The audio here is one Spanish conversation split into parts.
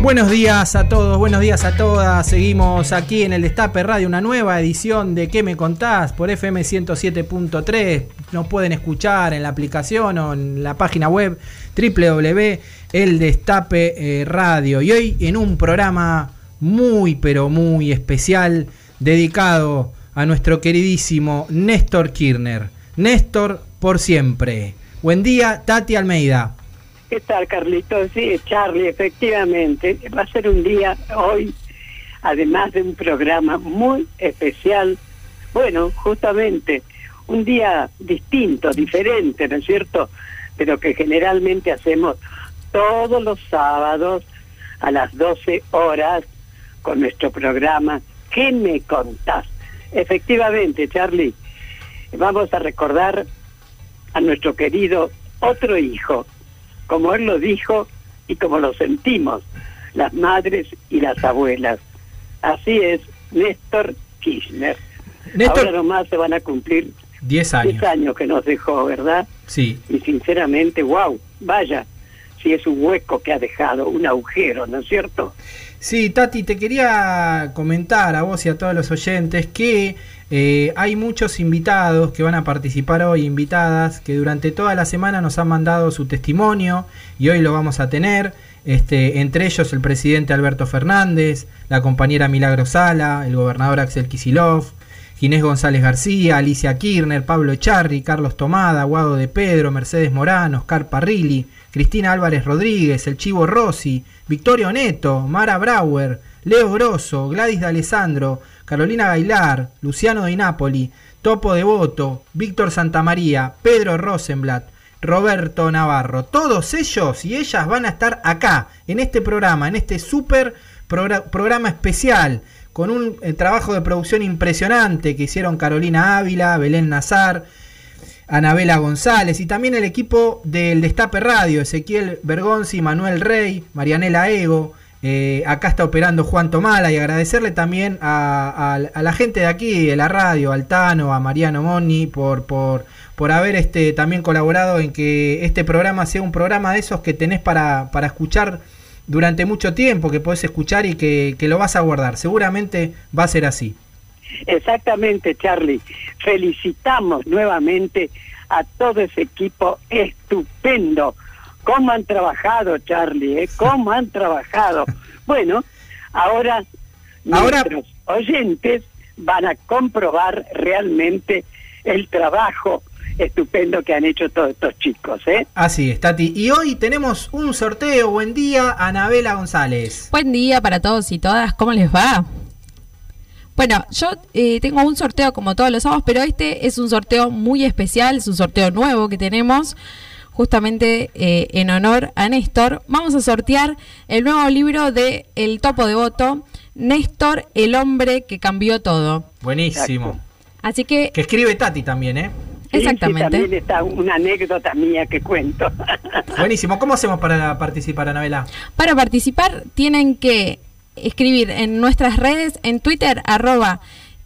Buenos días a todos, buenos días a todas. Seguimos aquí en el Destape Radio, una nueva edición de ¿Qué me contás? por FM 107.3. Nos pueden escuchar en la aplicación o en la página web www.eldestape eh, Radio. Y hoy en un programa muy, pero muy especial dedicado a nuestro queridísimo Néstor Kirchner. Néstor por siempre. Buen día, Tati Almeida. ¿Qué tal, Carlitos? Sí, Charlie, efectivamente. Va a ser un día hoy, además de un programa muy especial. Bueno, justamente, un día distinto, diferente, ¿no es cierto? Pero que generalmente hacemos todos los sábados a las 12 horas con nuestro programa ¿Qué me contás? Efectivamente, Charlie, vamos a recordar a nuestro querido otro hijo, como él lo dijo y como lo sentimos, las madres y las abuelas. Así es, Néstor Kirchner. Néstor, Ahora nomás se van a cumplir 10 años. 10 años que nos dejó, ¿verdad? Sí. Y sinceramente, wow, vaya, si es un hueco que ha dejado, un agujero, ¿no es cierto? Sí, Tati, te quería comentar a vos y a todos los oyentes que eh, hay muchos invitados que van a participar hoy, invitadas, que durante toda la semana nos han mandado su testimonio y hoy lo vamos a tener. Este, entre ellos el presidente Alberto Fernández, la compañera Milagro Sala, el gobernador Axel Kisilov, Ginés González García, Alicia Kirchner, Pablo Echarri, Carlos Tomada, Guado de Pedro, Mercedes Morán, Oscar Parrilli, Cristina Álvarez Rodríguez, El Chivo Rossi, Victorio Neto, Mara Brauer, Leo Grosso, Gladys de Alessandro, Carolina Gailar, Luciano Di Napoli, Topo Devoto, Víctor Santamaría, Pedro Rosenblatt, Roberto Navarro. Todos ellos y ellas van a estar acá, en este programa, en este super programa especial, con un eh, trabajo de producción impresionante que hicieron Carolina Ávila, Belén Nazar, Anabela González y también el equipo del Destape Radio, Ezequiel Bergonzi, Manuel Rey, Marianela Ego. Eh, acá está operando Juan Tomala y agradecerle también a, la gente de aquí, de la radio, al Tano, a Mariano Moni, por, por, por haber este, también colaborado en que este programa sea un programa de esos que tenés para, para escuchar durante mucho tiempo, que podés escuchar y que, que lo vas a guardar. Seguramente va a ser así. Exactamente, Charlie. Felicitamos nuevamente a todo ese equipo estupendo. ¿Cómo han trabajado, Charlie? Eh? ¿Cómo han trabajado? Bueno, ahora, ahora nuestros oyentes van a comprobar realmente el trabajo estupendo que han hecho todos estos chicos. ¿eh? Así es, Tati. Y hoy tenemos un sorteo. Buen día, Anabela González. Buen día para todos y todas. ¿Cómo les va? Bueno, yo eh, tengo un sorteo como todos los sábados, pero este es un sorteo muy especial, es un sorteo nuevo que tenemos justamente eh, en honor a Néstor. Vamos a sortear el nuevo libro de El Topo de Voto, Néstor, el hombre que cambió todo. Buenísimo. Así que... Que escribe Tati también, ¿eh? Exactamente. también está una anécdota mía que cuento. Buenísimo. ¿Cómo hacemos para participar, Anabela? Para participar tienen que escribir en nuestras redes, en Twitter, arroba,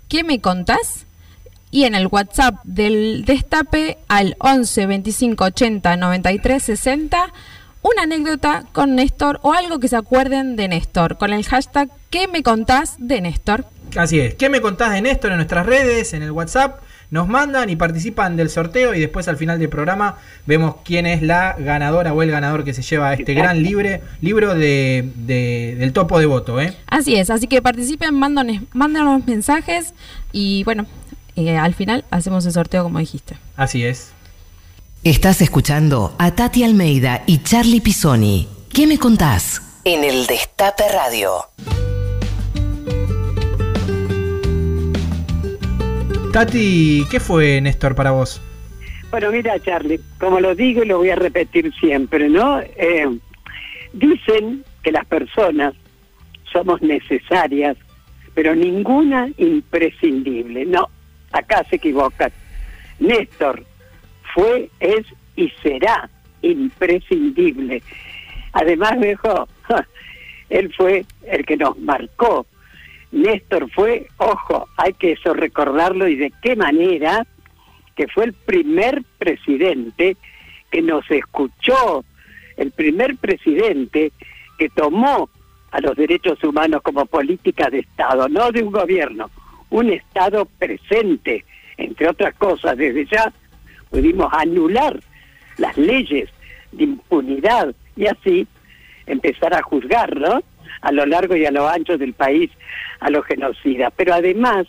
¿qué me contás? Y en el WhatsApp del Destape al 11 25 80 93 60 una anécdota con Néstor o algo que se acuerden de Néstor con el hashtag ¿Qué me contás de Néstor? Así es, ¿qué me contás de Néstor en nuestras redes, en el WhatsApp? nos mandan y participan del sorteo y después al final del programa vemos quién es la ganadora o el ganador que se lleva este gran libre, libro de, del topo de voto. ¿eh? Así es, así que participen, mándanos, mensajes y bueno, eh, al final hacemos el sorteo como dijiste. Así es. Estás escuchando a Tati Almeida y Charlie Pisoni. ¿Qué me contás? En el Destape Radio. Tati, ¿qué fue Néstor para vos? Bueno, mira, Charlie, como lo digo y lo voy a repetir siempre, ¿no? Eh, dicen que las personas somos necesarias, pero ninguna imprescindible. No, acá se equivocan. Néstor fue, es y será imprescindible. Además, dijo, él fue el que nos marcó. Néstor fue, ojo, hay que eso recordarlo y de qué manera, que fue el primer presidente que nos escuchó, el primer presidente que tomó a los derechos humanos como política de Estado, no de un gobierno, un Estado presente, entre otras cosas, desde ya pudimos anular las leyes de impunidad y así empezar a juzgar, ¿no? A lo largo y a lo ancho del país a los genocidas. Pero además,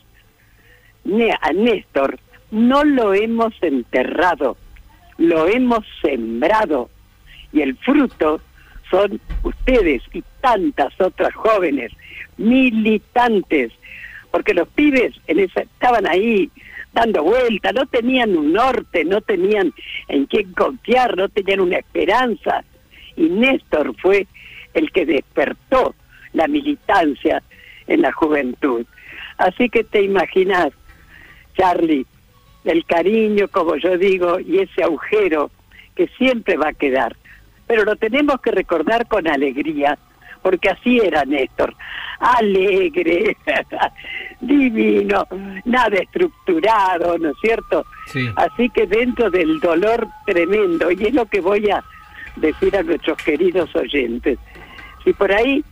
a Néstor no lo hemos enterrado, lo hemos sembrado y el fruto son ustedes y tantas otras jóvenes militantes, porque los pibes en esa, estaban ahí dando vueltas, no tenían un norte, no tenían en quién confiar, no tenían una esperanza. Y Néstor fue el que despertó la militancia en la juventud. Así que te imaginas, Charlie, el cariño, como yo digo, y ese agujero que siempre va a quedar. Pero lo tenemos que recordar con alegría, porque así era Néstor, alegre, divino, nada estructurado, ¿no es cierto? Así que dentro del dolor tremendo, y es lo que voy a decir a nuestros queridos oyentes, si por ahí,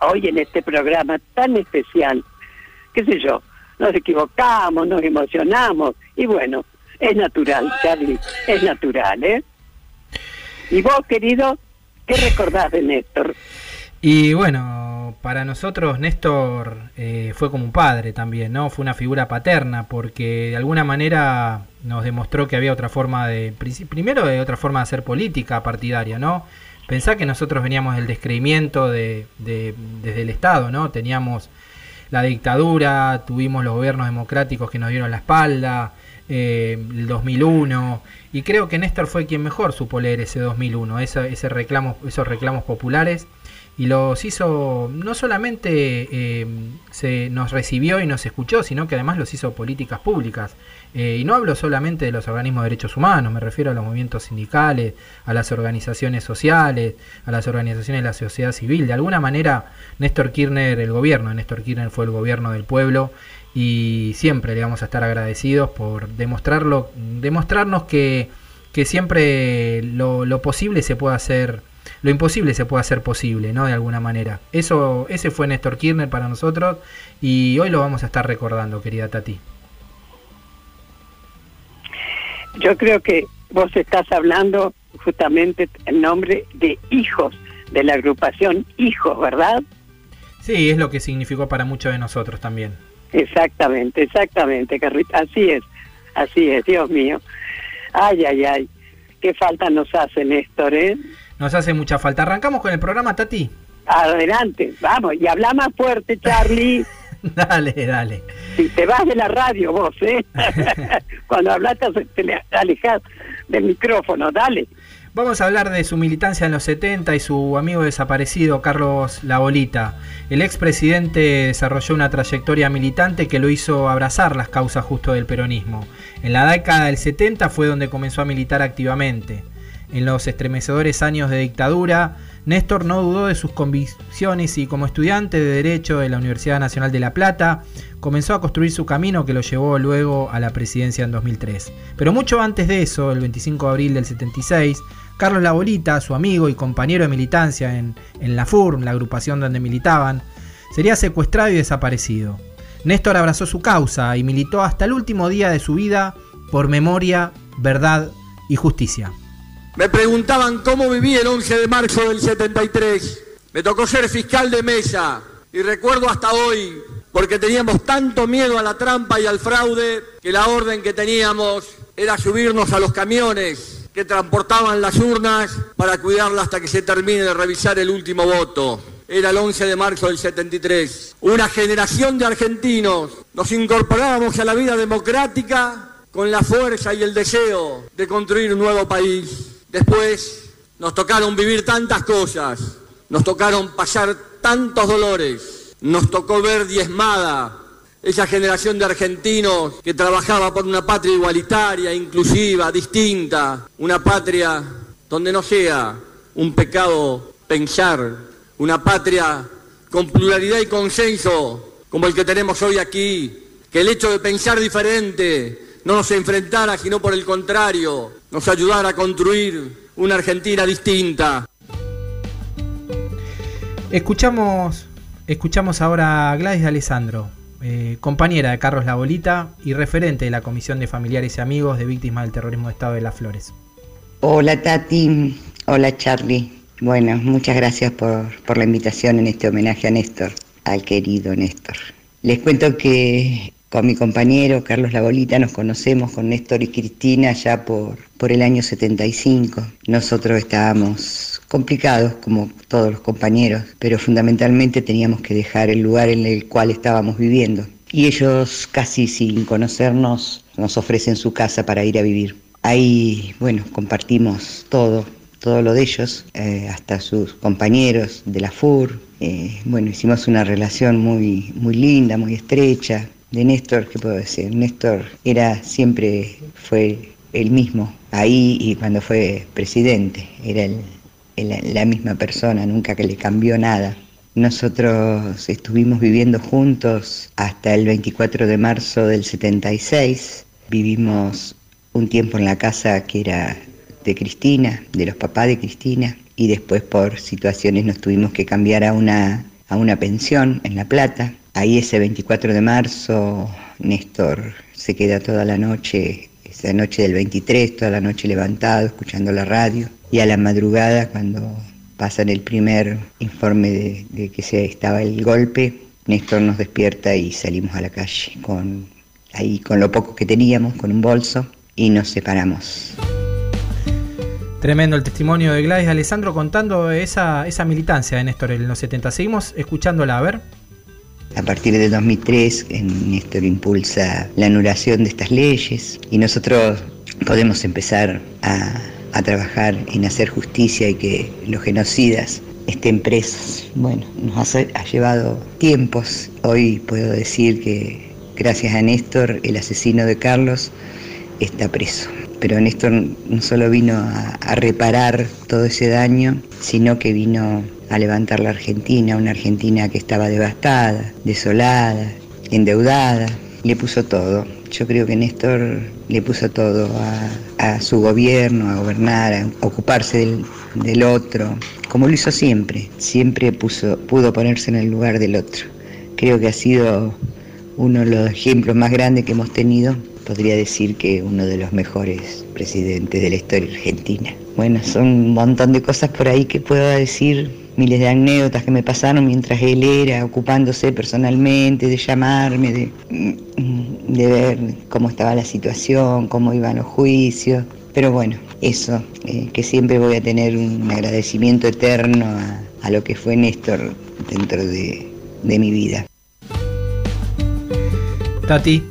hoy en este programa tan especial, qué sé yo, nos equivocamos, nos emocionamos, y bueno, es natural, Charlie, es natural, ¿eh? Y vos, querido, ¿qué recordás de Néstor? Y bueno, para nosotros Néstor eh, fue como un padre también, ¿no? Fue una figura paterna porque de alguna manera nos demostró que había otra forma de, primero de otra forma de hacer política partidaria, ¿no? Pensá que nosotros veníamos del descreimiento de, desde el Estado, ¿no? Teníamos la dictadura, tuvimos los gobiernos democráticos que nos dieron la espalda, eh, el 2001, y creo que Néstor fue quien mejor supo leer ese 2001, ese reclamo, esos reclamos populares y los hizo, no solamente eh, se nos recibió y nos escuchó, sino que además los hizo políticas públicas. Eh, y no hablo solamente de los organismos de derechos humanos, me refiero a los movimientos sindicales, a las organizaciones sociales, a las organizaciones de la sociedad civil. De alguna manera, Néstor Kirchner, el gobierno Néstor Kirchner fue el gobierno del pueblo y siempre le vamos a estar agradecidos por demostrarlo, demostrarnos que, que siempre lo, lo posible se puede hacer lo imposible se puede hacer posible, ¿no? De alguna manera. Eso, ese fue Néstor Kirchner para nosotros y hoy lo vamos a estar recordando, querida Tati. Yo creo que vos estás hablando justamente en nombre de hijos de la agrupación Hijos, ¿verdad? Sí, es lo que significó para muchos de nosotros también. Exactamente, exactamente, Carrita. Así es, así es, Dios mío. Ay, ay, ay. Qué falta nos hace, Néstor, ¿eh? Nos hace mucha falta. Arrancamos con el programa, Tati. Adelante, vamos, y habla más fuerte, Charlie. dale, dale. Si te vas de la radio vos, ¿eh? Cuando hablas te alejas del micrófono, dale. Vamos a hablar de su militancia en los 70 y su amigo desaparecido Carlos Labolita. El expresidente desarrolló una trayectoria militante que lo hizo abrazar las causas justo del peronismo. En la década del 70 fue donde comenzó a militar activamente. En los estremecedores años de dictadura, Néstor no dudó de sus convicciones y como estudiante de Derecho de la Universidad Nacional de La Plata, comenzó a construir su camino que lo llevó luego a la presidencia en 2003. Pero mucho antes de eso, el 25 de abril del 76, Carlos Labolita, su amigo y compañero de militancia en, en la FURM, la agrupación donde militaban, sería secuestrado y desaparecido. Néstor abrazó su causa y militó hasta el último día de su vida por memoria, verdad y justicia. Me preguntaban cómo viví el 11 de marzo del 73. Me tocó ser fiscal de mesa y recuerdo hasta hoy, porque teníamos tanto miedo a la trampa y al fraude, que la orden que teníamos era subirnos a los camiones que transportaban las urnas para cuidarlas hasta que se termine de revisar el último voto. Era el 11 de marzo del 73. Una generación de argentinos nos incorporábamos a la vida democrática con la fuerza y el deseo de construir un nuevo país. Después nos tocaron vivir tantas cosas, nos tocaron pasar tantos dolores. Nos tocó ver diezmada esa generación de argentinos que trabajaba por una patria igualitaria, inclusiva, distinta, una patria donde no sea un pecado pensar, una patria con pluralidad y consenso como el que tenemos hoy aquí, que el hecho de pensar diferente no nos enfrentara, sino por el contrario, nos ayudara a construir una Argentina distinta. Escuchamos, escuchamos ahora a Gladys de Alessandro, eh, compañera de Carlos Labolita y referente de la Comisión de Familiares y Amigos de Víctimas del Terrorismo de Estado de las Flores. Hola Tati, hola Charlie. Bueno, muchas gracias por, por la invitación en este homenaje a Néstor, al querido Néstor. Les cuento que con mi compañero Carlos Labolita nos conocemos con Néstor y Cristina ya por, por el año 75. Nosotros estábamos complicados como todos los compañeros, pero fundamentalmente teníamos que dejar el lugar en el cual estábamos viviendo. Y ellos casi sin conocernos nos ofrecen su casa para ir a vivir. Ahí, bueno, compartimos todo, todo lo de ellos, eh, hasta sus compañeros de la FUR. Eh, bueno, hicimos una relación muy, muy linda, muy estrecha. De Néstor, ¿qué puedo decir? Néstor era siempre, fue el mismo ahí y cuando fue presidente, era la misma persona, nunca que le cambió nada. Nosotros estuvimos viviendo juntos hasta el 24 de marzo del 76. Vivimos un tiempo en la casa que era de Cristina, de los papás de Cristina, y después por situaciones nos tuvimos que cambiar a una, a una pensión en La Plata. Ahí ese 24 de marzo Néstor se queda toda la noche, esa noche del 23, toda la noche levantado, escuchando la radio, y a la madrugada cuando pasan el primer informe de, que se estaba el golpe, Néstor nos despierta y salimos a la calle con ahí con lo poco que teníamos, con un bolso, y nos separamos. Tremendo el testimonio de Gladys Alessandro contando esa, esa militancia de Néstor en los 70. Seguimos escuchándola, a ver. A partir de 2003, Néstor impulsa la anulación de estas leyes y nosotros podemos empezar a, a trabajar en hacer justicia y que los genocidas estén presos. Bueno, nos ha, ha llevado tiempos. Hoy puedo decir que gracias a Néstor, el asesino de Carlos está preso pero Néstor no solo vino a, reparar todo ese daño, sino que vino a levantar la Argentina, una Argentina que estaba devastada, desolada, endeudada, le puso todo. Yo creo que Néstor le puso todo a, su gobierno, a gobernar, a ocuparse del, otro, como lo hizo siempre. Siempre pudo ponerse en el lugar del otro. Creo que ha sido uno de los ejemplos más grandes que hemos tenido podría decir que uno de los mejores presidentes de la historia argentina. Bueno, son un montón de cosas por ahí que puedo decir, miles de anécdotas que me pasaron mientras él era ocupándose personalmente, de llamarme, de, de ver cómo estaba la situación, cómo iban los juicios. Pero bueno, eso, eh, que siempre voy a tener un agradecimiento eterno a, a lo que fue Néstor dentro de, de mi vida. Tati,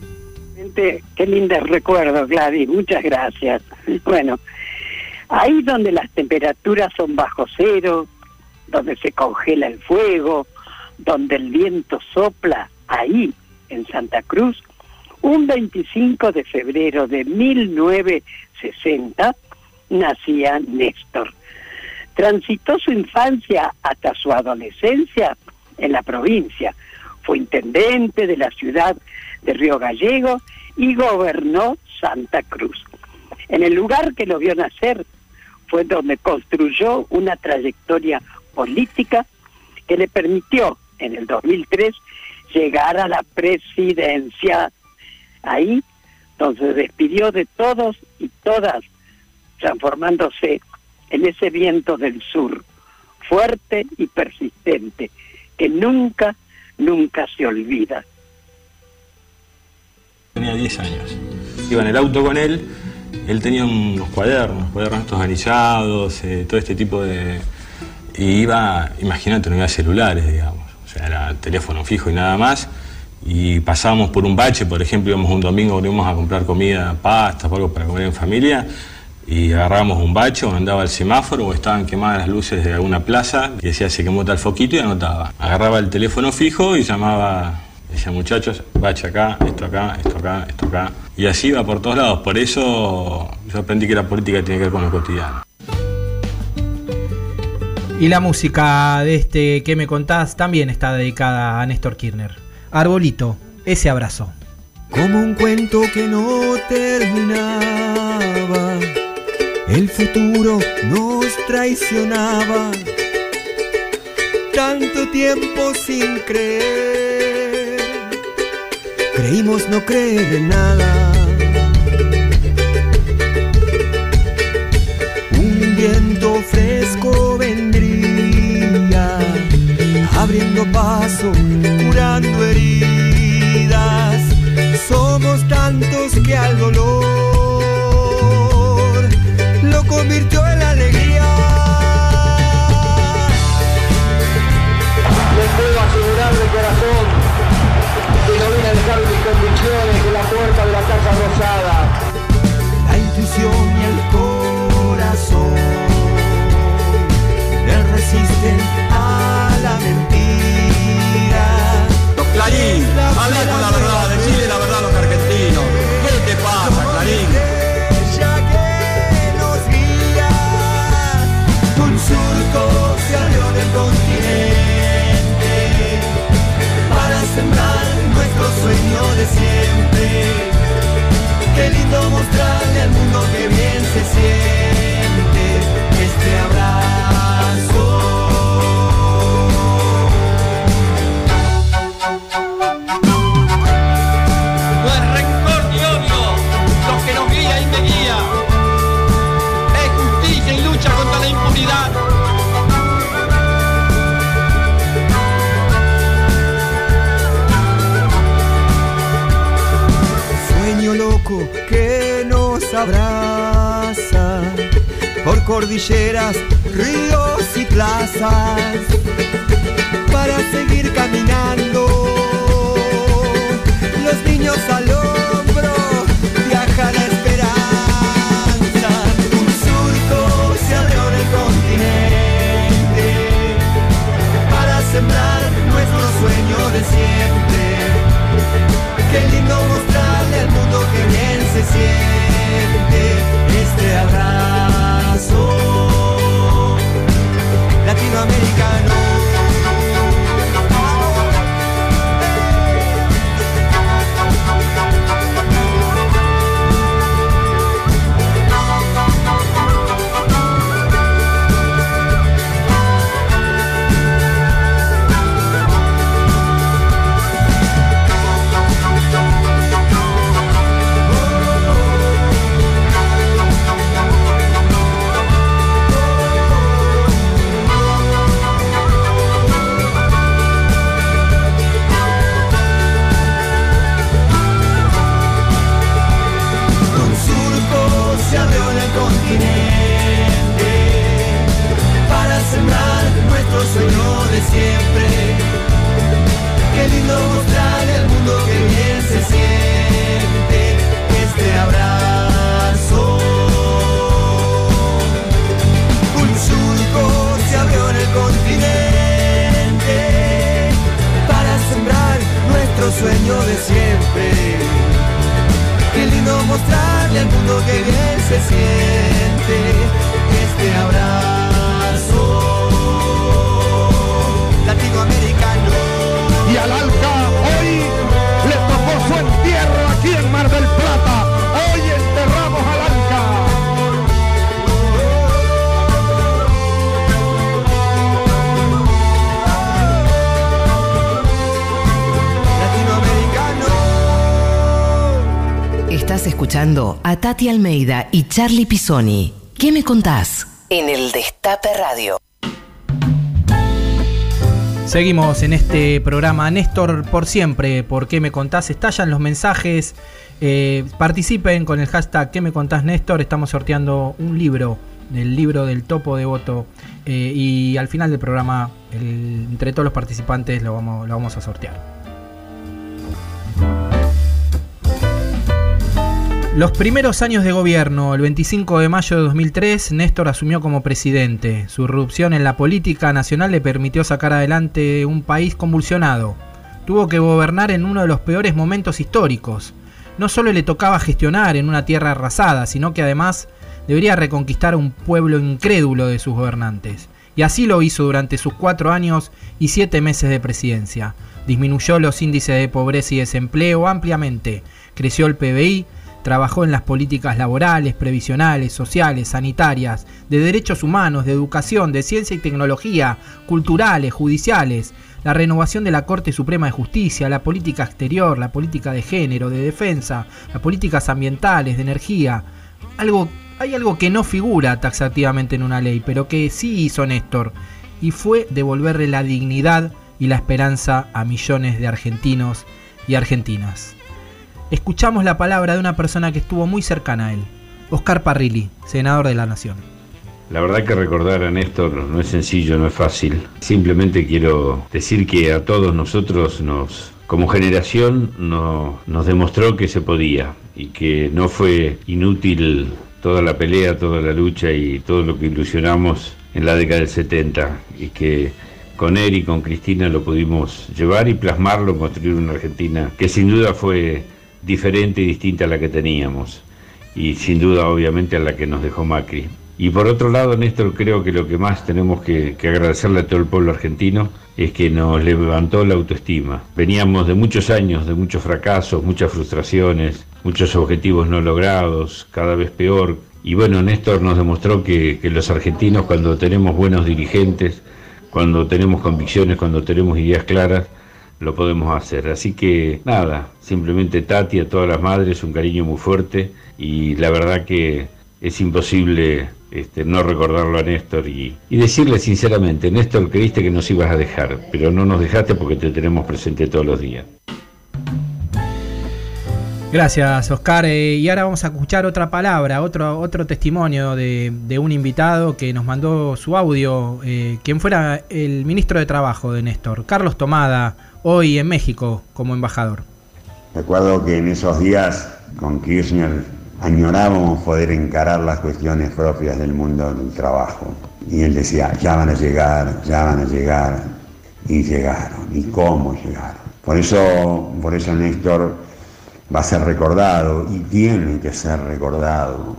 qué lindos recuerdos, Gladys, muchas gracias. Bueno, ahí donde las temperaturas son bajo cero, donde se congela el fuego, donde el viento sopla, ahí, en Santa Cruz, un 25 de febrero de 1960, nacía Néstor. Transitó su infancia hasta su adolescencia en la provincia. Fue intendente de la ciudad de Río Gallego y gobernó Santa Cruz. En el lugar que lo vio nacer fue donde construyó una trayectoria política que le permitió en el 2003 llegar a la presidencia. Ahí donde se despidió de todos y todas, transformándose en ese viento del sur, fuerte y persistente, que nunca, nunca se olvida. Tenía 10 años. Iba en el auto con él, él tenía unos cuadernos, cuadernos estos anillados, eh, todo este tipo de... Y iba, imagínate, no iba a celulares, digamos. O sea, era teléfono fijo y nada más. Y pasábamos por un bache, por ejemplo, íbamos un domingo, íbamos a comprar comida, pasta algo para comer en familia. y agarrábamos un bacho, andaba al semáforo o estaban quemadas las luces de alguna plaza y decía se quemó tal foquito y anotaba. Agarraba el teléfono fijo y llamaba, decía muchachos, bache acá, esto acá, esto acá, esto acá. Y así iba por todos lados. Por eso yo aprendí que la política tiene que ver con lo cotidiano. Y la música de este que me contás también está dedicada a Néstor Kirchner. Arbolito, ese abrazo. Como un cuento que no terminaba, el futuro nos traicionaba. Tanto tiempo sin creer, creímos no creer en nada. Un viento fresco vendría, abriendo paso, curando heridas. Somos tantos que al dolor lo convirtió resisten a la mentira. Clarín, habla con la verdad, decile la verdad a los argentinos. ¿Qué te pasa, Clarín? Ella que nos guía, un surco se abrió en el continente para sembrar nuestro sueño de siempre. Qué lindo mostrarle al mundo que bien se siente cordilleras, ríos y plazas Charlie Pisoni. ¿Qué me contás? En el Destape Radio. Seguimos en este programa Néstor por siempre. ¿Por qué me contás? Estallan los mensajes. eh, participen con el hashtag ¿Qué me contás Néstor? Estamos sorteando un libro del libro del topo de voto. eh, y al final del programa, el- entre todos los participantes, lo vamos, lo vamos a sortear. Los primeros años de gobierno, el 25 de mayo de 2003, Néstor asumió como presidente. Su irrupción en la política nacional le permitió sacar adelante un país convulsionado. Tuvo que gobernar en uno de los peores momentos históricos. No solo le tocaba gestionar en una tierra arrasada, sino que además debería reconquistar un pueblo incrédulo de sus gobernantes. Y así lo hizo durante sus cuatro años y siete meses de presidencia. Disminuyó los índices de pobreza y desempleo ampliamente, creció el PBI, Trabajó en las políticas laborales, previsionales, sociales, sanitarias, de derechos humanos, de educación, de ciencia y tecnología, culturales, judiciales, la renovación de la Corte Suprema de Justicia, la política exterior, la política de género, de defensa, las políticas ambientales, de energía. Algo, hay algo que no figura taxativamente en una ley, pero que sí hizo Néstor, y fue devolverle la dignidad y la esperanza a millones de argentinos y argentinas escuchamos la palabra de una persona que estuvo muy cercana a él, Oscar Parrilli, senador de la Nación. La verdad que recordar a Néstor no es sencillo, no es fácil. Simplemente quiero decir que a todos nosotros nos, como generación nos demostró que se podía y que no fue inútil toda la pelea, toda la lucha y todo lo que ilusionamos en la década del 70 y que con él y con Cristina lo pudimos llevar y plasmarlo, construir una Argentina que sin duda fue diferente y distinta a la que teníamos y sin duda obviamente a la que nos dejó Macri. Y por otro lado, Néstor, creo que lo que más tenemos que, agradecerle a todo el pueblo argentino es que nos levantó la autoestima. Veníamos de muchos años, de muchos fracasos, muchas frustraciones, muchos objetivos no logrados, cada vez peor. Y bueno, Néstor nos demostró que, que los argentinos cuando tenemos buenos dirigentes, cuando tenemos convicciones, cuando tenemos ideas claras, lo podemos hacer. Así que nada, simplemente Tati, a todas las madres, un cariño muy fuerte y la verdad que es imposible este, no recordarlo a Néstor y, decirle sinceramente, Néstor, creíste que nos ibas a dejar, pero no nos dejaste porque te tenemos presente todos los días. Gracias, Oscar. Eh, y ahora vamos a escuchar otra palabra, otro, otro testimonio de, un invitado que nos mandó su audio, eh, quien fuera el ministro de Trabajo de Néstor, Carlos Tomada, hoy en México como embajador. Recuerdo que en esos días con Kirchner añorábamos poder encarar las cuestiones propias del mundo del trabajo. Y él decía, ya van a llegar, ya van a llegar. Y llegaron. ¿Y cómo llegaron? Por eso, por eso Néstor va a ser recordado y tiene que ser recordado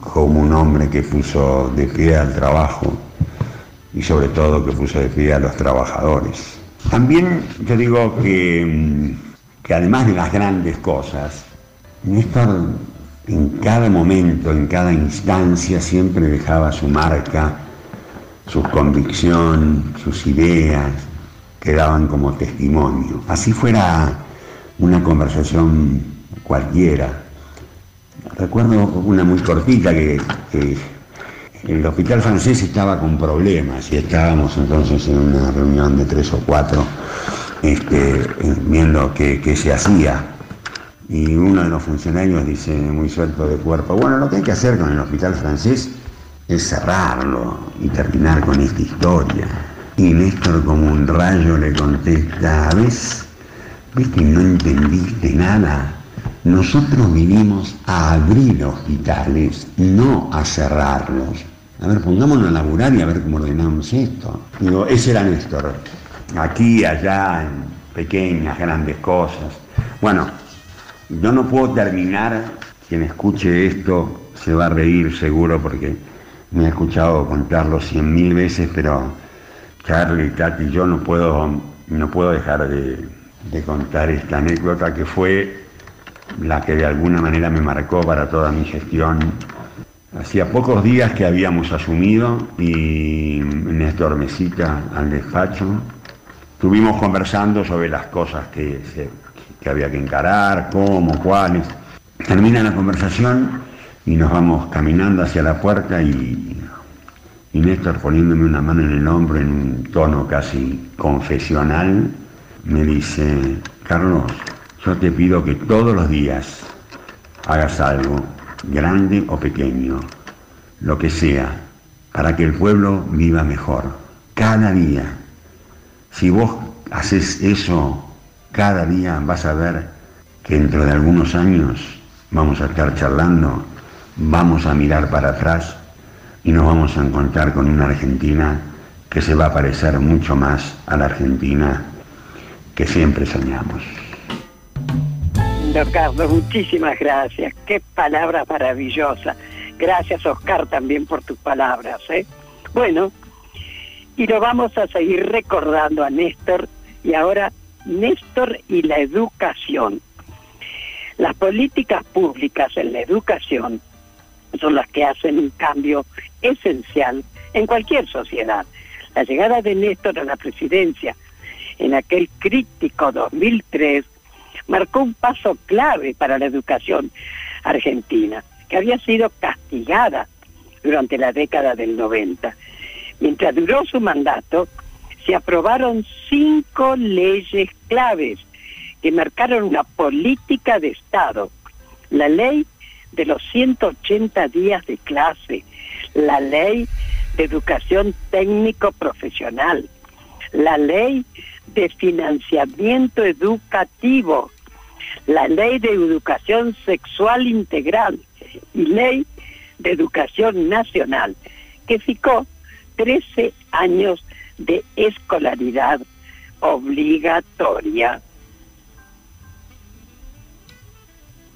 como un hombre que puso de pie al trabajo y sobre todo que puso de pie a los trabajadores. También yo digo que, mm, que además de las grandes cosas, Néstor en cada momento, en cada instancia, siempre dejaba su marca, su convicción, sus ideas, quedaban como testimonio. Así fuera una conversación cualquiera. Recuerdo una muy cortita que, que el hospital francés estaba con problemas y estábamos entonces en una reunión de tres o cuatro este, viendo qué, se hacía. Y uno de los funcionarios dice muy suelto de cuerpo, bueno, lo que hay que hacer con el hospital francés es cerrarlo y terminar con esta historia. Y Néstor como un rayo le contesta, ¿ves? ¿Ves que no entendiste nada? Nosotros vinimos a abrir hospitales, no a cerrarlos. A ver, pongámonos a laburar y a ver cómo ordenamos esto. Digo, ese era Néstor. Aquí, allá, en pequeñas, grandes cosas. Bueno, yo no puedo terminar, quien escuche esto se va a reír seguro porque me ha escuchado contarlo cien mil veces, pero Charlie, Tati, yo no puedo, no puedo dejar de, de contar esta anécdota que fue la que de alguna manera me marcó para toda mi gestión Hacía pocos días que habíamos asumido y Néstor Mesita al despacho. Estuvimos conversando sobre las cosas que, que había que encarar, cómo, cuáles. Termina la conversación y nos vamos caminando hacia la puerta y, y Néstor poniéndome una mano en el hombro en un tono casi confesional, me dice, Carlos, yo te pido que todos los días hagas algo grande o pequeño, lo que sea, para que el pueblo viva mejor, cada día. Si vos haces eso cada día, vas a ver que dentro de algunos años vamos a estar charlando, vamos a mirar para atrás y nos vamos a encontrar con una Argentina que se va a parecer mucho más a la Argentina que siempre soñamos. Don Carlos, muchísimas gracias. Qué palabra maravillosa. Gracias, Oscar, también por tus palabras. ¿eh? Bueno, y lo vamos a seguir recordando a Néstor. Y ahora, Néstor y la educación. Las políticas públicas en la educación son las que hacen un cambio esencial en cualquier sociedad. La llegada de Néstor a la presidencia en aquel crítico 2003 marcó un paso clave para la educación argentina, que había sido castigada durante la década del 90. Mientras duró su mandato, se aprobaron cinco leyes claves que marcaron una política de Estado. La ley de los 180 días de clase, la ley de educación técnico profesional, la ley de financiamiento educativo, la ley de educación sexual integral y ley de educación nacional, que fijó 13 años de escolaridad obligatoria.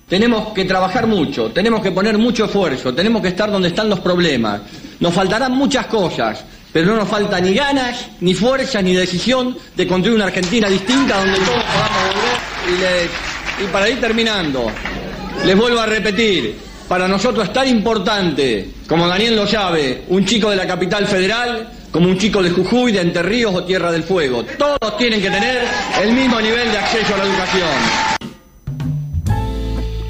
Tenemos que trabajar mucho, tenemos que poner mucho esfuerzo, tenemos que estar donde están los problemas. Nos faltarán muchas cosas, pero no nos falta ni ganas, ni fuerza, ni decisión de construir una Argentina distinta donde todos podamos volver. Y, para ir terminando, les vuelvo a repetir, para nosotros es tan importante, como Daniel lo sabe, un chico de la capital federal, como un chico de Jujuy, de Entre Ríos o Tierra del Fuego. Todos tienen que tener el mismo nivel de acceso a la educación.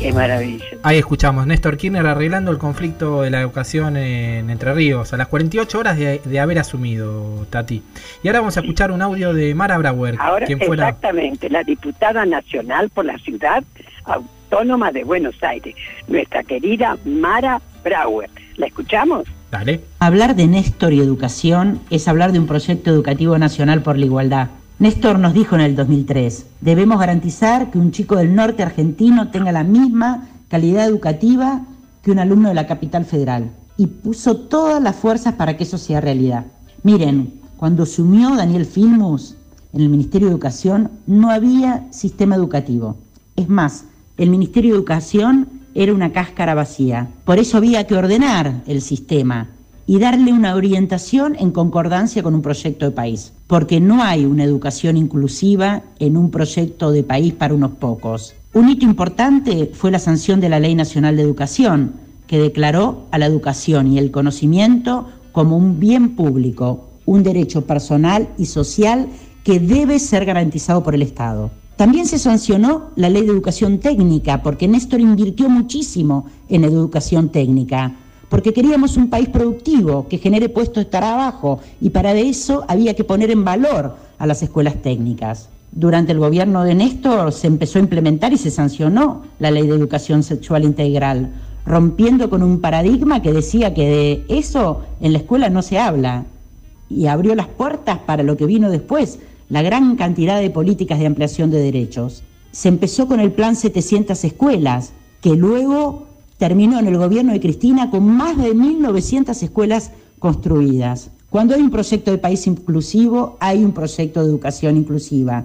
Qué maravilla. Ahí escuchamos Néstor Kirchner arreglando el conflicto de la educación en Entre Ríos a las 48 horas de, haber asumido Tati. Y ahora vamos a escuchar un audio de Mara Brauer. Ahora, exactamente, la diputada nacional por la ciudad autónoma de Buenos Aires, nuestra querida Mara Brauer. ¿La escuchamos? Dale. Hablar de Néstor y educación es hablar de un proyecto educativo nacional por la igualdad Néstor nos dijo en el 2003, debemos garantizar que un chico del norte argentino tenga la misma calidad educativa que un alumno de la capital federal. Y puso todas las fuerzas para que eso sea realidad. Miren, cuando asumió Daniel Filmus en el Ministerio de Educación, no había sistema educativo. Es más, el Ministerio de Educación era una cáscara vacía. Por eso había que ordenar el sistema y darle una orientación en concordancia con un proyecto de país, porque no hay una educación inclusiva en un proyecto de país para unos pocos. Un hito importante fue la sanción de la Ley Nacional de Educación, que declaró a la educación y el conocimiento como un bien público, un derecho personal y social que debe ser garantizado por el Estado. También se sancionó la ley de educación técnica, porque Néstor invirtió muchísimo en educación técnica porque queríamos un país productivo que genere puestos de trabajo y para eso había que poner en valor a las escuelas técnicas. Durante el gobierno de Néstor se empezó a implementar y se sancionó la ley de educación sexual integral, rompiendo con un paradigma que decía que de eso en la escuela no se habla y abrió las puertas para lo que vino después, la gran cantidad de políticas de ampliación de derechos. Se empezó con el plan 700 escuelas, que luego terminó en el gobierno de Cristina con más de 1.900 escuelas construidas. Cuando hay un proyecto de país inclusivo, hay un proyecto de educación inclusiva.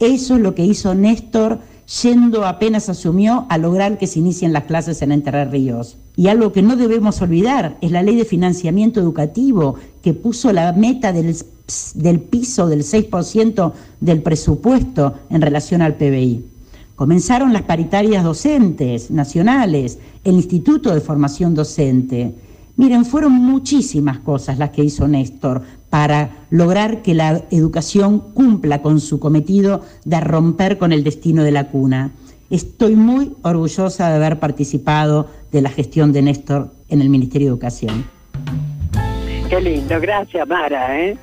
Eso es lo que hizo Néstor yendo apenas asumió a lograr que se inicien las clases en Entre Ríos. Y algo que no debemos olvidar es la ley de financiamiento educativo que puso la meta del, del piso del 6% del presupuesto en relación al PBI. Comenzaron las paritarias docentes nacionales, el Instituto de Formación Docente. Miren, fueron muchísimas cosas las que hizo Néstor para lograr que la educación cumpla con su cometido de romper con el destino de la cuna. Estoy muy orgullosa de haber participado de la gestión de Néstor en el Ministerio de Educación. Qué lindo, gracias Mara. ¿eh?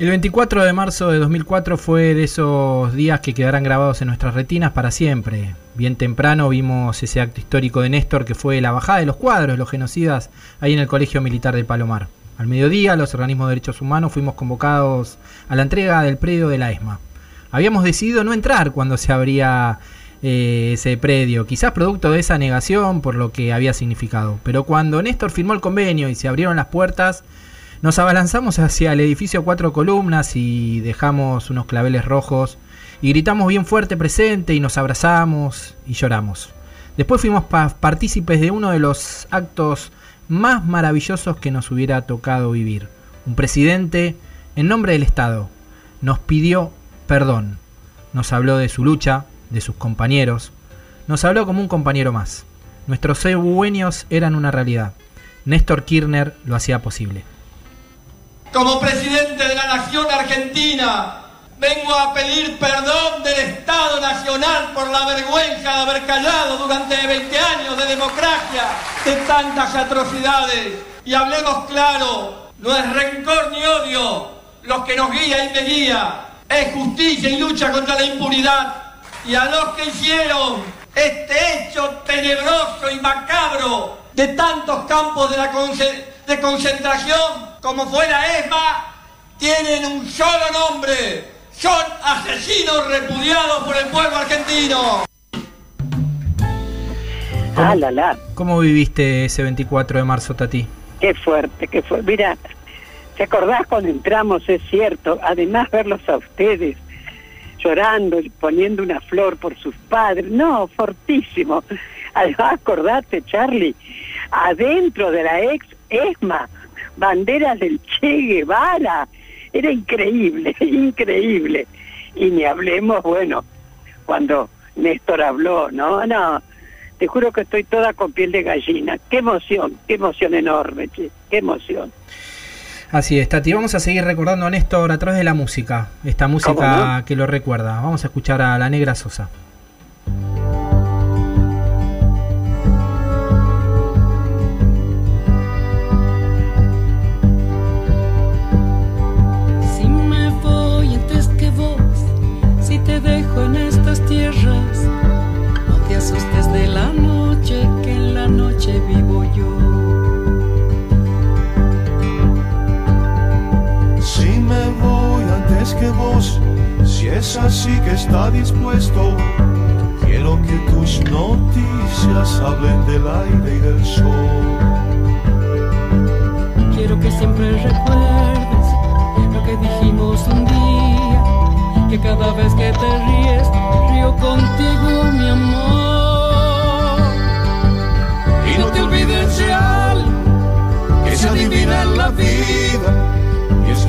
El 24 de marzo de 2004 fue de esos días que quedarán grabados en nuestras retinas para siempre. Bien temprano vimos ese acto histórico de Néstor que fue la bajada de los cuadros, los genocidas, ahí en el Colegio Militar del Palomar. Al mediodía, los organismos de derechos humanos fuimos convocados a la entrega del predio de la ESMA. Habíamos decidido no entrar cuando se abría eh, ese predio, quizás producto de esa negación por lo que había significado. Pero cuando Néstor firmó el convenio y se abrieron las puertas, nos abalanzamos hacia el edificio cuatro columnas y dejamos unos claveles rojos y gritamos bien fuerte presente y nos abrazamos y lloramos. Después fuimos partícipes de uno de los actos más maravillosos que nos hubiera tocado vivir. Un presidente, en nombre del Estado, nos pidió perdón. Nos habló de su lucha, de sus compañeros. Nos habló como un compañero más. Nuestros sueños eran una realidad. Néstor Kirchner lo hacía posible. Como presidente de la Nación Argentina, vengo a pedir perdón del Estado Nacional por la vergüenza de haber callado durante 20 años de democracia de tantas atrocidades. Y hablemos claro, no es rencor ni odio lo que nos guía y me guía, es justicia y lucha contra la impunidad. Y a los que hicieron este hecho tenebroso y macabro de tantos campos de concentración, como fuera ESMA, tienen un solo nombre. Son asesinos repudiados por el pueblo argentino. Ah, la, la. ¿Cómo viviste ese 24 de marzo, Tati? Qué fuerte, qué fuerte. Mira, ¿te acordás cuando entramos? Es cierto. Además, verlos a ustedes llorando y poniendo una flor por sus padres. No, fortísimo. Además, acordate, Charlie, adentro de la ex ESMA, banderas del Che Guevara. Era increíble, increíble. Y ni hablemos, bueno, cuando Néstor habló, no, no, te juro que estoy toda con piel de gallina. Qué emoción, qué emoción enorme, che, qué emoción. Así es, Tati. Vamos a seguir recordando a Néstor a través de la música. Esta música que lo recuerda. Vamos a escuchar a La Negra Sosa. Es así que está dispuesto, quiero que tus noticias hablen del aire y del sol. Quiero que siempre recuerdes lo que dijimos un día que cada vez que te ríes, río contigo, mi amor. Y no te olvides de algo que se adivina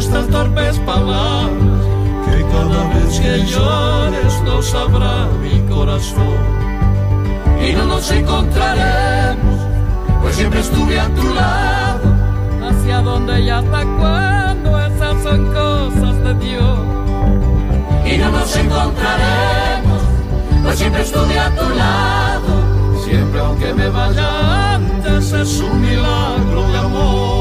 estas torpes palabras que cada vez que llores lo sabrá mi corazón. Y no nos encontraremos, pues siempre estuve a tu lado. Hacia donde y hasta cuándo esas son cosas de Dios. Y no nos encontraremos, pues siempre estuve a tu lado. Siempre aunque me vaya antes es un milagro de amor.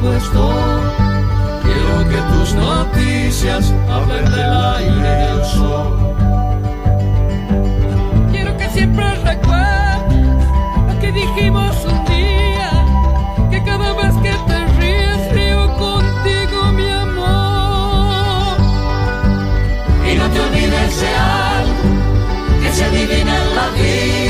Quiero que tus noticias hablen del aire y del sol. Quiero que siempre recuerdes lo que dijimos un día, que cada vez que te ríes río contigo mi amor. Y no te olvides de algo que se adivina en la vida.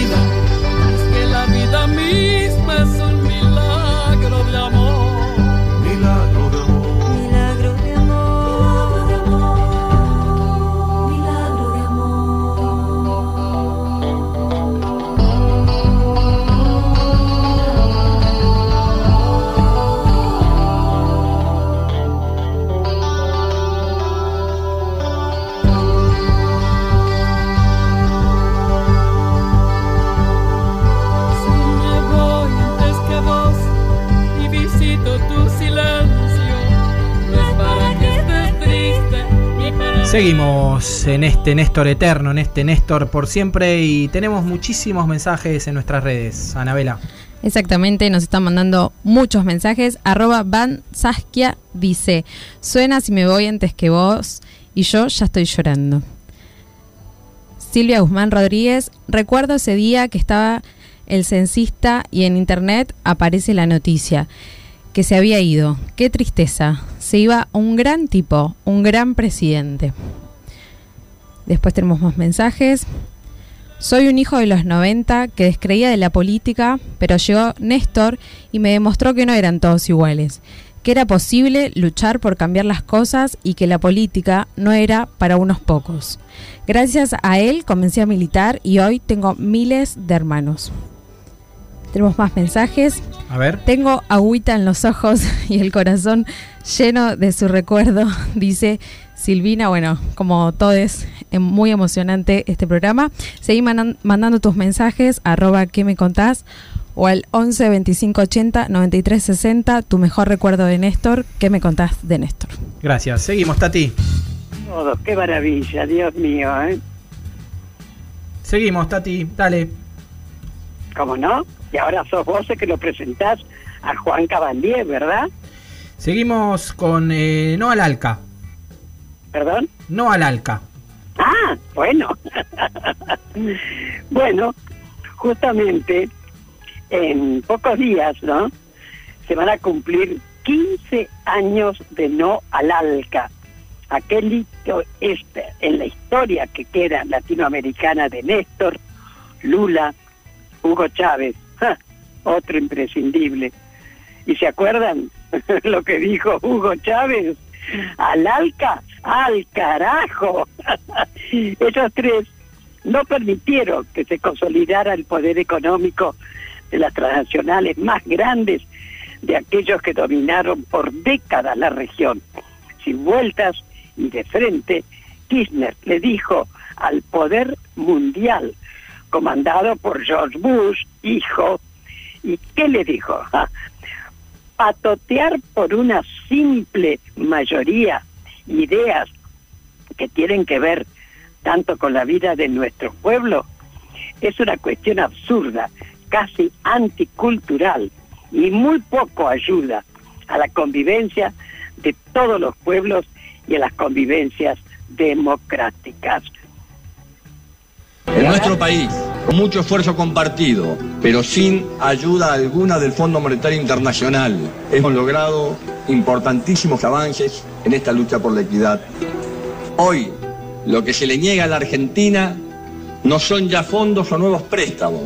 Seguimos en este Néstor eterno, en este Néstor por siempre y tenemos muchísimos mensajes en nuestras redes. Anabela. Exactamente, nos están mandando muchos mensajes. Arroba Van Saskia dice, suena si me voy antes que vos y yo ya estoy llorando. Silvia Guzmán Rodríguez, recuerdo ese día que estaba el censista y en internet aparece la noticia que se había ido. Qué tristeza. Se iba un gran tipo, un gran presidente. Después tenemos más mensajes. Soy un hijo de los 90 que descreía de la política, pero llegó Néstor y me demostró que no eran todos iguales, que era posible luchar por cambiar las cosas y que la política no era para unos pocos. Gracias a él comencé a militar y hoy tengo miles de hermanos. Tenemos más mensajes. A ver. Tengo agüita en los ojos y el corazón lleno de su recuerdo, dice Silvina. Bueno, como todo es muy emocionante este programa. Seguí mandan- mandando tus mensajes, arroba que me contás, o al 11 25 80 93 60, tu mejor recuerdo de Néstor, ¿qué me contás de Néstor? Gracias. Seguimos, Tati. Todos, qué maravilla, Dios mío, ¿eh? Seguimos, Tati. Dale. ¿Cómo no? Y ahora sos vos el que lo presentás a Juan Cabandier, ¿verdad? Seguimos con eh, No al Alca. ¿Perdón? No al Alca. Ah, bueno. bueno, justamente en pocos días, ¿no? Se van a cumplir 15 años de no al ALCA. Aquel hito este, en la historia que queda latinoamericana de Néstor, Lula, Hugo Chávez, otro imprescindible. ¿Y se acuerdan lo que dijo Hugo Chávez? Al ALCA, al carajo. Esos tres no permitieron que se consolidara el poder económico de las transnacionales más grandes de aquellos que dominaron por décadas la región. Sin vueltas y de frente, Kirchner le dijo al poder mundial, comandado por George Bush, hijo, ¿y qué le dijo? Patotear por una simple mayoría ideas que tienen que ver tanto con la vida de nuestro pueblo es una cuestión absurda, casi anticultural y muy poco ayuda a la convivencia de todos los pueblos y a las convivencias democráticas. En nuestro país, con mucho esfuerzo compartido, pero sin ayuda alguna del Fondo Monetario Internacional, hemos logrado importantísimos avances en esta lucha por la equidad. Hoy, lo que se le niega a la Argentina no son ya fondos o nuevos préstamos,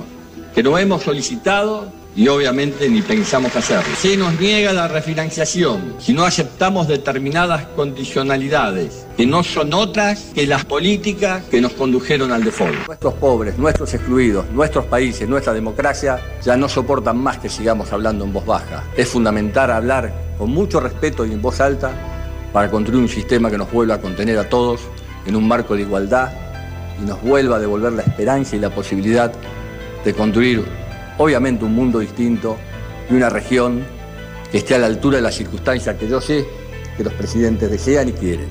que no hemos solicitado y obviamente ni pensamos hacerlo. Se nos niega la refinanciación si no aceptamos determinadas condicionalidades, que no son otras que las políticas que nos condujeron al default. Nuestros pobres, nuestros excluidos, nuestros países, nuestra democracia ya no soportan más que sigamos hablando en voz baja. Es fundamental hablar con mucho respeto y en voz alta para construir un sistema que nos vuelva a contener a todos en un marco de igualdad y nos vuelva a devolver la esperanza y la posibilidad de construir obviamente un mundo distinto y una región que esté a la altura de las circunstancias que yo sé que los presidentes desean y quieren.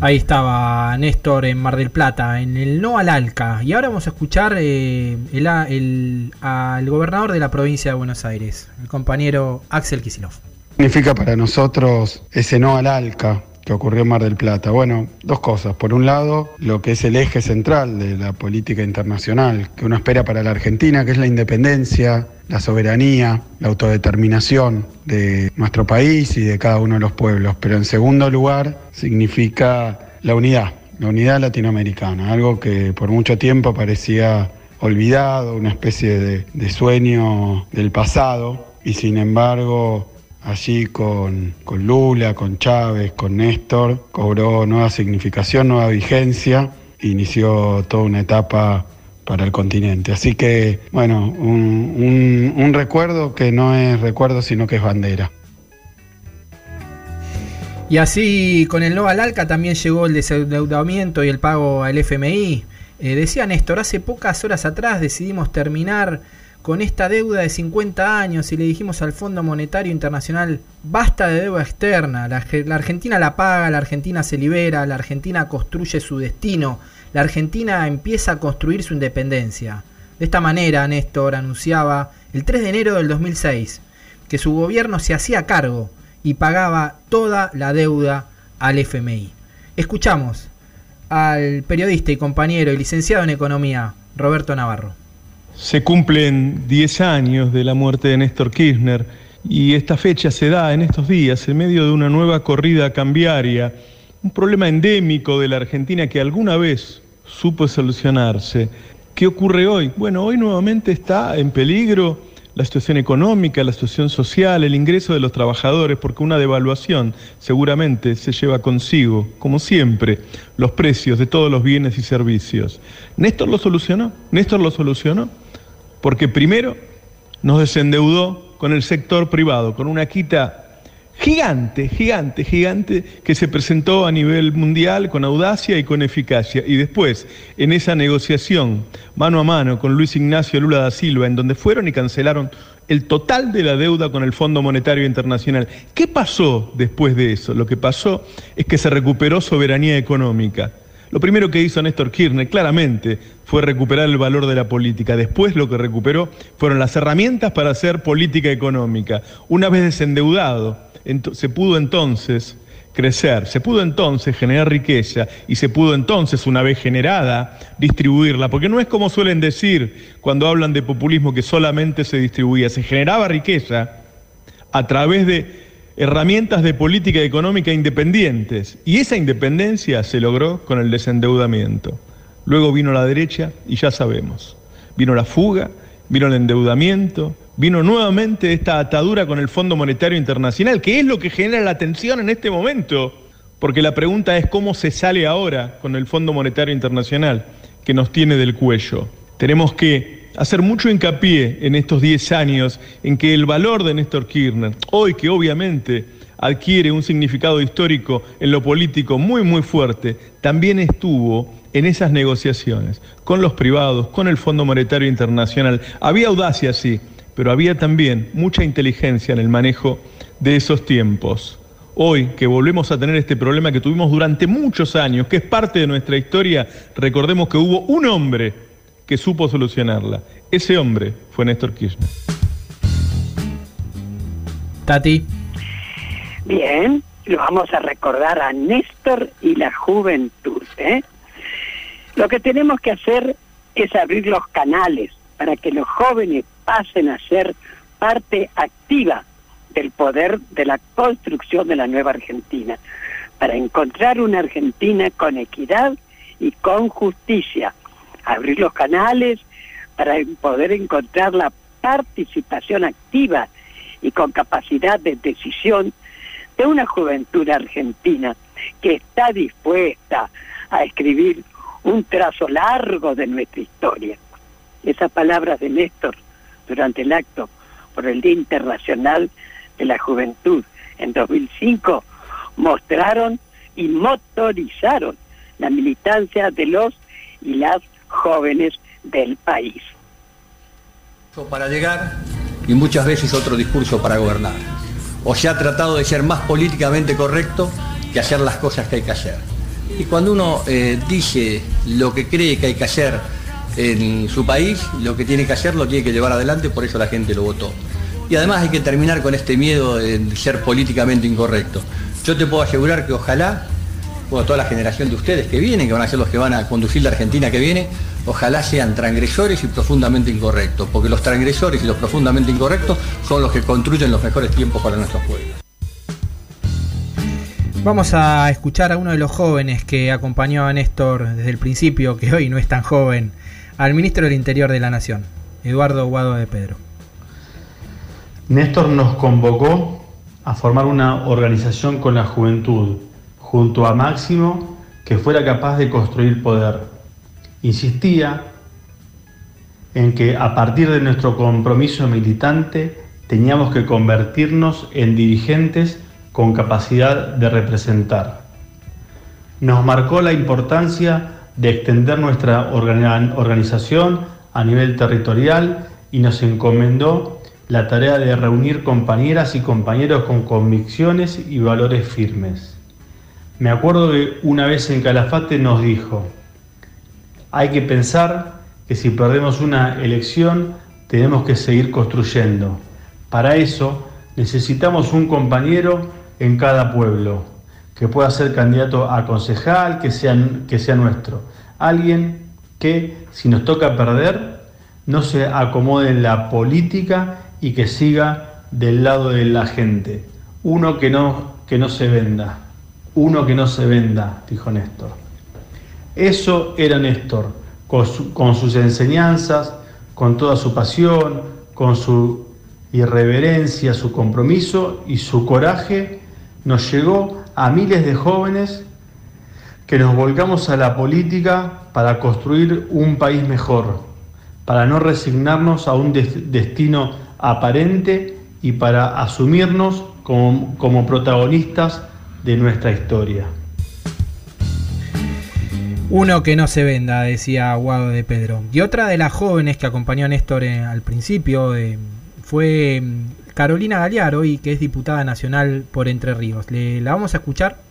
Ahí estaba Néstor en Mar del Plata, en el No al Alca. Y ahora vamos a escuchar eh, el- el- al gobernador de la provincia de Buenos Aires, el compañero Axel Kisilov. significa para nosotros ese no al ALCA que ocurrió en Mar del Plata? Bueno, dos cosas. Por un lado, lo que es el eje central de la política internacional que uno espera para la Argentina, que es la independencia, la soberanía, la autodeterminación de nuestro país y de cada uno de los pueblos. Pero en segundo lugar, significa la unidad, la unidad latinoamericana, algo que por mucho tiempo parecía olvidado, una especie de, de sueño del pasado, y sin embargo allí con, con Lula, con Chávez, con Néstor, cobró nueva significación, nueva vigencia, inició toda una etapa para el continente. Así que, bueno, un, un- recuerdo que no es recuerdo, sino que es bandera. Y así con el no al también llegó el desendeudamiento y el pago al FMI. Eh, decía Néstor, hace pocas horas atrás decidimos terminar con esta deuda de 50 años y le dijimos al Fondo Monetario Internacional, basta de deuda externa, la, la, Argentina la paga, la Argentina se libera, la Argentina construye su destino, la Argentina empieza a construir su independencia. De esta manera, Néstor anunciaba el 3 de enero del 2006 que su gobierno se hacía cargo y pagaba toda la deuda al FMI. Escuchamos al periodista y compañero y licenciado en Economía, Roberto Navarro. Se cumplen 10 años de la muerte de Néstor Kirchner y esta fecha se da en estos días en medio de una nueva corrida cambiaria, un problema endémico de la Argentina que alguna vez supo solucionarse. ¿Qué ocurre hoy? Bueno, hoy nuevamente está en peligro la situación económica, la situación social, el ingreso de los trabajadores, porque una devaluación seguramente se lleva consigo, como siempre, los precios de todos los bienes y servicios. Néstor lo solucionó, Néstor lo solucionó, porque primero nos desendeudó con el sector privado, con una quita gigante, gigante, gigante, que se presentó a nivel mundial con audacia y con eficacia. Y después, en esa negociación mano a mano con Luis Ignacio Lula da Silva, en donde fueron y cancelaron el total de la deuda con el Fondo Monetario Internacional. ¿Qué pasó después de eso? Lo que pasó es que se recuperó soberanía económica. Lo primero que hizo Néstor Kirchner claramente fue recuperar el valor de la política. Después lo que recuperó fueron las herramientas para hacer política económica. Una vez desendeudado, se pudo entonces crecer, se pudo entonces generar riqueza y se pudo entonces, una vez generada, distribuirla, porque no es como suelen decir cuando hablan de populismo que solamente se distribuía, se generaba riqueza a través de herramientas de política económica independientes y esa independencia se logró con el desendeudamiento. Luego vino la derecha y ya sabemos, vino la fuga, vino el endeudamiento, vino nuevamente esta atadura con el Fondo Monetario Internacional, que es lo que genera la tensión en este momento, porque la pregunta es cómo se sale ahora con el Fondo Monetario Internacional, que nos tiene del cuello. Tenemos que hacer mucho hincapié en estos 10 años en que el valor de Néstor Kirchner, hoy que obviamente adquiere un significado histórico en lo político muy muy fuerte, también estuvo en esas negociaciones con los privados, con el Fondo Monetario Internacional. Había audacia, sí, pero había también mucha inteligencia en el manejo de esos tiempos. Hoy que volvemos a tener este problema que tuvimos durante muchos años, que es parte de nuestra historia, recordemos que hubo un hombre que supo solucionarla. Ese hombre fue Néstor Kirchner. Tati. Bien, lo vamos a recordar a Néstor y la juventud. ¿eh? Lo que tenemos que hacer es abrir los canales para que los jóvenes pasen a ser parte activa del poder de la construcción de la nueva Argentina, para encontrar una Argentina con equidad y con justicia, abrir los canales para poder encontrar la participación activa y con capacidad de decisión de una juventud argentina que está dispuesta a escribir un trazo largo de nuestra historia. Esas palabras de Néstor durante el acto por el Día Internacional de la Juventud en 2005 mostraron y motorizaron la militancia de los y las jóvenes del país. Para llegar y muchas veces otro discurso para gobernar. O se ha tratado de ser más políticamente correcto que hacer las cosas que hay que hacer. Y cuando uno eh, dice lo que cree que hay que hacer en su país, lo que tiene que hacer lo tiene que llevar adelante, por eso la gente lo votó. Y además hay que terminar con este miedo de ser políticamente incorrecto. Yo te puedo asegurar que ojalá, bueno, toda la generación de ustedes que vienen, que van a ser los que van a conducir la Argentina que viene, ojalá sean transgresores y profundamente incorrectos, porque los transgresores y los profundamente incorrectos son los que construyen los mejores tiempos para nuestros pueblos. Vamos a escuchar a uno de los jóvenes que acompañó a Néstor desde el principio, que hoy no es tan joven, al ministro del Interior de la Nación, Eduardo Guado de Pedro. Néstor nos convocó a formar una organización con la juventud, junto a Máximo, que fuera capaz de construir poder. Insistía en que a partir de nuestro compromiso militante teníamos que convertirnos en dirigentes con capacidad de representar. Nos marcó la importancia de extender nuestra organización a nivel territorial y nos encomendó la tarea de reunir compañeras y compañeros con convicciones y valores firmes. Me acuerdo que una vez en Calafate nos dijo, hay que pensar que si perdemos una elección tenemos que seguir construyendo. Para eso necesitamos un compañero en cada pueblo que pueda ser candidato a concejal, que sea, que sea nuestro. Alguien que si nos toca perder no se acomode en la política y que siga del lado de la gente. Uno que no, que no se venda, uno que no se venda, dijo Néstor. Eso era Néstor, con, su- con sus enseñanzas, con toda su pasión, con su irreverencia, su compromiso y su coraje, nos llegó a miles de jóvenes que nos volcamos a la política para construir un país mejor, para no resignarnos a un des- destino aparente y para asumirnos como protagonistas de nuestra historia. Uno que no se venda, decía Guado de Pedro. Y otra de las jóvenes que acompañó a Néstor eh, al principio eh, fue mm, Carolina Galearo, y que es diputada nacional por Entre Ríos. Le, la vamos a escuchar.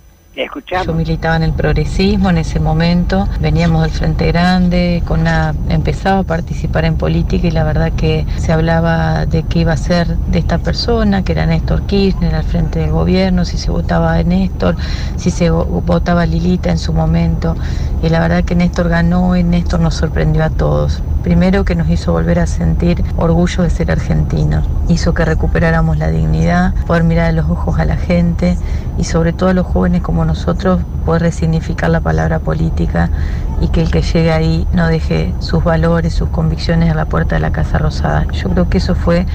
Yo militaba en el progresismo en ese momento, veníamos del Frente Grande, con una, empezaba a participar en política y la verdad que se hablaba de qué iba a ser de esta persona, que era Néstor Kirchner al frente del gobierno, si se votaba a Néstor, si se vo- votaba a Lilita en su momento. Y la verdad que Néstor ganó y Néstor nos sorprendió a todos. Primero que nos hizo volver a sentir orgullo de ser argentinos, hizo que recuperáramos la dignidad, poder mirar a los ojos a la gente y sobre todo a los jóvenes como nosotros poder resignificar la palabra política y que el que llegue ahí no deje sus valores, sus convicciones a la puerta de la Casa Rosada. Yo creo que eso fue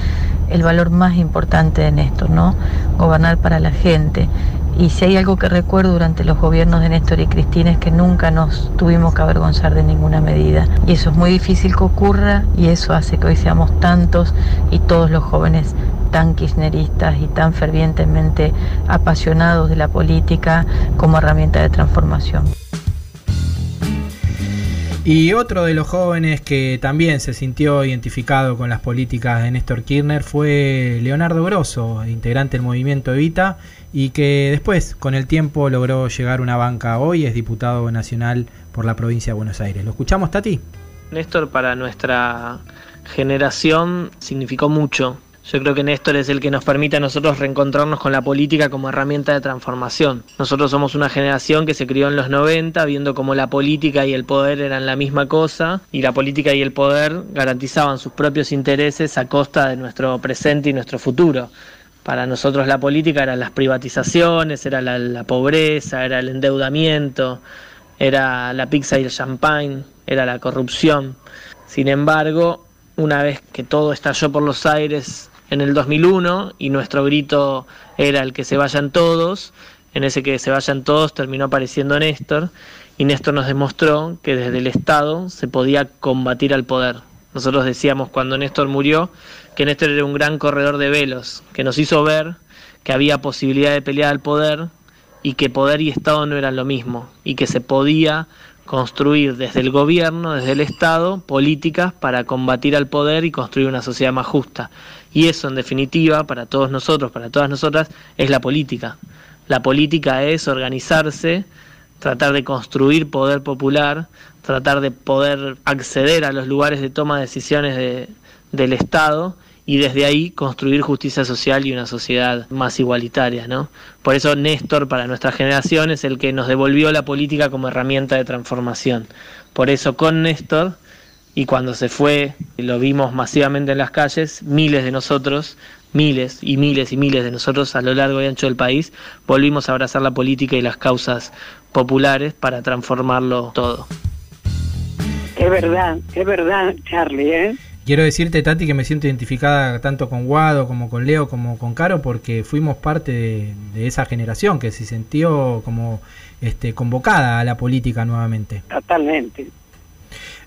el valor más importante de Néstor, ¿no? Gobernar para la gente. Y si hay algo que recuerdo durante los gobiernos de Néstor y Cristina es que nunca nos tuvimos que avergonzar de ninguna medida. Y eso es muy difícil que ocurra y eso hace que hoy seamos tantos y todos los jóvenes tan kirchneristas y tan fervientemente apasionados de la política como herramienta de transformación. Y otro de los jóvenes que también se sintió identificado con las políticas de Néstor Kirchner fue Leonardo Grosso, integrante del movimiento Evita, y que después, con el tiempo, logró llegar a una banca. Hoy es diputado nacional por la provincia de Buenos Aires. ¿Lo escuchamos, Tati? Néstor para nuestra generación significó mucho. Yo creo que Néstor es el que nos permite a nosotros reencontrarnos con la política como herramienta de transformación. Nosotros somos una generación que se crió en los 90 viendo cómo la política y el poder eran la misma cosa y la política y el poder garantizaban sus propios intereses a costa de nuestro presente y nuestro futuro. Para nosotros la política eran las privatizaciones, era la, la pobreza, era el endeudamiento, era la pizza y el champagne, era la corrupción. Sin embargo, una vez que todo estalló por los aires en el 2001 y nuestro grito era el que se vayan todos, en ese que se vayan todos terminó apareciendo Néstor y Néstor nos demostró que desde el Estado se podía combatir al poder. Nosotros decíamos cuando Néstor murió que Néstor era un gran corredor de velos, que nos hizo ver que había posibilidad de pelear al poder y que poder y Estado no eran lo mismo y que se podía construir desde el gobierno, desde el Estado, políticas para combatir al poder y construir una sociedad más justa. Y eso, en definitiva, para todos nosotros, para todas nosotras, es la política. La política es organizarse, tratar de construir poder popular, tratar de poder acceder a los lugares de toma de decisiones de- del Estado y desde ahí construir justicia social y una sociedad más igualitaria, ¿no? Por eso Néstor para nuestra generación es el que nos devolvió la política como herramienta de transformación. Por eso con Néstor y cuando se fue, lo vimos masivamente en las calles, miles de nosotros, miles y miles y miles de nosotros a lo largo y ancho del país, volvimos a abrazar la política y las causas populares para transformarlo todo. Es verdad, es verdad, Charlie, ¿eh? Quiero decirte, Tati, que me siento identificada tanto con Guado como con Leo como con Caro porque fuimos parte de, de esa generación que se sintió como este, convocada a la política nuevamente. Totalmente.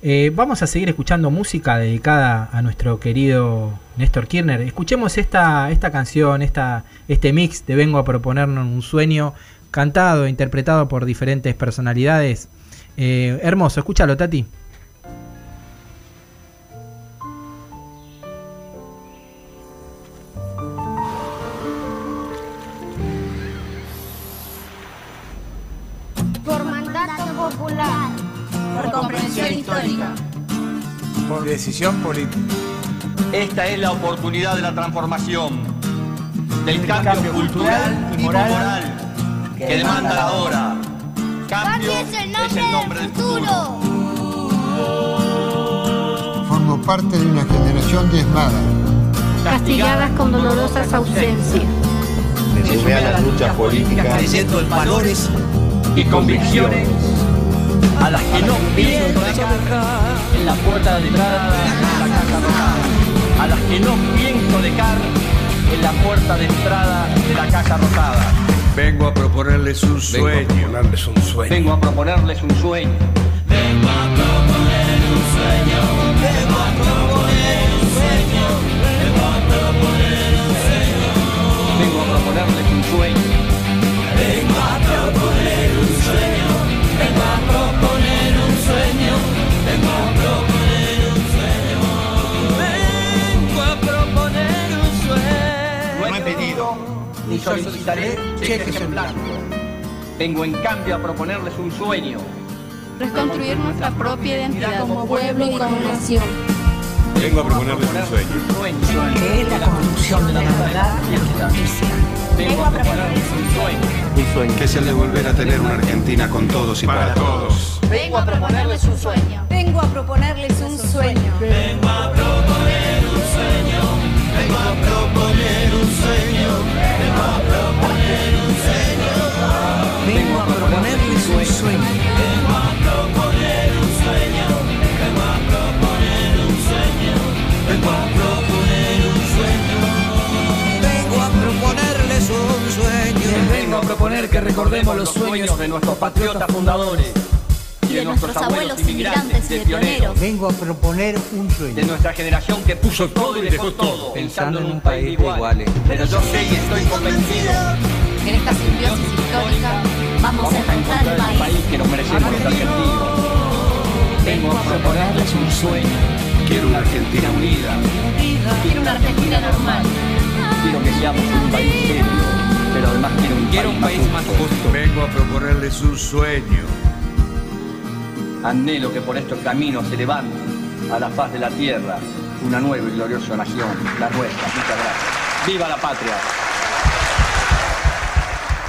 Eh, vamos a seguir escuchando música dedicada a nuestro querido Néstor Kirchner. Escuchemos esta, esta canción, esta, este mix de Vengo a proponernos un sueño, cantado e interpretado por diferentes personalidades. Eh, hermoso, escúchalo, Tati. Decisión política. Esta es la oportunidad de la transformación, del cambio, cultural y moral, que demanda la hora. Cambio es el nombre, es el nombre del futuro. Formo parte de una generación diezmada. Castigadas con dolorosas ausencias. Me sumé a las luchas políticas creyendo en valores y convicciones a las que no pienso dejar en la puerta de entrada de la casa rosada. A las que no pienso dejar en la puerta de entrada de la casa rosada. Vengo a proponerles un sueño. Vengo a proponerles un sueño. Vengo a proponerles un sueño. Vengo a proponer un sueño. Vengo a proponer solicitaré cheques en blanco. Vengo en cambio a proponerles un sueño. Reconstruir nuestra propia identidad como pueblo y como nación. Vengo a proponerles un sueño. Que es la construcción de la verdad y la justicia. Vengo a proponerles un sueño. Un sueño. Que es el de volver a tener una Argentina con todos y para, todos. Vengo a proponerles un sueño. Vengo a proponerles un sueño. Vengo a proponer un sueño. Vengo a proponer proponer que recordemos los sueños de nuestros patriotas fundadores y de nuestros abuelos inmigrantes y de pioneros. Vengo a proponer un sueño. De nuestra generación que puso todo y dejó todo, pensando en un país de iguales. Pero yo sé y estoy convencido En esta simbiosis histórica vamos a encontrar el el país. país que nos merecemos los argentinos. Vengo a proponerles un sueño. Quiero una Argentina unida. Quiero una Argentina normal. Quiero que seamos un país serio, pero además quiero un país, más justo. Vengo a proponerles un sueño. Anhelo que por estos caminos se levante a la faz de la tierra una nueva y gloriosa nación, la nuestra. Muchas gracias. ¡Viva la patria!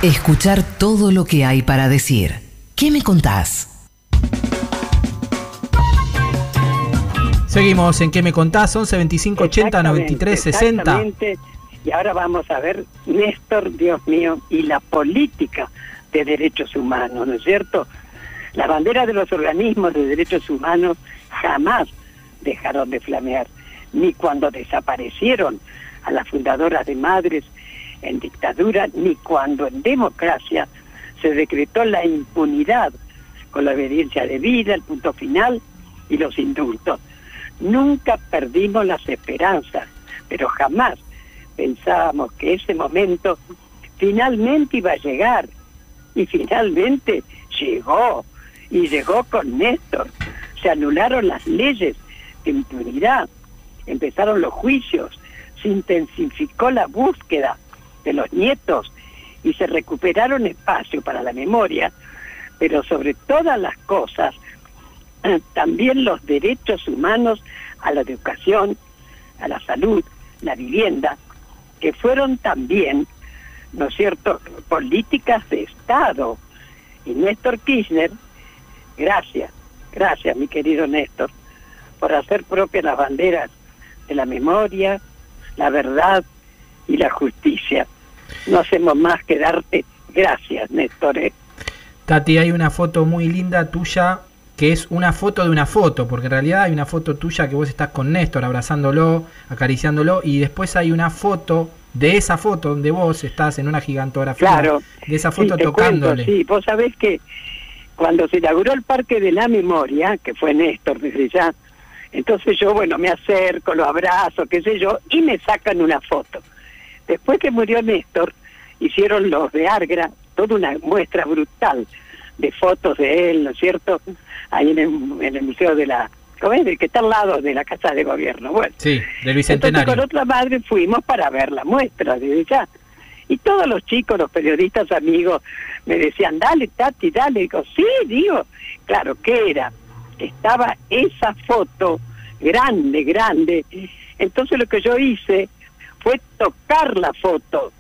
Escuchar todo lo que hay para decir. ¿Qué me contás? Seguimos en ¿Qué me contás? 11 25 80 93 60. Y ahora vamos a ver, Néstor, Dios mío, y la política de derechos humanos, ¿no es cierto? Las banderas de los organismos de derechos humanos jamás dejaron de flamear, ni cuando desaparecieron a las fundadoras de madres en dictadura, ni cuando en democracia se decretó la impunidad con la obediencia de vida, el punto final y los indultos. Nunca perdimos las esperanzas, pero jamás pensábamos que ese momento finalmente iba a llegar. Y finalmente llegó, y llegó con Néstor. Se anularon las leyes de impunidad, empezaron los juicios, se intensificó la búsqueda de los nietos y se recuperaron espacio para la memoria, pero sobre todas las cosas, también los derechos humanos a la educación, a la salud, la vivienda, que fueron también, ¿no es cierto?, políticas de Estado. Y Néstor Kirchner, gracias, gracias mi querido Néstor, por hacer propias las banderas de la memoria, la verdad y la justicia. No hacemos más que darte gracias, Néstor. ¿eh? Tati, hay una foto muy linda tuya que es una foto de una foto, porque en realidad hay una foto tuya que vos estás con Néstor abrazándolo, acariciándolo, y después hay una foto de esa foto donde vos estás en una gigantografía Claro. de esa foto tocándole. cuento, sí, vos sabés que cuando se inauguró el Parque de la Memoria, que fue Néstor desde ya, entonces yo, bueno, me acerco, lo abrazo, qué sé yo, y me sacan una foto. Después que murió Néstor, hicieron los de Argra toda una muestra brutal de fotos de él, ¿no es cierto? Ahí en el, en el Museo de la... Que está al lado de la Casa de Gobierno. Bueno, Sí, del entonces Bicentenario. con otra madre fuimos para ver la muestra desde ya. Y todos los chicos, los periodistas amigos, me decían, dale, Tati, dale. Digo, sí, digo. Claro, ¿qué era? estaba esa foto grande, grande. Entonces lo que yo hice fue tocar la foto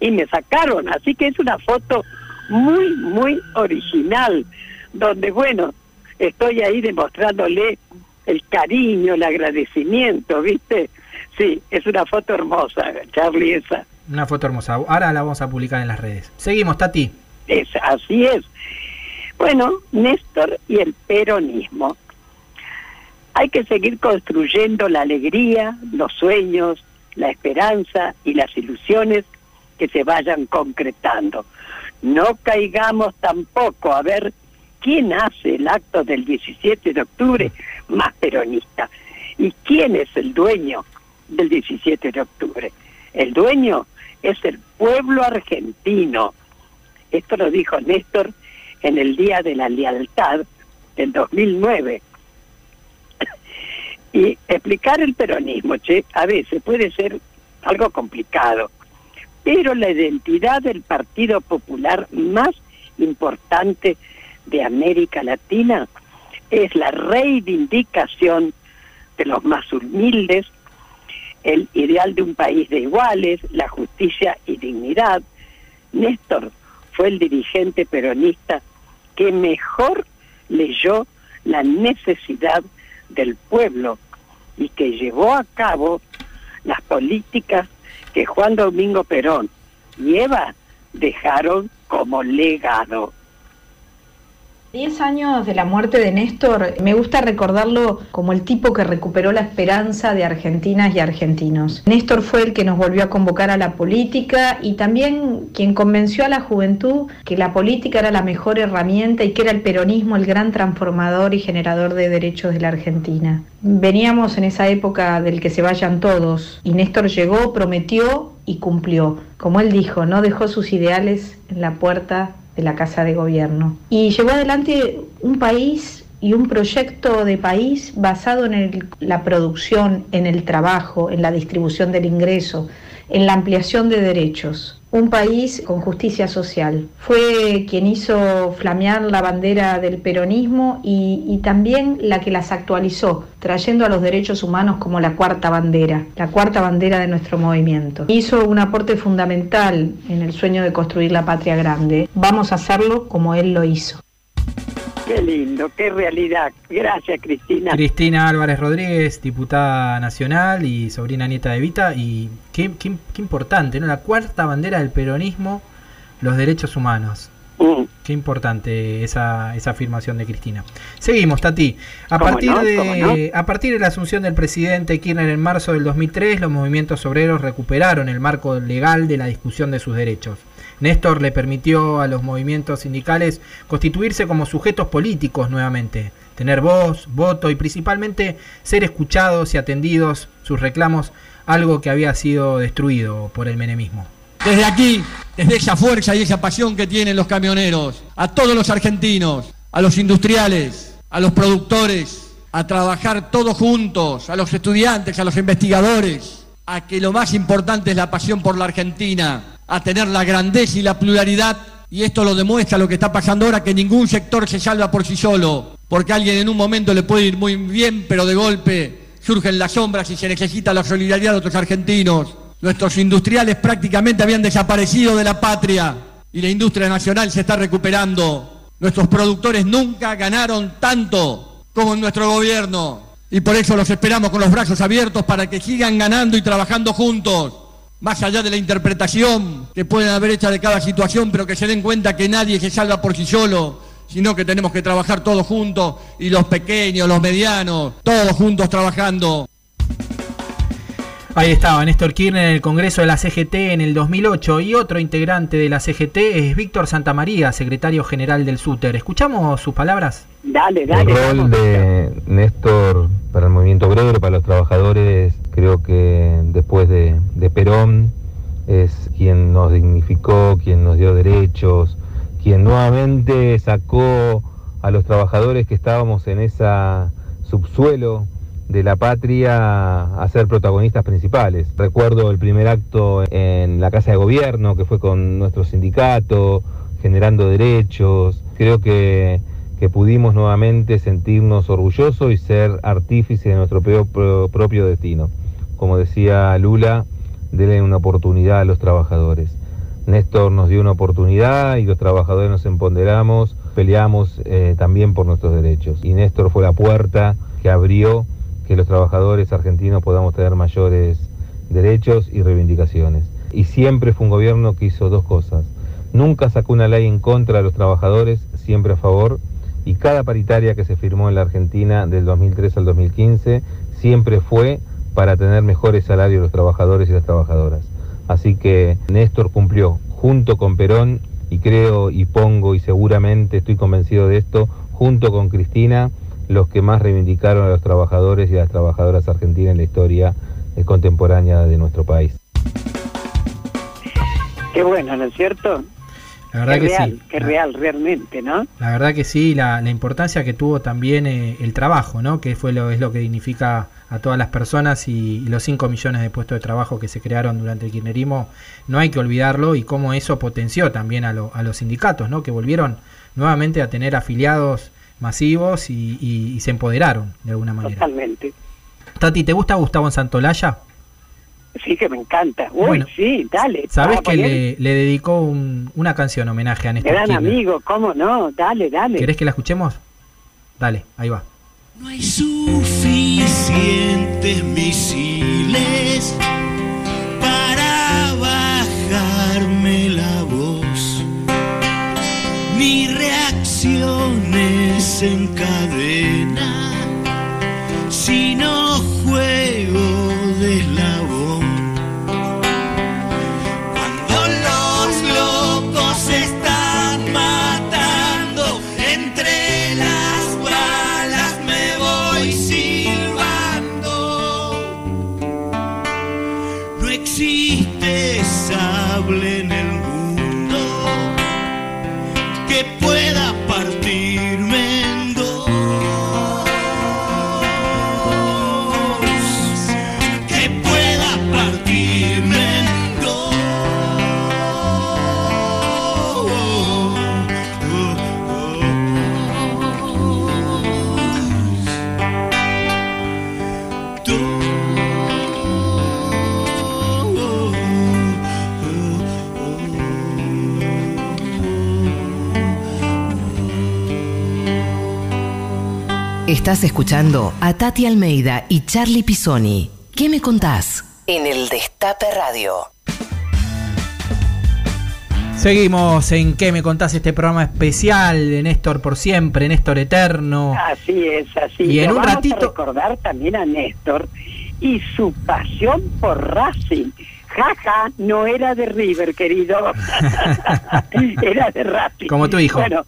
y me sacaron. Así que es una foto muy, muy original, donde, bueno, estoy ahí demostrándole el cariño, el agradecimiento, ¿viste? Sí, es una foto hermosa, Charlie, esa. Una foto hermosa. Ahora la vamos a publicar en las redes. Seguimos, Tati. Es, así es. Bueno, Néstor y el peronismo. Hay que seguir construyendo la alegría, los sueños, la esperanza y las ilusiones que se vayan concretando. No caigamos tampoco a ver quién hace el acto del 17 de octubre más peronista y quién es el dueño del 17 de octubre. El dueño es el pueblo argentino. Esto lo dijo Néstor en el Día de la Lealtad del 2009. Y explicar el peronismo, che, a veces puede ser algo complicado, pero la identidad del Partido Popular más importante de América Latina es la reivindicación de los más humildes, el ideal de un país de iguales, la justicia y dignidad. Néstor fue el dirigente peronista que mejor leyó la necesidad del pueblo y que llevó a cabo las políticas que Juan Domingo Perón y Eva dejaron como legado. Diez años de la muerte de Néstor, me gusta recordarlo como el tipo que recuperó la esperanza de argentinas y argentinos. Néstor fue el que nos volvió a convocar a la política y también quien convenció a la juventud que la política era la mejor herramienta y que era el peronismo el gran transformador y generador de derechos de la Argentina. Veníamos en esa época del que se vayan todos y Néstor llegó, prometió y cumplió. Como él dijo, no dejó sus ideales en la puerta de la Casa de Gobierno. Y llevó adelante un país y un proyecto de país basado en la producción, en el trabajo, en la distribución del ingreso, en la ampliación de derechos. Un país con justicia social. Fue quien hizo flamear la bandera del peronismo y, también la que las actualizó, trayendo a los derechos humanos como la cuarta bandera, la cuarta bandera de nuestro movimiento. Hizo un aporte fundamental en el sueño de construir la patria grande. Vamos a hacerlo como él lo hizo. Qué lindo, qué realidad. Gracias, Cristina. Cristina Álvarez Rodríguez, diputada nacional y sobrina nieta de Vita. Y qué, qué- qué importante, ¿no? La cuarta bandera del peronismo, los derechos humanos. Mm. Qué importante esa, esa afirmación de Cristina. Seguimos, Tati. A ¿Cómo partir, no? de, a partir de la asunción del presidente Kirchner en marzo del 2003, los movimientos obreros recuperaron el marco legal de la discusión de sus derechos. Néstor le permitió a los movimientos sindicales constituirse como sujetos políticos nuevamente, tener voz, voto y principalmente ser escuchados y atendidos sus reclamos, algo que había sido destruido por el menemismo. Desde aquí, desde esa fuerza y esa pasión que tienen los camioneros, a todos los argentinos, a los industriales, a los productores, a trabajar todos juntos, a los estudiantes, a los investigadores, a que lo más importante es la pasión por la Argentina, a tener la grandeza y la pluralidad. Y esto lo demuestra lo que está pasando ahora, que ningún sector se salva por sí solo, porque a alguien en un momento le puede ir muy bien, pero de golpe surgen las sombras y se necesita la solidaridad de otros argentinos. Nuestros industriales prácticamente habían desaparecido de la patria y la industria nacional se está recuperando. Nuestros productores nunca ganaron tanto como en nuestro gobierno y por eso los esperamos con los brazos abiertos para que sigan ganando y trabajando juntos, más allá de la interpretación que pueden haber hecha de cada situación, pero que se den cuenta que nadie se salva por sí solo, sino que tenemos que trabajar todos juntos y los pequeños, los medianos, todos juntos trabajando. Ahí estaba Néstor Kirchner en el Congreso de la CGT en el 2008 y otro integrante de la CGT es Víctor Santamaría, secretario general del SUTER. ¿Escuchamos sus palabras? Dale, El dale. rol de Néstor para el movimiento obrero, para los trabajadores, creo que después de, de Perón es quien nos dignificó, quien nos dio derechos, quien nuevamente sacó a los trabajadores que estábamos en esa subsuelo de la patria a ser protagonistas principales. Recuerdo el primer acto en la Casa de Gobierno, que fue con nuestro sindicato, generando derechos. Creo que que pudimos nuevamente sentirnos orgullosos y ser artífices de nuestro propio destino. Como decía Lula, denle una oportunidad a los trabajadores. Néstor nos dio una oportunidad y los trabajadores nos empoderamos, peleamos eh, también por nuestros derechos. Y Néstor fue la puerta que abrió que los trabajadores argentinos podamos tener mayores derechos y reivindicaciones. Y siempre fue un gobierno que hizo dos cosas. Nunca sacó una ley en contra de los trabajadores, siempre a favor. Y cada paritaria que se firmó en la Argentina del 2003 al 2015 siempre fue para tener mejores salarios los trabajadores y las trabajadoras. Así que Néstor cumplió junto con Perón y creo y pongo y seguramente estoy convencido de esto, junto con Cristina, los que más reivindicaron a los trabajadores y a las trabajadoras argentinas en la historia contemporánea de nuestro país. Qué bueno, ¿no es cierto? La verdad qué que real, sí. qué real realmente, ¿no? La verdad que sí, la, la importancia que tuvo también eh, el trabajo, ¿no? Que fue lo, es lo que dignifica a todas las personas y, y los 5 millones de puestos de trabajo que se crearon durante el kirchnerismo, no hay que olvidarlo y cómo eso potenció también a, lo- a los sindicatos, ¿no? Que volvieron nuevamente a tener afiliados masivos y, y- y se empoderaron de alguna manera. Totalmente. Tati, ¿te gusta Gustavo Santolaya? Sí, que me encanta. Uy, Bueno, sí, dale. Sabes que le, le dedicó un- una canción homenaje a Néstor Gran Kirchner. amigo, ¿cómo no? Dale, dale. ¿Querés que la escuchemos? Dale, ahí va. No hay suficientes misiles en cadena, sino juego de eslabón. Cuando los locos están matando entre las balas me voy silbando. No existe sable en el Estás escuchando a Tati Almeida y Charlie Pisoni. ¿Qué me contás? En el Destape Radio. Seguimos en ¿Qué me contás? Este programa especial de Néstor por siempre, Néstor Eterno. Así es, así. Y en Lo un vamos ratito- a recordar también a Néstor y su pasión por Racing. Jaja, no era de River, querido. era de Racing. Como tu hijo. Bueno,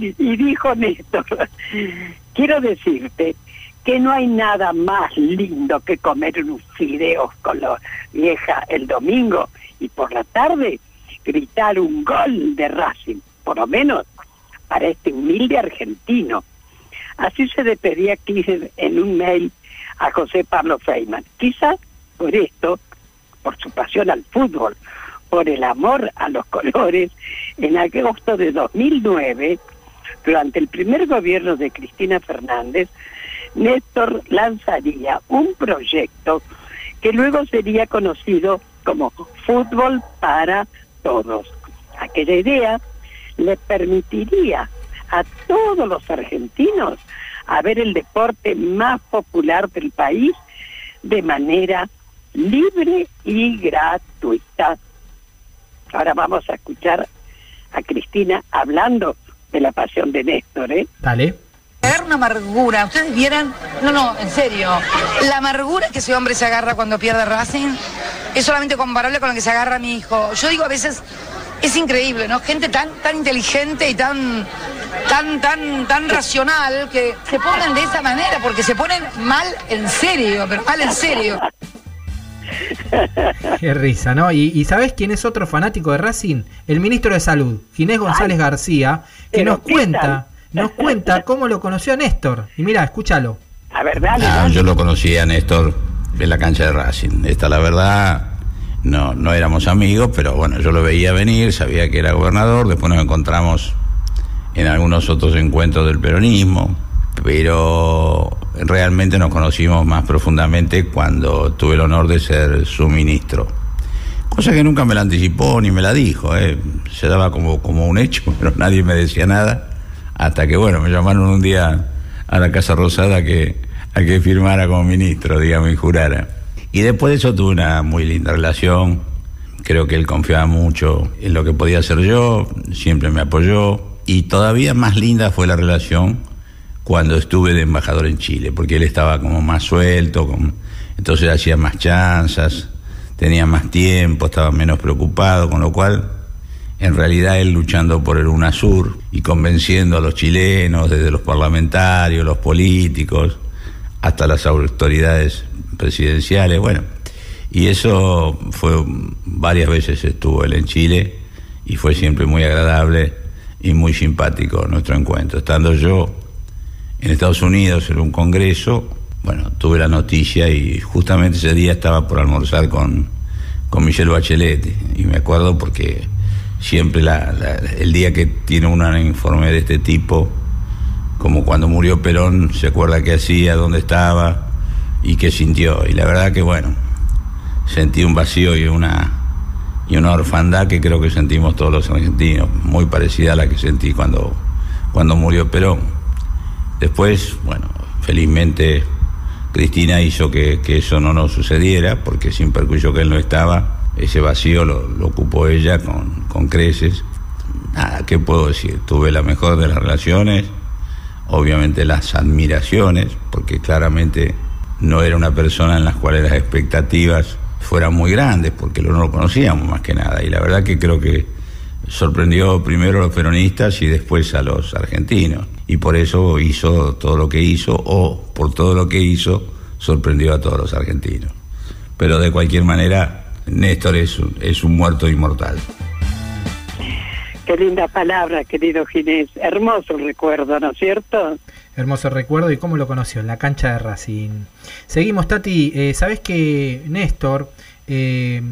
y dijo Néstor, quiero decirte que no hay nada más lindo que comer unos fideos con la vieja el domingo y por la tarde gritar un gol de Racing, por lo menos para este humilde argentino. Así se despedía Kirchner en un mail a José Pablo Feynman. Quizás por esto, por su pasión al fútbol, por el amor a los colores, en agosto de 2009, durante el primer gobierno de Cristina Fernández, Néstor lanzaría un proyecto que luego sería conocido como Fútbol para Todos. Aquella idea le permitiría a todos los argentinos a ver el deporte más popular del país de manera libre y gratuita. Ahora vamos a escuchar a Cristina hablando de la pasión de Néstor, ¿eh? Dale. Una amargura, ustedes vieran, no, no, en serio, la amargura que ese hombre se agarra cuando pierde Racing es solamente comparable con lo que se agarra mi hijo. Yo digo a veces, es increíble, ¿no? Gente tan, tan inteligente y tan, tan, tan, tan racional que se ponen de esa manera porque se ponen mal en serio, pero mal en serio. Qué risa, ¿no? Y, y ¿sabés quién es otro fanático de Racing? El ministro de Salud, Ginés González García, que pero nos ¿qué cuenta, nos cuenta cómo lo conoció a Néstor. Y mira, escúchalo. A ver, dale, Ah, dale. yo lo conocí a Néstor en la cancha de Racing. Esta la verdad, no, no éramos amigos, pero bueno, yo lo veía venir, sabía que era gobernador, después nos encontramos en algunos otros encuentros del peronismo, pero realmente nos conocimos más profundamente cuando tuve el honor de ser su ministro. Cosa que nunca me la anticipó ni me la dijo, ¿eh? se daba como, como un hecho, pero nadie me decía nada, hasta que bueno, me llamaron un día a la Casa Rosada que, a que firmara como ministro, digamos, y jurara. Y después de eso tuve una muy linda relación, creo que él confiaba mucho en lo que podía hacer yo, siempre me apoyó, y todavía más linda fue la relación cuando estuve de embajador en Chile, porque él estaba como más suelto, entonces hacía más chanzas, tenía más tiempo, estaba menos preocupado, con lo cual en realidad él luchando por el UNASUR y convenciendo a los chilenos, desde los parlamentarios, los políticos, hasta las autoridades presidenciales, bueno, y eso fue varias veces estuvo él en Chile y fue siempre muy agradable y muy simpático nuestro encuentro. Estando yo en Estados Unidos en un congreso, bueno, tuve la noticia y justamente ese día estaba por almorzar con, con Michelle Bachelet y me acuerdo porque siempre la- el día que tiene un informe de este tipo, como cuando murió Perón, se acuerda qué hacía, dónde estaba y qué sintió. Y la verdad que bueno, sentí un vacío y una y una orfandad que creo que sentimos todos los argentinos, muy parecida a la que sentí cuando, cuando murió Perón. Después, bueno, felizmente Cristina hizo que, eso no nos sucediera, porque sin perjuicio que él no estaba, ese vacío lo, lo ocupó ella con, con creces. Nada, ¿qué puedo decir? Tuve la mejor de las relaciones, obviamente las admiraciones, porque claramente no era una persona en las cuales las expectativas fueran muy grandes, porque no lo conocíamos más que nada. Y la verdad que creo que sorprendió primero a los peronistas y después a los argentinos. Y por eso hizo todo lo que hizo, o por todo lo que hizo, sorprendió a todos los argentinos. Pero de cualquier manera, Néstor es un, es un muerto inmortal. Qué linda palabra, querido Ginés. Hermoso recuerdo, ¿no es cierto? Hermoso recuerdo y cómo lo conoció, en la cancha de Racing. Seguimos, Tati. Eh, Sabes que Néstor eh,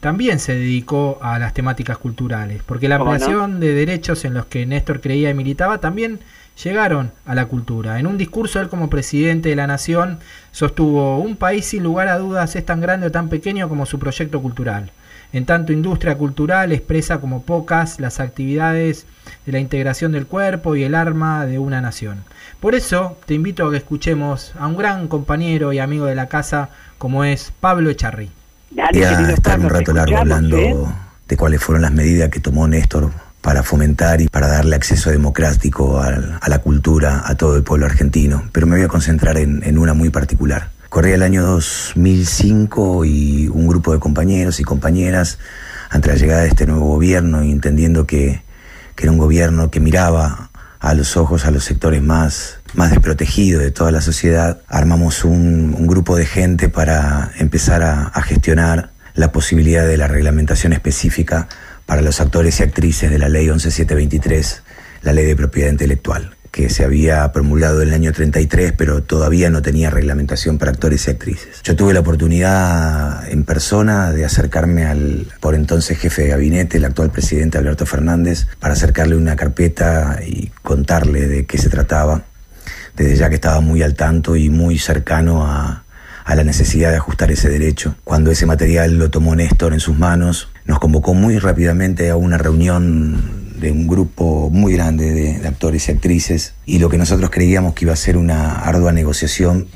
también se dedicó a las temáticas culturales, porque la ampliación de derechos en los que Néstor creía y militaba también llegaron a la cultura. En un discurso, él como presidente de la nación sostuvo, un país sin lugar a dudas es tan grande o tan pequeño como su proyecto cultural. En tanto, industria cultural expresa como pocas las actividades de la integración del cuerpo y el arma de una nación. Por eso te invito a que escuchemos a un gran compañero y amigo de la casa como es Pablo Echarri. Quería estar un rato largo hablando de cuáles fueron las medidas que tomó Néstor para fomentar y para darle acceso democrático al- a, la cultura a todo el pueblo argentino, pero me voy a concentrar en, en una muy particular. Corría el año 2005 y un grupo de compañeros y compañeras, ante la llegada de este nuevo gobierno entendiendo que, que era un gobierno que miraba a los ojos a los sectores más, más desprotegidos de toda la sociedad, armamos un, un grupo de gente para empezar a, a gestionar la posibilidad de la reglamentación específica para los actores y actrices de la ley 11723, la ley de propiedad intelectual, que se había promulgado en el año 33, pero todavía no tenía reglamentación para actores y actrices. Yo tuve la oportunidad en persona de acercarme al por entonces jefe de gabinete, el actual presidente Alberto Fernández, para acercarle una carpeta y contarle de qué se trataba, desde ya que estaba muy al tanto y muy cercano a, a la necesidad de ajustar ese derecho. Cuando ese material lo tomó Néstor en sus manos, nos convocó muy rápidamente a una reunión de un grupo muy grande de, actores y actrices y lo que nosotros creíamos que iba a ser una ardua negociación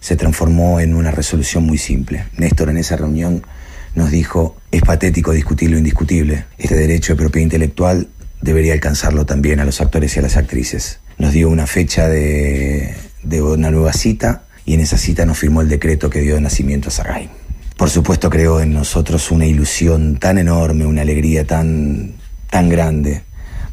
se transformó en una resolución muy simple. Néstor en esa reunión nos dijo, es patético discutir lo indiscutible. Este derecho de propiedad intelectual debería alcanzarlo también a los actores y a las actrices. Nos dio una fecha de, de una nueva cita y en esa cita nos firmó el decreto que dio nacimiento a Sargay. Por supuesto creó en nosotros una ilusión tan enorme, una alegría tan, tan grande,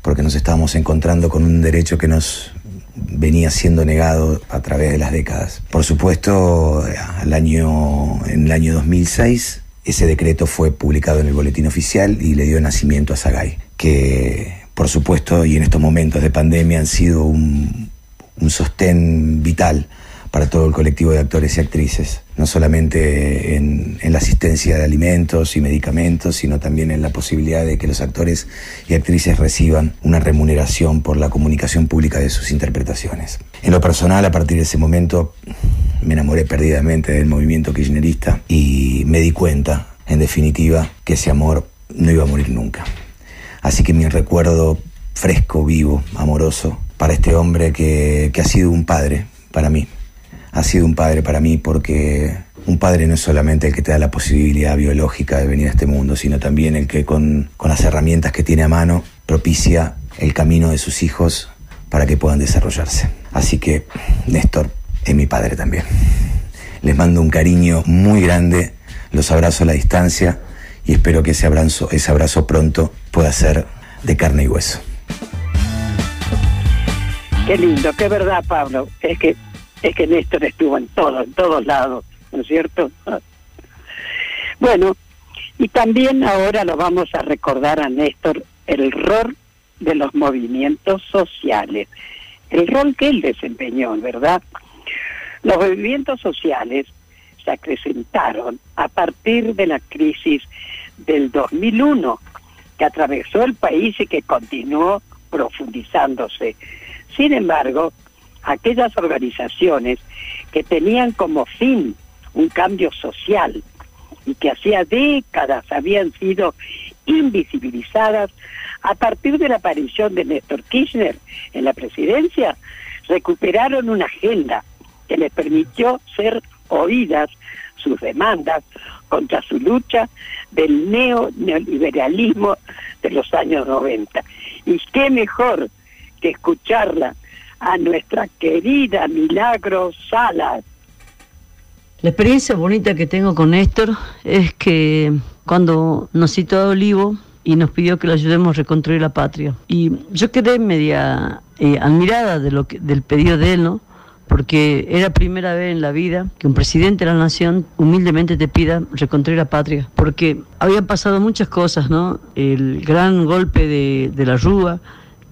porque nos estábamos encontrando con un derecho que nos venía siendo negado a través de las décadas. Por supuesto, al año, en el año 2006, ese decreto fue publicado en el boletín oficial y le dio nacimiento a Sagay, que por supuesto y en estos momentos de pandemia han sido un, un sostén vital para todo el colectivo de actores y actrices, no solamente en, en la asistencia de alimentos y medicamentos, sino también en la posibilidad de que los actores y actrices reciban una remuneración por la comunicación pública de sus interpretaciones. En lo personal, a partir de ese momento, me enamoré perdidamente del movimiento kirchnerista y me di cuenta, en definitiva, que ese amor no iba a morir nunca. Así que mi recuerdo fresco, vivo, amoroso, para este hombre que, que ha sido un padre para mí. Ha sido un padre para mí porque un padre no es solamente el que te da la posibilidad biológica de venir a este mundo, sino también el que con, con las herramientas que tiene a mano propicia el camino de sus hijos para que puedan desarrollarse. Así que Néstor es mi padre también. Les mando un cariño muy grande, los abrazo a la distancia y espero que ese abrazo, ese abrazo pronto pueda ser de carne y hueso. Qué lindo, qué verdad, Pablo. Es que es que Néstor estuvo en todo, en todos lados, ¿no es cierto? Bueno, y también ahora lo vamos a recordar a Néstor el rol de los movimientos sociales, el rol que él desempeñó, ¿verdad? Los movimientos sociales se acrecentaron a partir de la crisis del 2001 que atravesó el país y que continuó profundizándose. Sin embargo, aquellas organizaciones que tenían como fin un cambio social y que hacía décadas habían sido invisibilizadas a partir de la aparición de Néstor Kirchner en la presidencia, recuperaron una agenda que les permitió ser oídas sus demandas contra su lucha del neo neoliberalismo de los años 90. Y qué mejor que escucharla a nuestra querida Milagro Salas. La experiencia bonita que tengo con Néstor es que cuando nos citó a Olivo y nos pidió que le ayudemos a reconstruir la patria. Y yo quedé media eh, admirada de lo del pedido de él, ¿no? Porque era primera vez en la vida que un presidente de la nación humildemente te pida reconstruir la patria. Porque habían pasado muchas cosas, ¿no? El gran golpe de la Rúa,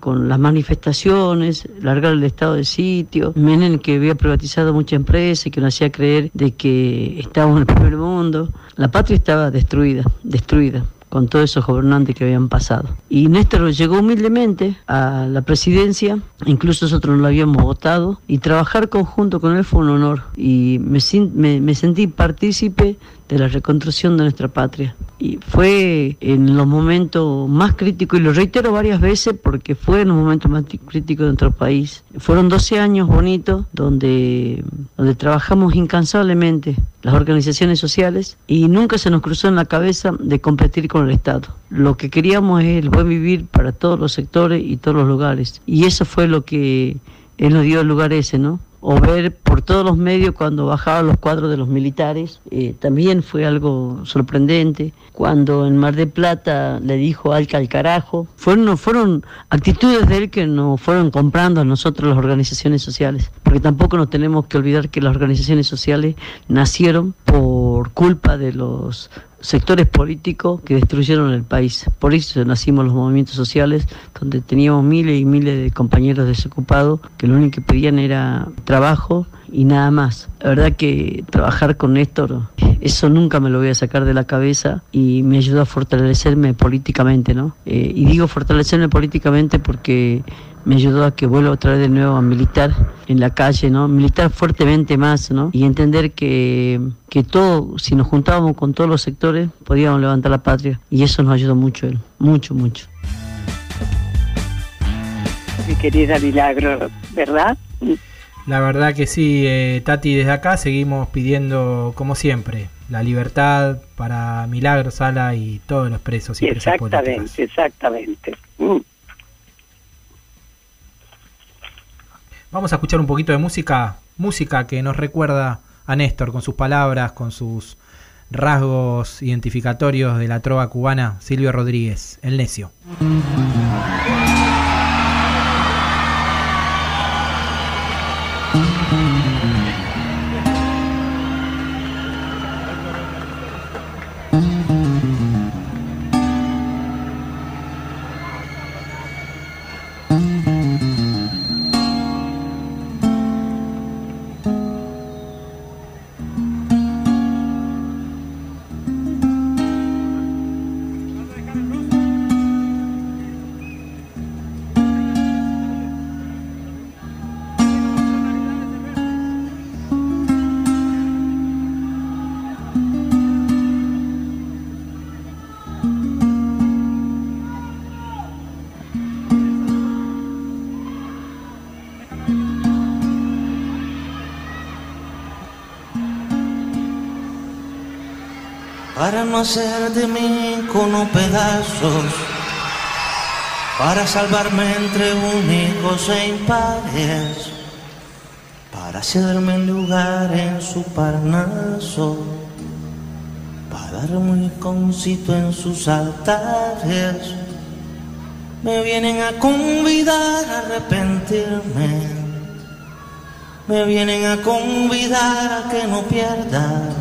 con las manifestaciones, largar el estado de sitio, Menem que había privatizado mucha empresa y que nos hacía creer de que estábamos en el primer mundo. La patria estaba destruida, destruida con todos esos gobernantes que habían pasado. Y Néstor llegó humildemente a la presidencia, incluso nosotros no lo habíamos votado, y trabajar conjunto con él fue un honor. Y me, me, me sentí partícipe de la reconstrucción de nuestra patria. Y fue en los momentos más críticos, y lo reitero varias veces porque fue en los momentos más críticos de nuestro país. Fueron 12 años bonitos donde, donde trabajamos incansablemente las organizaciones sociales y nunca se nos cruzó en la cabeza de competir con el Estado. Lo que queríamos es el buen vivir para todos los sectores y todos los lugares. Y eso fue lo que él nos dio el lugar ese, ¿no? O ver por todos los medios cuando bajaban los cuadros de los militares, eh, también fue algo sorprendente. Cuando en Mar de Plata le dijo Alca al carajo, fueron, fueron actitudes de él que nos fueron comprando a nosotros las organizaciones sociales, porque tampoco nos tenemos que olvidar que las organizaciones sociales nacieron por culpa de los sectores políticos que destruyeron el país. Por eso nacimos los movimientos sociales, donde teníamos miles y miles de compañeros desocupados que lo único que pedían era trabajo y nada más. La verdad que trabajar con Néstor, eso nunca me lo voy a sacar de la cabeza y me ayudó a fortalecerme políticamente, ¿no? Eh, y digo fortalecerme políticamente porque me ayudó a que vuelva otra vez de nuevo a militar en la calle, ¿no? Militar fuertemente más, ¿no? Y entender que, que todo, si nos juntábamos con todos los sectores, podíamos levantar la patria. Y eso nos ayudó mucho él, mucho, mucho. Mi querida Milagro, ¿verdad? La verdad que sí, eh, Tati, desde acá seguimos pidiendo, como siempre, la libertad para Milagro Sala y todos los presos y presas políticas. Exactamente, exactamente. Mm. Vamos a escuchar un poquito de música, música que nos recuerda a Néstor con sus palabras, con sus rasgos identificatorios de la trova cubana, Silvio Rodríguez, El Necio. Para no hacer de mí cono pedazos, para salvarme entre únicos e impares, para hacerme lugar en su parnaso, para darme un concito en sus altares. Me vienen a convidar a arrepentirme, me vienen a convidar a que no pierda.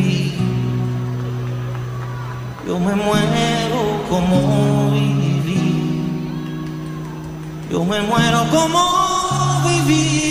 Yo me muero como viví. Yo me muero como viví.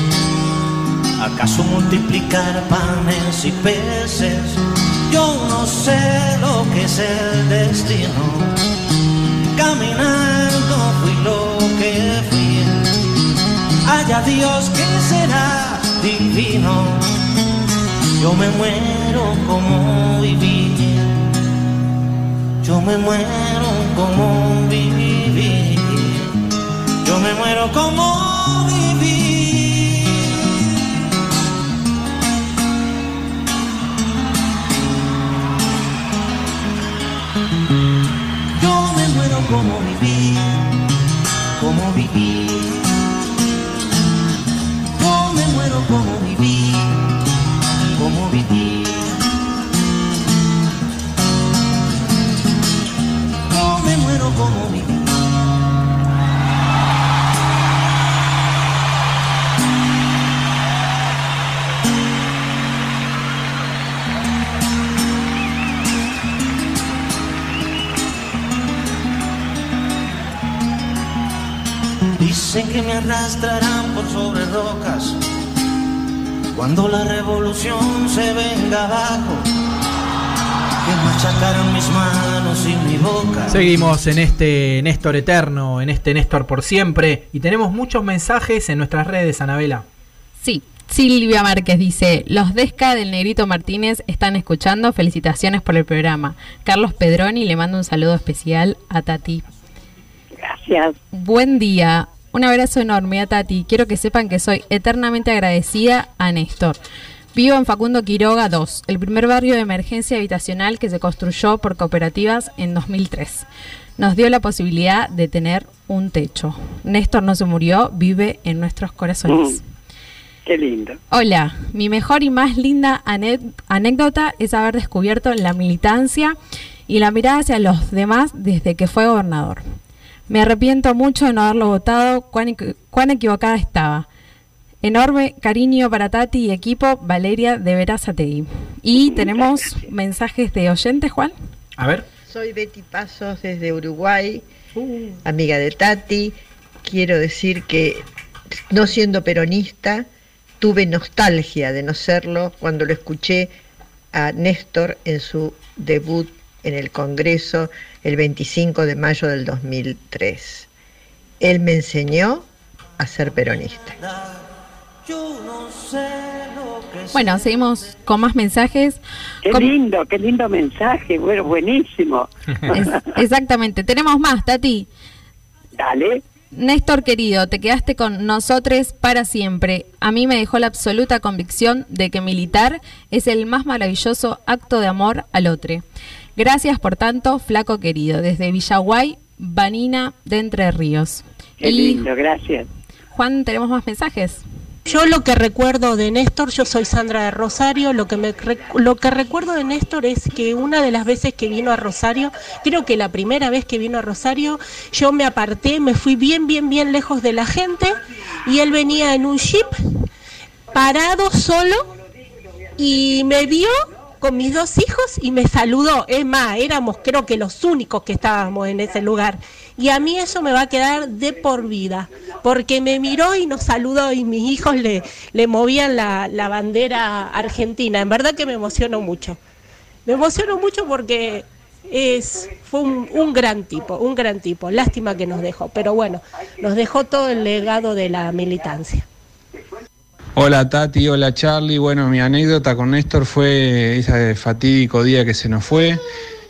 ¿Acaso multiplicar panes y peces? Yo no sé lo que es el destino. Caminando fui lo que fui. Haya Dios que será divino. Yo me muero como viví. Yo me muero como viví. Yo me muero como viví. Como viví. Me arrastrarán por sobre rocas cuando la revolución se venga abajo. Que machacarán mis manos y mi boca. Seguimos en este Néstor eterno, en este Néstor por siempre. Y tenemos muchos mensajes en nuestras redes, Anabela. Sí, Silvia Márquez dice, los Desca del Negrito Martínez están escuchando, felicitaciones por el programa. Carlos Pedroni le manda un saludo especial a Tati. Gracias. Buen día, un abrazo enorme a Tati. Quiero que sepan que soy eternamente agradecida a Néstor. Vivo en Facundo Quiroga 2, el primer barrio de emergencia habitacional que se construyó por cooperativas en 2003. Nos dio la posibilidad de tener un techo. Néstor no se murió, vive en nuestros corazones. Qué lindo. Hola, mi mejor y más linda anécdota es haber descubierto la militancia y la mirada hacia los demás desde que fue gobernador. Me arrepiento mucho de no haberlo votado, cuán, equi- cuán equivocada estaba. Enorme cariño para Tati y equipo, Valeria de Verazategui. Y tenemos mensajes de oyentes, Juan. A ver. Soy Betty Pasos desde Uruguay, amiga de Tati. Quiero decir que no siendo peronista, tuve nostalgia de no serlo cuando lo escuché a Néstor en su debut en el Congreso el 25 de mayo del 2003. Él me enseñó a ser peronista. Bueno, seguimos con más mensajes. Qué lindo, qué lindo mensaje. Bueno, buenísimo. Es- exactamente, tenemos más, Tati. Dale. Néstor querido, te quedaste con nosotros para siempre. A mí me dejó la absoluta convicción de que militar es el más maravilloso acto de amor al otro. Gracias por tanto, flaco querido. Desde Villaguay, Vanina de Entre Ríos. Qué Y lindo, gracias. Juan, tenemos más mensajes. Yo lo que recuerdo de Néstor, yo soy Sandra de Rosario, lo que, me, lo que recuerdo de Néstor es que una de las veces que vino a Rosario, creo que la primera vez que vino a Rosario, yo me aparté, me fui bien, bien, bien lejos de la gente y él venía en un jeep, parado solo y me vio con mis dos hijos y me saludó. Es más, éramos creo que los únicos que estábamos en ese lugar. Y a mí eso me va a quedar de por vida, porque me miró y nos saludó y mis hijos le, le movían la, bandera argentina. En verdad que me emociono mucho. Me emociono mucho porque es, fue un, un gran tipo, un gran tipo. Lástima que nos dejó, pero bueno, nos dejó todo el legado de la militancia. Hola Tati, hola Charlie. Bueno, mi anécdota con Néstor fue ese fatídico día que se nos fue,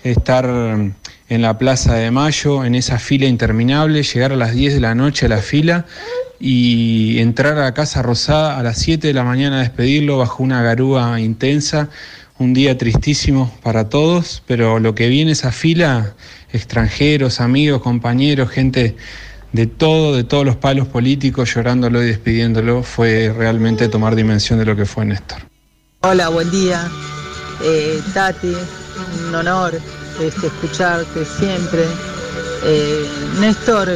estar en la Plaza de Mayo, en esa fila interminable, llegar a las 10 de la noche a la fila y entrar a Casa Rosada a las 7 de la mañana a despedirlo bajo una garúa intensa. Un día tristísimo para todos, pero lo que vi en esa fila, extranjeros, amigos, compañeros, gente de todo, de todos los palos políticos, llorándolo y despidiéndolo, fue realmente tomar dimensión de lo que fue Néstor. Hola, buen día. Eh, Tati, un honor este, escucharte siempre. Eh, Néstor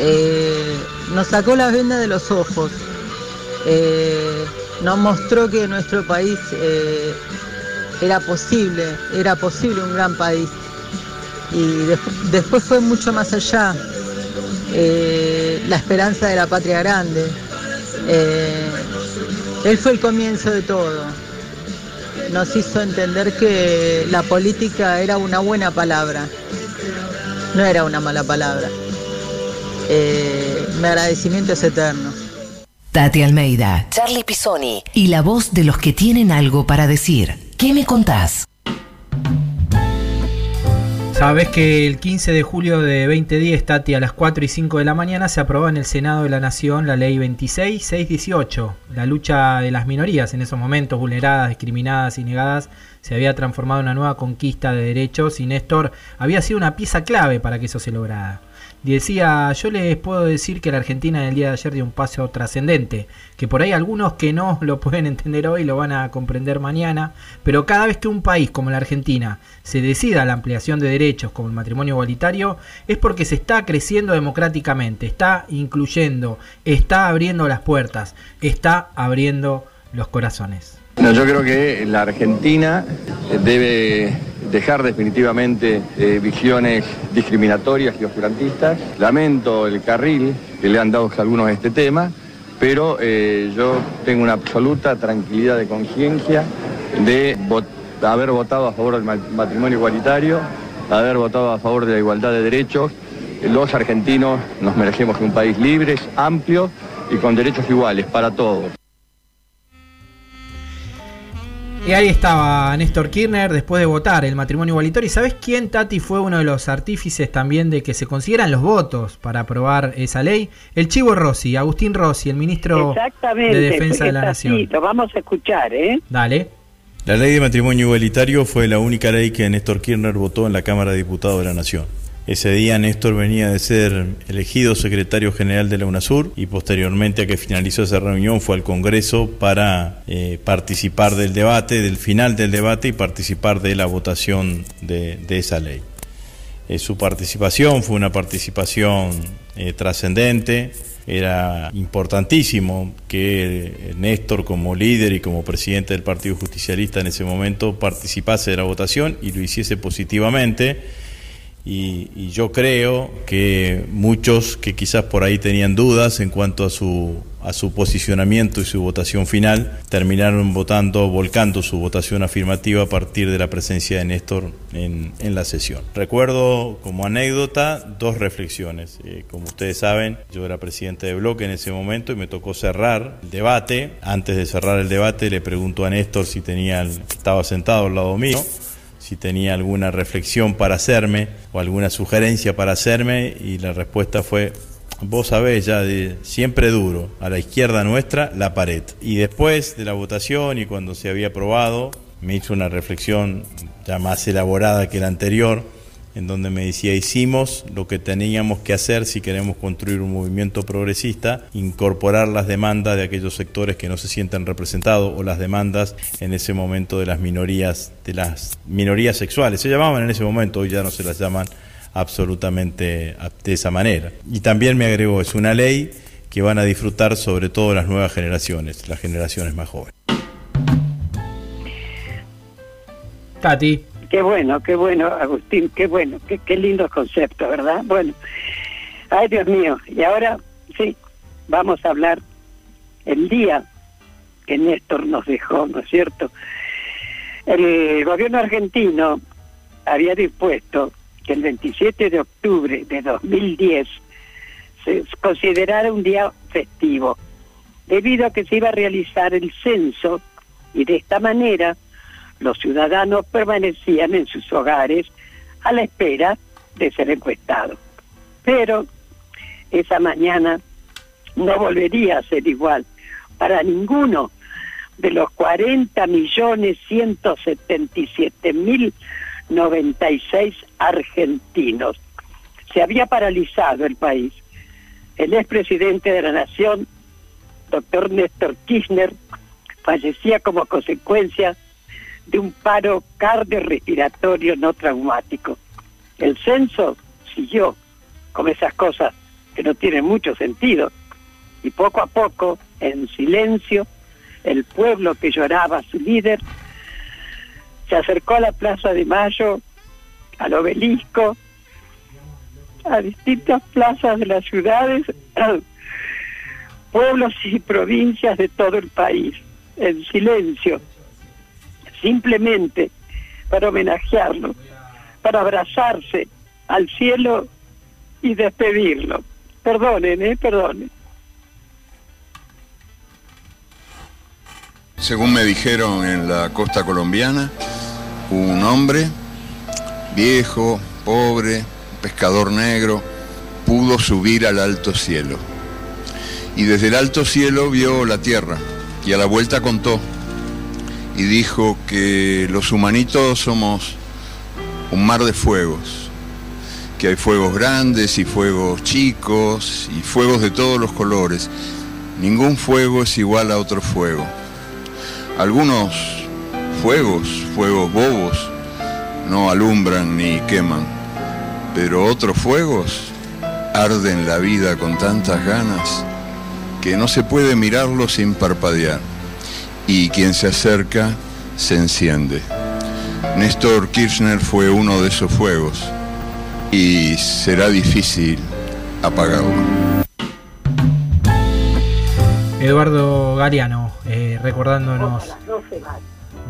eh, nos sacó las vendas de los ojos. Nos mostró que nuestro país era posible, era posible un gran país. Y des- después fue mucho más allá. Eh, la esperanza de la patria grande. Eh, él fue el comienzo de todo. Nos hizo entender que la política era una buena palabra, no era una mala palabra. Eh, mi agradecimiento es eterno. Tati Almeida, Charlie Pisoni y la voz de los que tienen algo para decir. ¿Qué me contás? Sabes que el 15 de julio de 2010, Tati, a las 4 y 5 de la mañana, se aprobó en el Senado de la Nación la ley 26618. La lucha de las minorías en esos momentos, vulneradas, discriminadas y negadas, se había transformado en una nueva conquista de derechos y Néstor había sido una pieza clave para que eso se lograra. Decía, yo les puedo decir que la Argentina en el día de ayer dio un paso trascendente, que por ahí algunos que no lo pueden entender hoy lo van a comprender mañana, pero cada vez que un país como la Argentina se decida la ampliación de derechos como el matrimonio igualitario, es porque se está creciendo democráticamente, está incluyendo, está abriendo las puertas, está abriendo los corazones. No, yo creo que la Argentina debe dejar definitivamente eh, visiones discriminatorias y oscurantistas. Lamento el carril que le han dado algunos a este tema, pero eh, yo tengo una absoluta tranquilidad de conciencia de haber votado a favor del ma- matrimonio igualitario, haber votado a favor de la igualdad de derechos. Los argentinos nos merecemos un país libre, amplio y con derechos iguales para todos. Y ahí estaba Néstor Kirchner después de votar el matrimonio igualitario. ¿Y sabes quién, Tati, fue uno de los artífices también de que se consiguieran los votos para aprobar esa ley? El Chivo Rossi, Agustín Rossi, el ministro de Defensa de la Nación. así, Lo vamos a escuchar, ¿eh? Dale. La ley de matrimonio igualitario fue la única ley que Néstor Kirchner votó en la Cámara de Diputados de la Nación. Ese día Néstor venía de ser elegido secretario general de la UNASUR y posteriormente a que finalizó esa reunión fue al Congreso para eh, participar del debate, del final del debate y participar de la votación de, esa ley. Eh, su participación fue una participación eh, trascendente, era importantísimo que Néstor como líder y como presidente del Partido Justicialista en ese momento participase de la votación y lo hiciese positivamente. Y, yo creo que muchos que quizás por ahí tenían dudas en cuanto a su, a su posicionamiento y su votación final, terminaron votando, volcando su votación afirmativa a partir de la presencia de Néstor en, en la sesión. Recuerdo como anécdota dos reflexiones. Eh, como ustedes saben, yo era presidente de bloque en ese momento y me tocó cerrar el debate. Antes de cerrar el debate le pregunto a Néstor si tenía, estaba sentado al lado mío si tenía alguna reflexión para hacerme o alguna sugerencia para hacerme y la respuesta fue vos sabés ya, siempre duro, a la izquierda nuestra, la pared. Y después de la votación y cuando se había aprobado, me hizo una reflexión ya más elaborada que la anterior, en donde me decía, hicimos lo que teníamos que hacer si queremos construir un movimiento progresista, incorporar las demandas de aquellos sectores que no se sienten representados o las demandas en ese momento de las minorías, de las minorías sexuales. Se llamaban en ese momento, hoy ya no se las llaman absolutamente de esa manera. Y también me agregó, es una ley que van a disfrutar sobre todo las nuevas generaciones, las generaciones más jóvenes. Tati. Qué bueno, qué bueno, Agustín, qué bueno, qué, qué lindo concepto, ¿verdad? Bueno, ay Dios mío, y ahora sí, vamos a hablar el día que Néstor nos dejó, ¿no es cierto? El gobierno argentino había dispuesto que el 27 de octubre de 2010 se considerara un día festivo, debido a que se iba a realizar el censo y de esta manera los ciudadanos permanecían en sus hogares a la espera de ser encuestados. Pero esa mañana no volvería a ser igual para ninguno de los 40 millones 177 mil 96 argentinos. Se había paralizado el país. El expresidente de la Nación, doctor Néstor Kirchner, fallecía como consecuencia de un paro cardiorrespiratorio no traumático. El censo siguió con esas cosas que no tienen mucho sentido y poco a poco, en silencio, el pueblo que lloraba a su líder se acercó a la Plaza de Mayo, al obelisco, a distintas plazas de las ciudades, pueblos y provincias de todo el país, en silencio, simplemente para homenajearlo, para abrazarse al cielo y despedirlo. Perdonen, ¿eh? Perdonen. Según me dijeron en la costa colombiana, un hombre viejo, pobre, pescador negro, pudo subir al alto cielo. Y desde el alto cielo vio la tierra y a la vuelta contó y dijo que los humanitos somos un mar de fuegos, que hay fuegos grandes y fuegos chicos y fuegos de todos los colores. Ningún fuego es igual a otro fuego. Algunos fuegos, fuegos bobos, no alumbran ni queman, pero otros fuegos arden la vida con tantas ganas que no se puede mirarlo sin parpadear y quien se acerca se enciende. Néstor Kirchner fue uno de esos fuegos y será difícil apagarlo. Eduardo Gariano, eh, recordándonos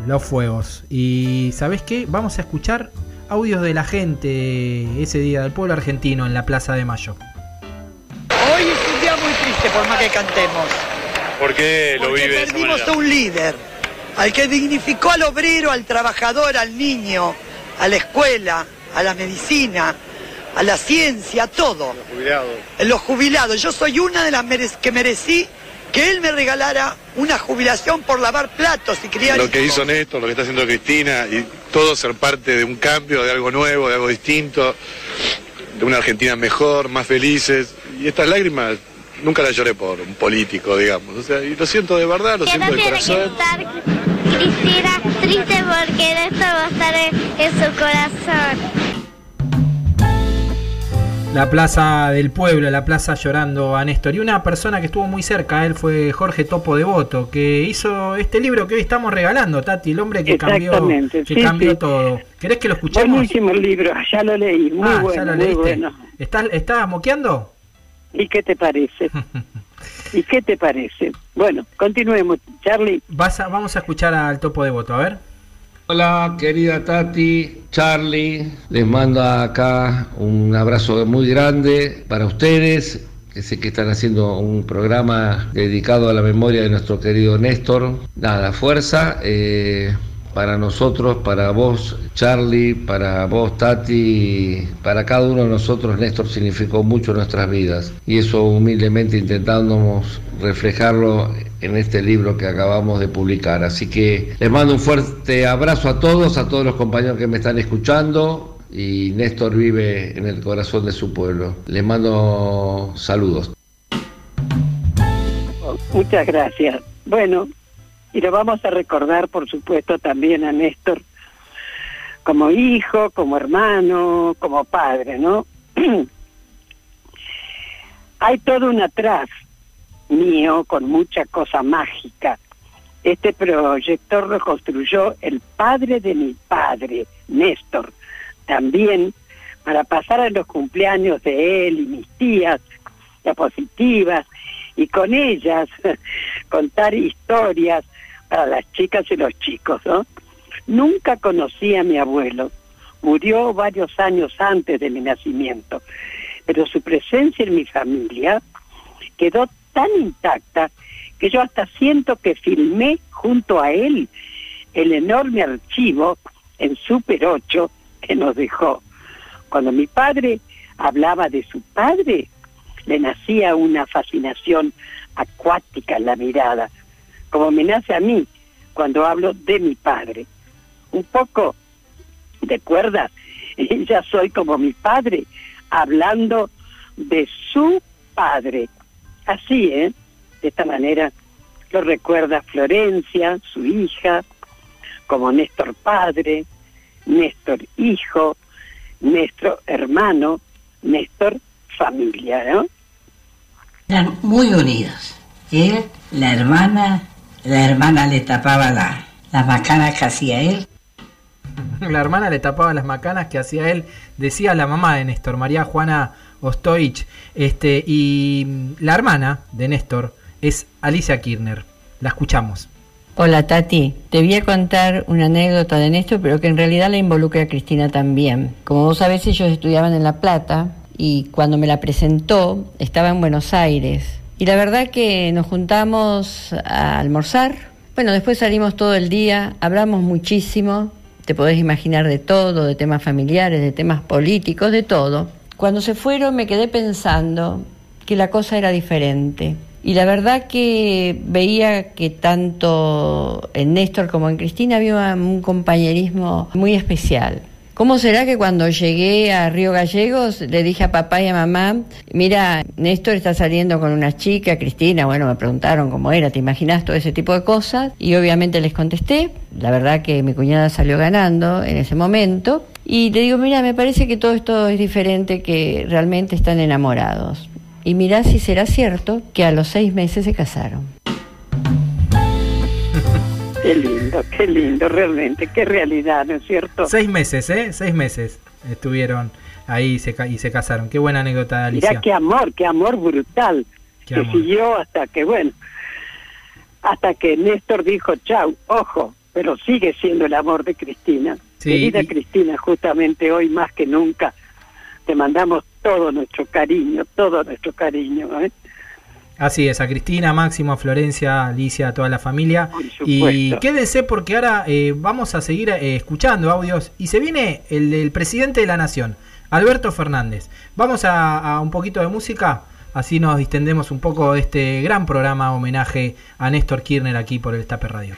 los fuegos. Y ¿sabes qué? Vamos a escuchar audios de la gente ese día del pueblo argentino en la Plaza de Mayo. Hoy es un día muy triste por más que cantemos. ¿Por qué lo Porque vive de esa perdimos manera? a un líder, al que dignificó al obrero, al trabajador, al niño, a la escuela, a la medicina, a la ciencia, a todo. Jubilado. En los jubilados. Yo soy una de las merec- que merecí que él me regalara una jubilación por lavar platos y criar Lo que hizo Néstor, lo que está haciendo Cristina y todo ser parte de un cambio, de algo nuevo, de algo distinto, de una Argentina mejor, más felices. Y estas lágrimas nunca las lloré por un político, digamos. O sea, y lo siento de verdad, lo Que siento no de tiene que corazón. estar Cristina triste porque esto va a estar en, en su corazón. La plaza del pueblo, la plaza llorando a Néstor. Y una persona que estuvo muy cerca a él fue Jorge Topo Devoto, que hizo este libro que hoy estamos regalando, Tati, el hombre que cambió, que sí, cambió sí. todo. ¿Querés que lo escuchemos? Buenísimo el libro, ya lo leí, muy Ah, ¿ya bueno, lo muy leíste? bueno. ¿Estás, ¿Estás moqueando? ¿Y qué te parece? ¿Y qué te parece? Bueno, continuemos, Charlie. Vas a- vamos a escuchar al Topo Devoto, a ver. Hola, querida Tati, Charlie, les mando acá un abrazo muy grande para ustedes, que sé que están haciendo un programa dedicado a la memoria de nuestro querido Néstor. Nada, fuerza, eh, para nosotros, para vos, Charlie, para vos, Tati, para cada uno de nosotros, Néstor significó mucho en nuestras vidas. Y eso humildemente intentamos reflejarlo en este libro que acabamos de publicar. Así que les mando un fuerte abrazo a todos, a todos los compañeros que me están escuchando. Y Néstor vive en el corazón de su pueblo. Les mando saludos. Muchas gracias. Bueno, y lo vamos a recordar, por supuesto, también a Néstor como hijo, como hermano, como padre, ¿no? Hay todo un atrás mío con mucha cosa mágica. Este proyector lo construyó el padre de mi padre, Néstor, también para pasar a los cumpleaños de él y mis tías, diapositivas, y con ellas contar historias para las chicas y los chicos, ¿no? Nunca conocí a mi abuelo, murió varios años antes de mi nacimiento, pero su presencia en mi familia quedó tan intacta que yo hasta siento que filmé junto a él el enorme archivo en Super 8 que nos dejó. Cuando mi padre hablaba de su padre, le nacía una fascinación acuática en la mirada, como me nace a mí cuando hablo de mi padre. Un poco de cuerda, ya soy como mi padre, hablando de su padre. Así, ¿eh? De esta manera lo recuerda Florencia, su hija, como Néstor padre, Néstor hijo, Néstor hermano, Néstor familia, ¿no? Eran muy unidos. Él, la hermana, la hermana le tapaba la, las macanas que hacía él. La hermana le tapaba las macanas que hacía él, decía la mamá de Néstor, María Juana Ostoich. Este, y la hermana de Néstor es Alicia Kirchner. La escuchamos. Hola Tati, te voy a contar una anécdota de Néstor, pero que en realidad la involucra a Cristina también. Como vos sabés, ellos estudiaban en La Plata y cuando me la presentó estaba en Buenos Aires. Y la verdad que nos juntamos a almorzar. Bueno, después salimos todo el día, hablamos muchísimo, te podés imaginar de todo, de temas familiares, de temas políticos, de todo. Cuando se fueron me quedé pensando que la cosa era diferente. Y la verdad que veía que tanto en Néstor como en Cristina había un compañerismo muy especial. ¿Cómo será que cuando llegué a Río Gallegos le dije a papá y a mamá, mira, Néstor está saliendo con una chica, Cristina, bueno, me preguntaron cómo era, ¿te imaginas todo ese tipo de cosas? Y obviamente les contesté, la verdad que mi cuñada salió ganando en ese momento, y le digo, mira, me parece que todo esto es diferente, que realmente están enamorados. Y mirá si será cierto que a los seis meses se casaron. Qué lindo, qué lindo, realmente, qué realidad, ¿no es cierto? Seis meses, ¿eh? Seis meses estuvieron ahí y se, y se casaron. Qué buena anécdota, Alicia. Mirá qué amor, qué amor brutal. Qué que amor. siguió hasta que, bueno, hasta que Néstor dijo, chau, ojo, pero sigue siendo el amor de Cristina. Sí, Querida y- Cristina, justamente hoy más que nunca te mandamos todo nuestro cariño, todo nuestro cariño. ¿eh? Así es, a Cristina, Máximo, a Florencia, a Alicia, a toda la familia. Y quédense porque ahora eh, vamos a seguir eh, escuchando audios. Y se viene el del presidente de la Nación, Alberto Fernández. Vamos a, a un poquito de música, así nos distendemos un poco de este gran programa homenaje a Néstor Kirchner aquí por el Estape Radio.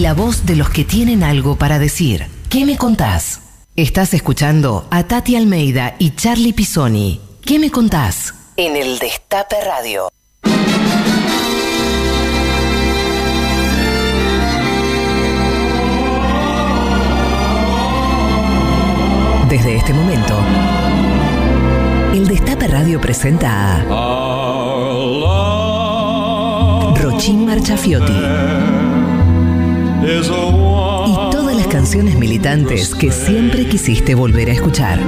Y la voz de los que tienen algo para decir. ¿Qué me contás? Estás escuchando a Tati Almeida y Charlie Pisoni. ¿Qué me contás? En el Destape Radio. Desde este momento, el Destape Radio presenta a Rochín Marchafiotti y todas las canciones militantes que siempre quisiste volver a escuchar.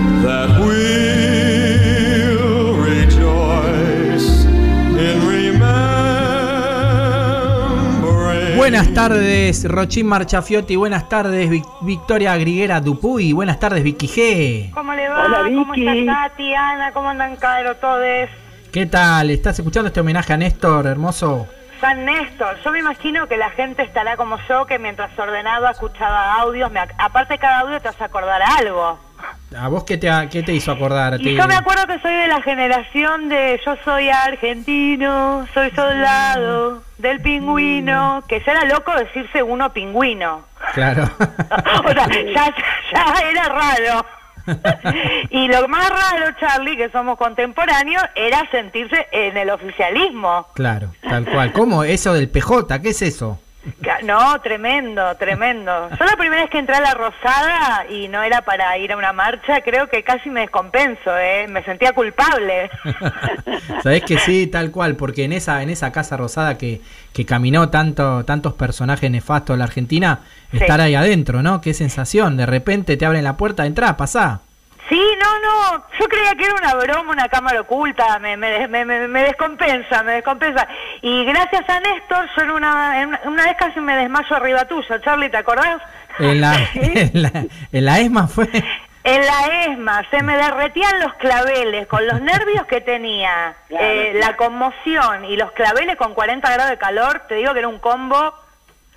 Buenas tardes, Rochín Marchafiotti. Buenas tardes, Vic- Victoria Griguera Dupuy. Buenas tardes, Vicky G. ¿Cómo le va? Hola, ¿Cómo Vicky. está Tati, Ana? ¿Cómo andan, Caro, todos? ¿Qué tal? ¿Estás escuchando este homenaje a Néstor, hermoso? San Néstor, yo me imagino que la gente estará como yo, que mientras ordenaba escuchaba audios. Me aparte, cada audio te hace acordar algo. ¿A vos qué te, qué te hizo acordar? Y yo me acuerdo que soy de la generación de yo soy argentino, soy soldado del pingüino, que ya era loco decirse uno pingüino. Claro. O sea, ya, ya era raro. Y lo más raro, Charlie, que somos contemporáneos, era sentirse en el oficialismo. Claro, tal cual. ¿Cómo? Eso del PJ, ¿qué es eso? No, tremendo, tremendo. Yo la primera vez que entré a la Rosada y no era para ir a una marcha, creo que casi me descompenso, ¿eh? Me sentía culpable. Sabés que sí, tal cual, porque en esa, en esa casa rosada que, que caminó tanto, tantos personajes nefastos de la Argentina, Sí. estar ahí adentro, ¿no? Qué sensación, de repente te abren la puerta, entrá, pasá. Sí, no, no, yo creía que era una broma, una cámara oculta, me, me, me, me- me descompensa, me descompensa. Y gracias a Néstor, yo en una, en una, una vez casi me desmayo arriba tuyo, Charlie, ¿te acordás? En la, en la, en la ESMA fue. En la ESMA se me derretían los claveles con los nervios que tenía, eh, la conmoción y los claveles con 40 grados de calor, te digo que era un combo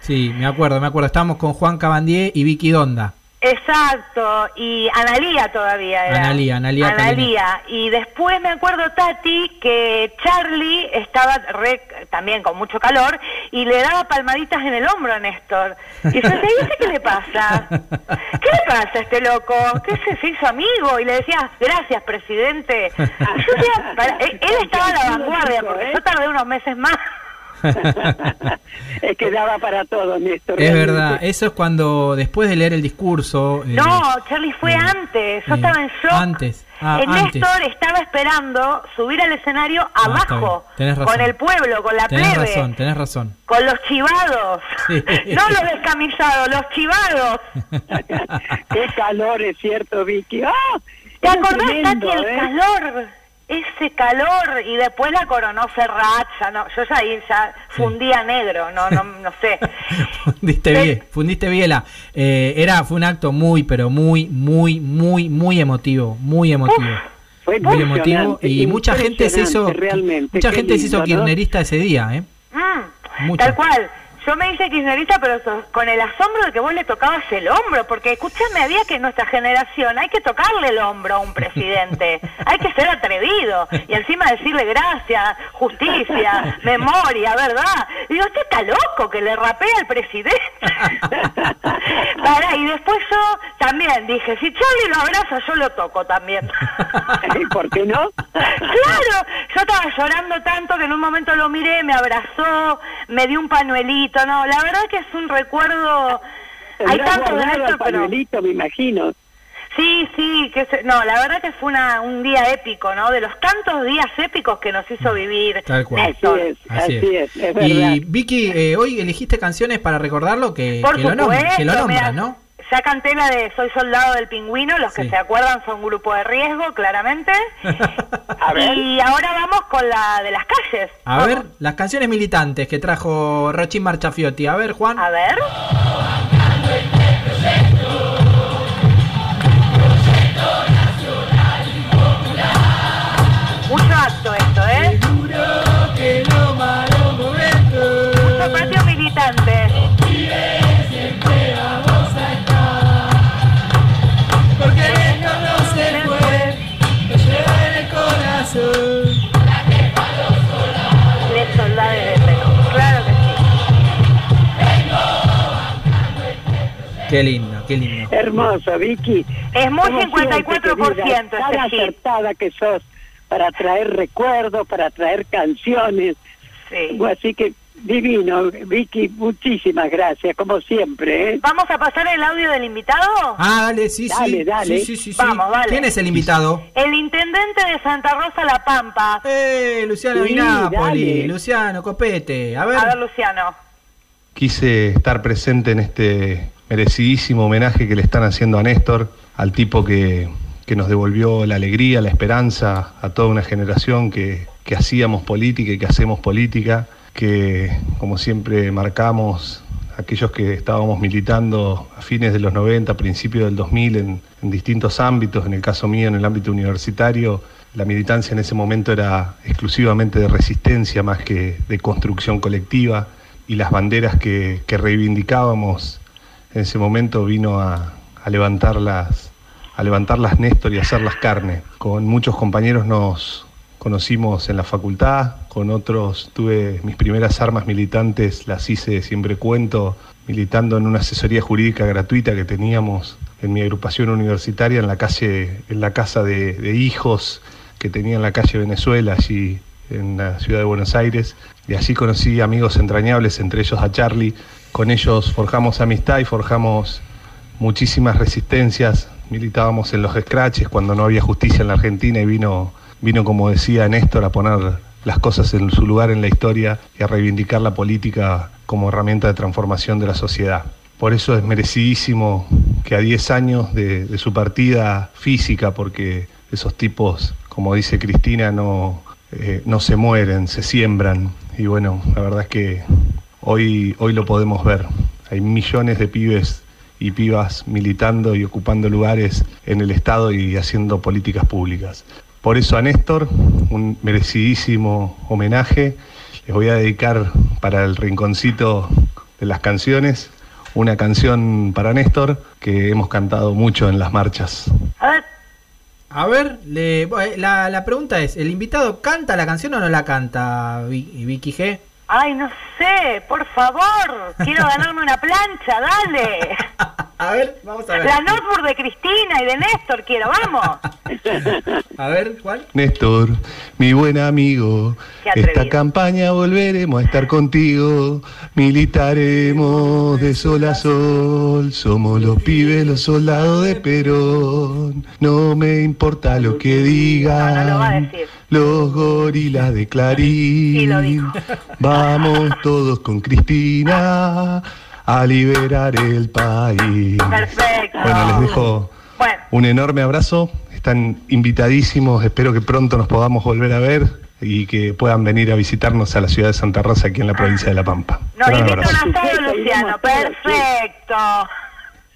Sí, me acuerdo, me acuerdo. Estábamos con Juan Cabandier y Vicky Donda. Exacto, y Analía todavía era. Analía, Analía Analía. Y después me acuerdo, Tati, que Charlie estaba re- también con mucho calor y le daba palmaditas en el hombro a Néstor. Y yo decía, ¿y este qué le pasa? ¿Qué le pasa a este loco? ¿Qué se, se hizo amigo? Y le decía, gracias, presidente. Yo decía, para- él, él estaba a la vanguardia, porque yo tardé unos meses más. es que daba para todo, Néstor. Es realmente. verdad, eso es cuando después de leer el discurso... eh, No, Charlie fue antes. Yo eh, estaba en shock. Antes, ah, el antes. Néstor estaba esperando subir al escenario Ah, abajo, tenés con el pueblo, con la Tenés plebe, razón, tenés razón. con los chivados. Sí. No los descamisados, los chivados. Qué calor, es cierto, Vicky. ¡Ah! ¿Te acordás, tremendo, Tati, el ¿eh? calor? Ese calor y después la coronó Serrat, ya no, yo ya ahí ya fundía negro, no, no, no sé. Fundiste bien, fundiste biela. Eh, era, fue un acto muy, pero muy, muy, muy, muy emotivo, muy emotivo. Fue muy emotivo y mucha gente se hizo, realmente, mucha gente se hizo lindo, ¿no? ese día, ¿eh? Mm. Tal cual. Yo me hice kirchnerista, pero con el asombro de que vos le tocabas el hombro, porque escúchame, había que en nuestra generación hay que tocarle el hombro a un presidente, hay que ser atrevido y encima decirle gracias, justicia, memoria, ¿verdad? Y digo, usted está loco que le rapea al presidente. Pará, y después yo también dije, si Charlie lo abraza, yo lo toco también. ¿Por qué no? Claro, yo estaba llorando tanto que en un momento lo miré, me abrazó, me dio un no, la verdad que es un recuerdo, hay tanto de Néstor, pero... pañuelito, me imagino. Sí, sí, que se- no, la verdad que fue una, un día épico, ¿no? De los tantos días épicos que nos hizo vivir Tal cual. Néstor. Así es. y Vicky, eh, hoy elegiste canciones para recordarlo que, Por que lo nombran, supuesto, que lo nombran, ¿no? Ya canté la de Soy Soldado del Pingüino, los que se acuerdan son grupo de riesgo, claramente. Y ahora vamos con la de las calles. A ver, las canciones militantes que trajo Rochín Marchafiotti. A ver, Juan. A ver. Mucho acto ¿eh? Qué lindo, qué lindo. Hermoso, Vicky. Es muy Como 54% siempre, querida, este tan acertada que sos para traer recuerdos, para traer canciones. Sí. Así que divino, Vicky, muchísimas gracias, como siempre. ¿eh? ¿Vamos a pasar el audio del invitado? Ah, dale, sí, Dale, sí. dale. Sí, sí, sí, sí. Vamos, dale. ¿Quién es el invitado? El intendente de Santa Rosa La Pampa. Eh, Luciano Sí, Vinapoli, dale. Luciano Copete. A ver. A ver, Luciano. Quise estar presente en este merecidísimo homenaje que le están haciendo a Néstor, al tipo que, que nos devolvió la alegría, la esperanza a toda una generación que, que hacíamos política y que hacemos política, que como siempre marcamos aquellos que estábamos militando a fines de los 90, principios del 2000 en, en distintos ámbitos, en el caso mío en el ámbito universitario, la militancia en ese momento era exclusivamente de resistencia más que de construcción colectiva y las banderas que, que reivindicábamos en ese momento vino a, a levantarlas a levantarlas Néstor y hacerlas carne. Con muchos compañeros nos conocimos en la facultad, con otros tuve mis primeras armas militantes, las hice siempre cuento, militando en una asesoría jurídica gratuita que teníamos en mi agrupación universitaria en la calle, en la casa de, de hijos que tenía en la calle Venezuela, allí en la ciudad de Buenos Aires. Y allí conocí amigos entrañables, entre ellos a Charlie. Con ellos forjamos amistad y forjamos muchísimas resistencias. Militábamos en los scratches cuando no había justicia en la Argentina y vino, vino como decía Néstor, a poner las cosas en su lugar en la historia y a reivindicar la política como herramienta de transformación de la sociedad. Por eso es merecidísimo que a 10 años de, de su partida física, porque esos tipos, como dice Cristina, no, eh, no se mueren, se siembran. Y bueno, la verdad es que hoy, hoy lo podemos ver. Hay millones de pibes y pibas militando y ocupando lugares en el Estado y haciendo políticas públicas. Por eso a Néstor, un merecidísimo homenaje. Les voy a dedicar para el rinconcito de las canciones una canción para Néstor que hemos cantado mucho en las marchas. A ver, A ver, le- eh, la, la pregunta es, ¿el invitado canta la canción o no la canta Vi- Vicky G? Ay, no sé, por favor. Quiero ganarme una plancha, dale. A ver, vamos a ver. La notebook de Cristina y de Néstor quiero, vamos. A ver, ¿cuál? Néstor, mi buen amigo, esta campaña volveremos a estar contigo, militaremos de sol a sol, somos los pibes, los soldados de Perón, no me importa lo que digan No lo va a decir. Los gorilas de Sí, lo Clarín, dijo. vamos todos con Cristina a liberar el país. Perfecto. Bueno, les dejo Bueno, un enorme abrazo. Están invitadísimos. Espero que pronto nos podamos volver a ver y que puedan venir a visitarnos a la ciudad de Santa Rosa, aquí en la provincia de La Pampa. nos Luciano. Perfecto.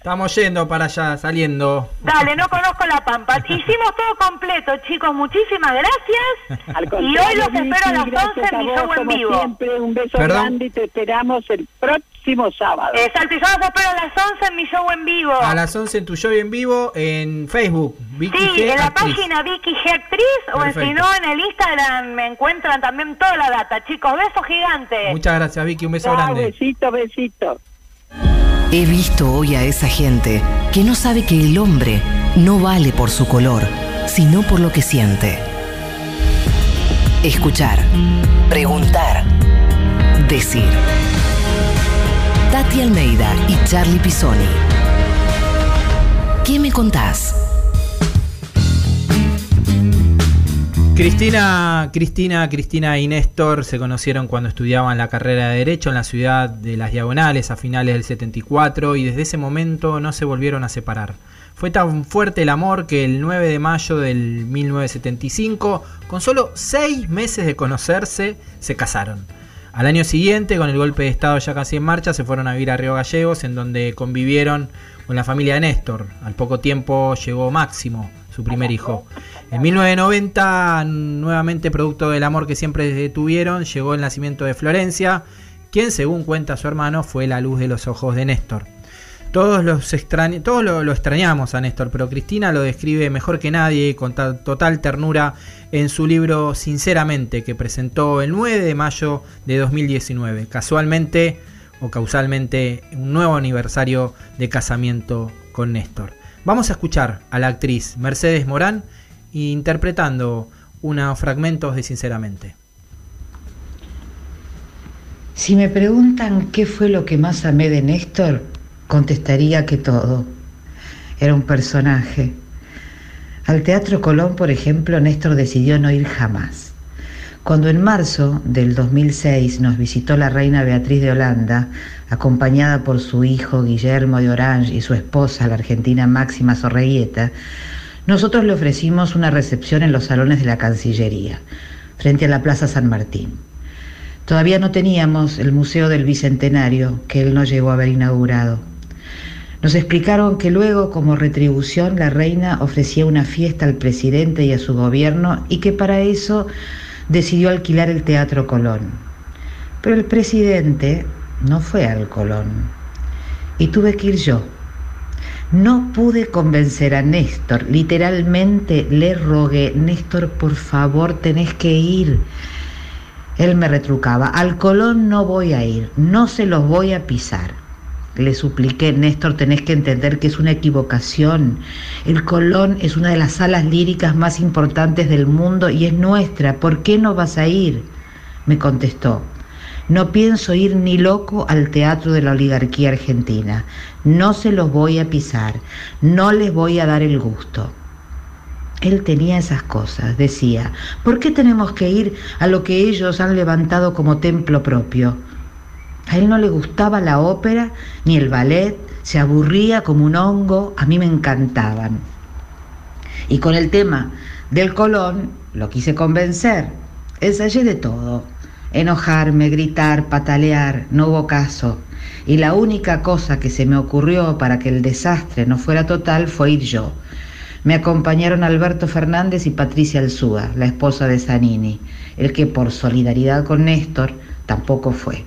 Estamos yendo para allá, saliendo. Dale, no conozco la pampa. Hicimos todo completo, chicos. Muchísimas gracias. Al Y hoy los espero a las Vicky, gracias 11 en mi show en como vivo. siempre, un beso ¿Perdón? grande y te esperamos el próximo sábado. Exacto, y yo los espero a las 11 en mi show en vivo. A las 11 en tu show y en vivo en Facebook. Vicky Sí, G, en la actriz. página Vicky G Actriz o si no en el Instagram me encuentran también toda la data, chicos. Besos gigantes. Muchas gracias, Vicky. Un beso grande. besito, besito. He visto hoy a esa gente que no sabe que el hombre no vale por su color, sino por lo que siente. Escuchar, preguntar, decir. Tati Almeida y Charlie Pisoni. ¿Qué me contás? Cristina, Cristina, Cristina y Néstor se conocieron cuando estudiaban la carrera de Derecho en la ciudad de Las Diagonales a finales del 74 y desde ese momento no se volvieron a separar. Fue tan fuerte el amor que el 9 de mayo del 1975, con solo seis meses de conocerse, se casaron. Al año siguiente, con el golpe de Estado ya casi en marcha, se fueron a vivir a Río Gallegos, en donde convivieron con la familia de Néstor. Al poco tiempo llegó Máximo, su primer hijo. En 1990, nuevamente producto del amor que siempre tuvieron, llegó el nacimiento de Florencia, quien según cuenta su hermano fue la luz de los ojos de Néstor. Todos, los extrañ- todos lo, lo extrañamos a Néstor, pero Cristina lo describe mejor que nadie, con ta- total ternura, en su libro Sinceramente, que presentó el 9 de mayo de 2019. Casualmente o causalmente, un nuevo aniversario de casamiento con Néstor. Vamos a escuchar a la actriz Mercedes Morán interpretando unos fragmentos de Sinceramente. Si me preguntan qué fue lo que más amé de Néstor, contestaría que todo. Era un personaje. Al Teatro Colón, por ejemplo, Néstor decidió no ir jamás. Cuando en marzo del 2006 nos visitó la reina Beatriz de Holanda, acompañada por su hijo Guillermo de Orange y su esposa, la argentina Máxima Sorreguieta, nosotros le ofrecimos una recepción en los salones de la Cancillería, frente a la Plaza San Martín. Todavía no teníamos el Museo del Bicentenario que él no llegó a haber inaugurado. Nos explicaron que luego, como retribución, la reina ofrecía una fiesta al presidente y a su gobierno y que para eso decidió alquilar el Teatro Colón. Pero el presidente no fue al Colón y tuve que ir yo. No pude convencer a Néstor, literalmente le rogué, Néstor, por favor, tenés que ir. Él me retrucaba, al Colón no voy a ir, no se los voy a pisar. Le supliqué, Néstor, tenés que entender que es una equivocación. El Colón es una de las salas líricas más importantes del mundo y es nuestra. ¿Por qué no vas a ir? Me contestó, no pienso ir ni loco al teatro de la oligarquía argentina. No se los voy a pisar, no les voy a dar el gusto. Él tenía esas cosas, decía, ¿por qué tenemos que ir a lo que ellos han levantado como templo propio? A él no le gustaba la ópera ni el ballet, se aburría como un hongo, a mí me encantaban. Y con el tema del Colón lo quise convencer, ensayé de todo, enojarme, gritar, patalear, no hubo caso. Y la única cosa que se me ocurrió para que el desastre no fuera total fue ir yo. Me acompañaron Alberto Fernández y Patricia Alzúa, la esposa de Zanini, el que por solidaridad con Néstor tampoco fue.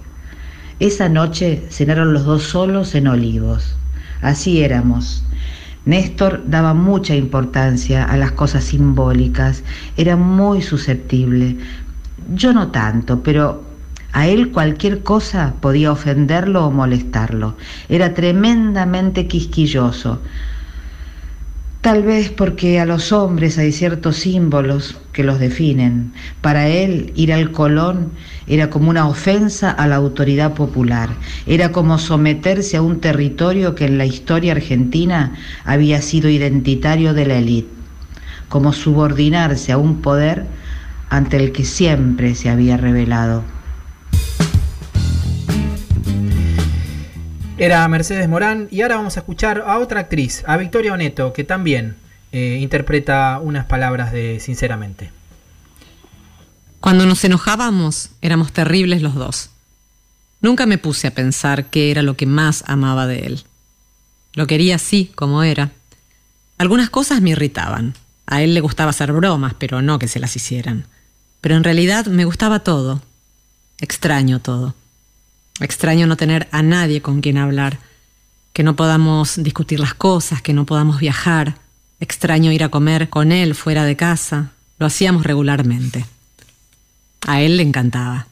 Esa noche cenaron los dos solos en Olivos. Así éramos. Néstor daba mucha importancia a las cosas simbólicas, era muy susceptible. Yo no tanto, pero a él cualquier cosa podía ofenderlo o molestarlo. Era tremendamente quisquilloso. Tal vez porque a los hombres hay ciertos símbolos que los definen. Para él ir al Colón era como una ofensa a la autoridad popular, era como someterse a un territorio que en la historia argentina había sido identitario de la élite, como subordinarse a un poder ante el que siempre se había rebelado. Era Mercedes Morán y ahora vamos a escuchar a otra actriz, a Victoria Oneto, que también eh, interpreta unas palabras de Sinceramente. Cuando nos enojábamos, éramos terribles los dos. Nunca me puse a pensar qué era lo que más amaba de él. Lo quería así, como era. Algunas cosas me irritaban. A él le gustaba hacer bromas, pero no que se las hicieran. Pero en realidad me gustaba todo. Extraño todo. Extraño no tener a nadie con quien hablar, que no podamos discutir las cosas, que no podamos viajar. Extraño ir a comer con él fuera de casa. Lo hacíamos regularmente. A él le encantaba.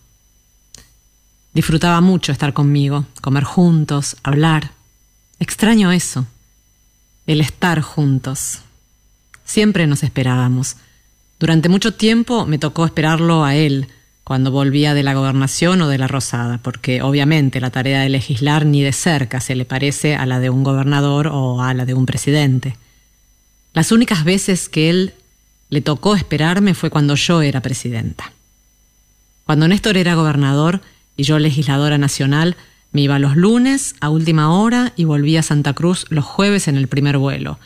Disfrutaba mucho estar conmigo, comer juntos, hablar. Extraño eso, el estar juntos. Siempre nos esperábamos. Durante mucho tiempo me tocó esperarlo a él, cuando volvía de la gobernación o de la Rosada, porque obviamente la tarea de legislar ni de cerca se le parece a la de un gobernador o a la de un presidente. Las únicas veces que él le tocó esperarme fue cuando yo era presidenta. Cuando Néstor era gobernador y yo legisladora nacional, me iba los lunes a última hora y volvía a Santa Cruz los jueves en el primer vuelo,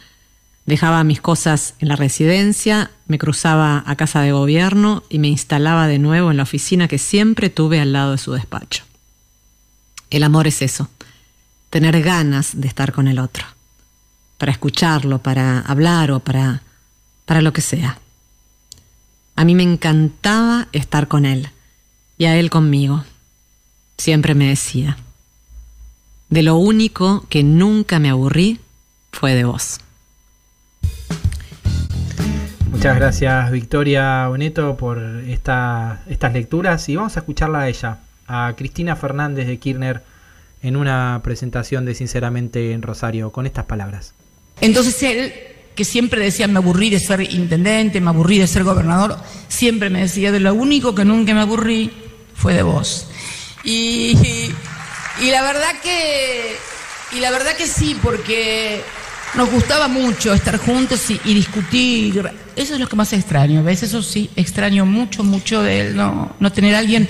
Dejaba mis cosas en la residencia, me cruzaba a casa de gobierno y me instalaba de nuevo en la oficina que siempre tuve al lado de su despacho. El amor es eso, tener ganas de estar con el otro, para escucharlo, para hablar o para, para lo que sea. A mí me encantaba estar con él y a él conmigo. Siempre me decía, de lo único que nunca me aburrí fue de vos. Muchas gracias Victoria Boneto por esta, estas lecturas y vamos a escucharla a ella, a Cristina Fernández de Kirchner en una presentación de Sinceramente en Rosario con estas palabras. Entonces él, que siempre decía me aburrí de ser intendente, me aburrí de ser gobernador, siempre me decía de lo único que nunca me aburrí fue de vos. Y, y la verdad que y la verdad que sí, porque nos gustaba mucho estar juntos y, discutir. Eso es lo que más extraño. A veces eso sí, extraño mucho, mucho de él, no, no tener a alguien.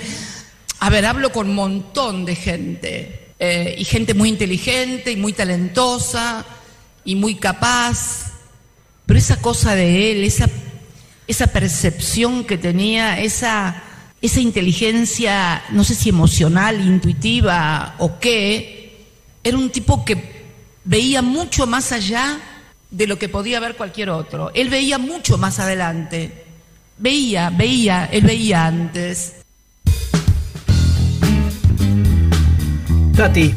A ver, hablo con un montón de gente. Eh, y gente muy inteligente y muy talentosa y muy capaz. Pero esa cosa de él, esa, esa percepción que tenía, esa, esa inteligencia, no sé si emocional, intuitiva o qué, era un tipo que veía mucho más allá de lo que podía ver cualquier otro. Él veía mucho más adelante. Veía, veía, él veía antes. Tati.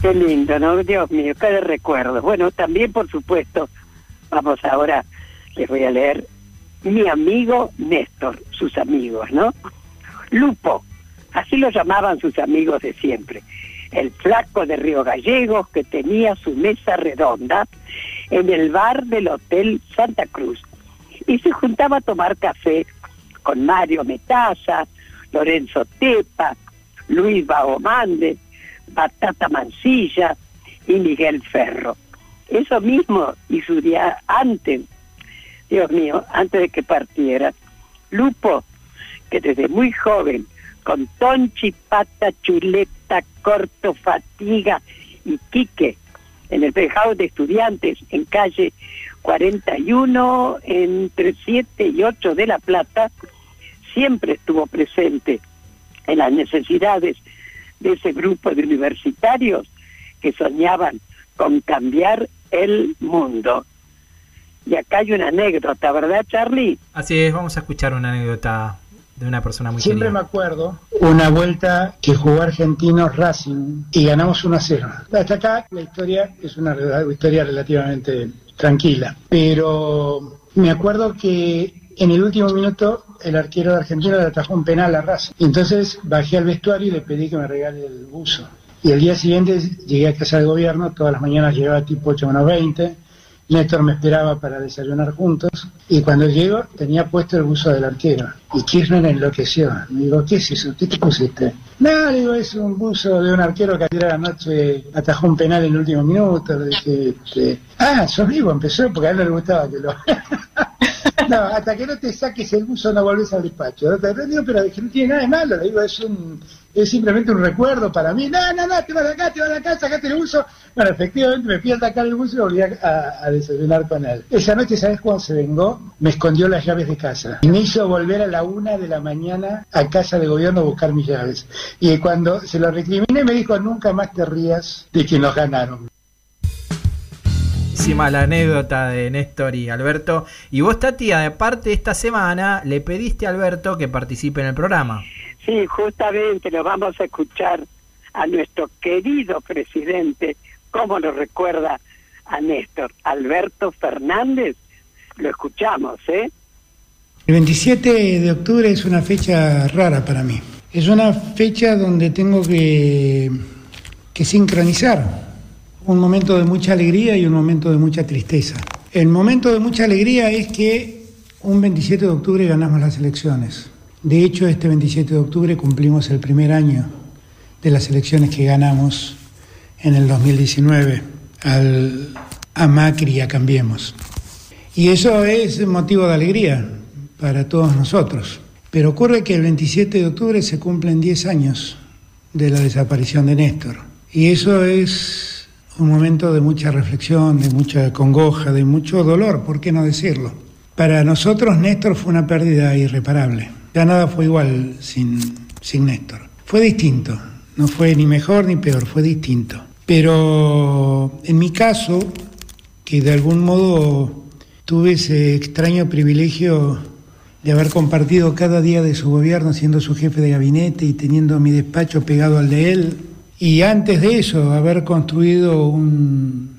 Qué lindo, ¿no? Dios mío, qué recuerdo. Bueno, también, por supuesto, vamos ahora, les voy a leer mi amigo Néstor, sus amigos, ¿no? Lupo, así lo llamaban sus amigos de siempre el flaco de Río Gallegos que tenía su mesa redonda en el bar del Hotel Santa Cruz y se juntaba a tomar café con Mario Metaza, Lorenzo Tepa, Luis Baomande, Batata Mancilla y Miguel Ferro. Eso mismo y su día antes, Dios mío, antes de que partiera, Lupo, que desde muy joven, con Tonchi, Pata, Chuleta, Corto, Fatiga y Quique, en el Pejado de Estudiantes, en calle 41, entre 7 y 8 de La Plata, siempre estuvo presente en las necesidades de ese grupo de universitarios que soñaban con cambiar el mundo. Y acá hay una anécdota, ¿verdad, Charlie? Así es, vamos a escuchar una anécdota de una persona muy Siempre me acuerdo una vuelta que jugó Argentinos Racing y ganamos 1 a 0. Hasta acá la historia es una historia relativamente tranquila, pero me acuerdo que en el último minuto el arquero de Argentina le atajó un penal a Racing. Entonces bajé al vestuario y le pedí que me regale el buzo. Y el día siguiente llegué a casa del gobierno, todas las mañanas llegaba tipo 8 20 Néstor me esperaba para desayunar juntos y cuando llego tenía puesto el buzo del arquero y Kirchner enloqueció. Me digo, ¿qué es eso? ¿Qué te pusiste? No, digo, es un buzo de un arquero que ayer anoche atajó un penal en el último minuto. Le dije, este, ah, sos vivo, empezó porque a él no le gustaba que lo... No, hasta que no te saques el buzo no volvés al despacho. No te digo, pero dije, no tiene nada de malo, le digo, es un es simplemente un recuerdo para mí. No, no, no, te vas acá, te vas de acá, sacate el buzo. Bueno, efectivamente me fui a sacar el buzo y volví a, a, desayunar con él. Esa noche, ¿sabes cuándo se vengó? Me escondió las llaves de casa. Y me hizo volver a la una de la mañana a casa de gobierno a buscar mis llaves. Y cuando se lo recriminé me dijo, nunca más te rías de que nos ganaron la anécdota de Néstor y Alberto. Y vos, Tati, aparte esta semana le pediste a Alberto que participe en el programa. Sí, justamente lo vamos a escuchar a nuestro querido presidente, como lo recuerda a Néstor, Alberto Fernández. Lo escuchamos, ¿eh? El 27 de octubre es una fecha rara para mí. Es una fecha donde tengo que, que sincronizar un momento de mucha alegría y un momento de mucha tristeza. El momento de mucha alegría es que un 27 de octubre ganamos las elecciones. De hecho, este 27 de octubre cumplimos el primer año de las elecciones que ganamos en el 2019 al, a Macri y a Cambiemos. Y eso es motivo de alegría para todos nosotros. Pero ocurre que el 27 de octubre se cumplen 10 años de la desaparición de Néstor. Y eso es un momento de mucha reflexión, de mucha congoja, de mucho dolor, ¿por qué no decirlo? Para nosotros Néstor fue una pérdida irreparable. Ya nada fue igual sin, sin Néstor. Fue distinto, no fue ni mejor ni peor, fue distinto. Pero en mi caso, que de algún modo tuve ese extraño privilegio de haber compartido cada día de su gobierno siendo su jefe de gabinete y teniendo mi despacho pegado al de él, y antes de eso, haber construido un.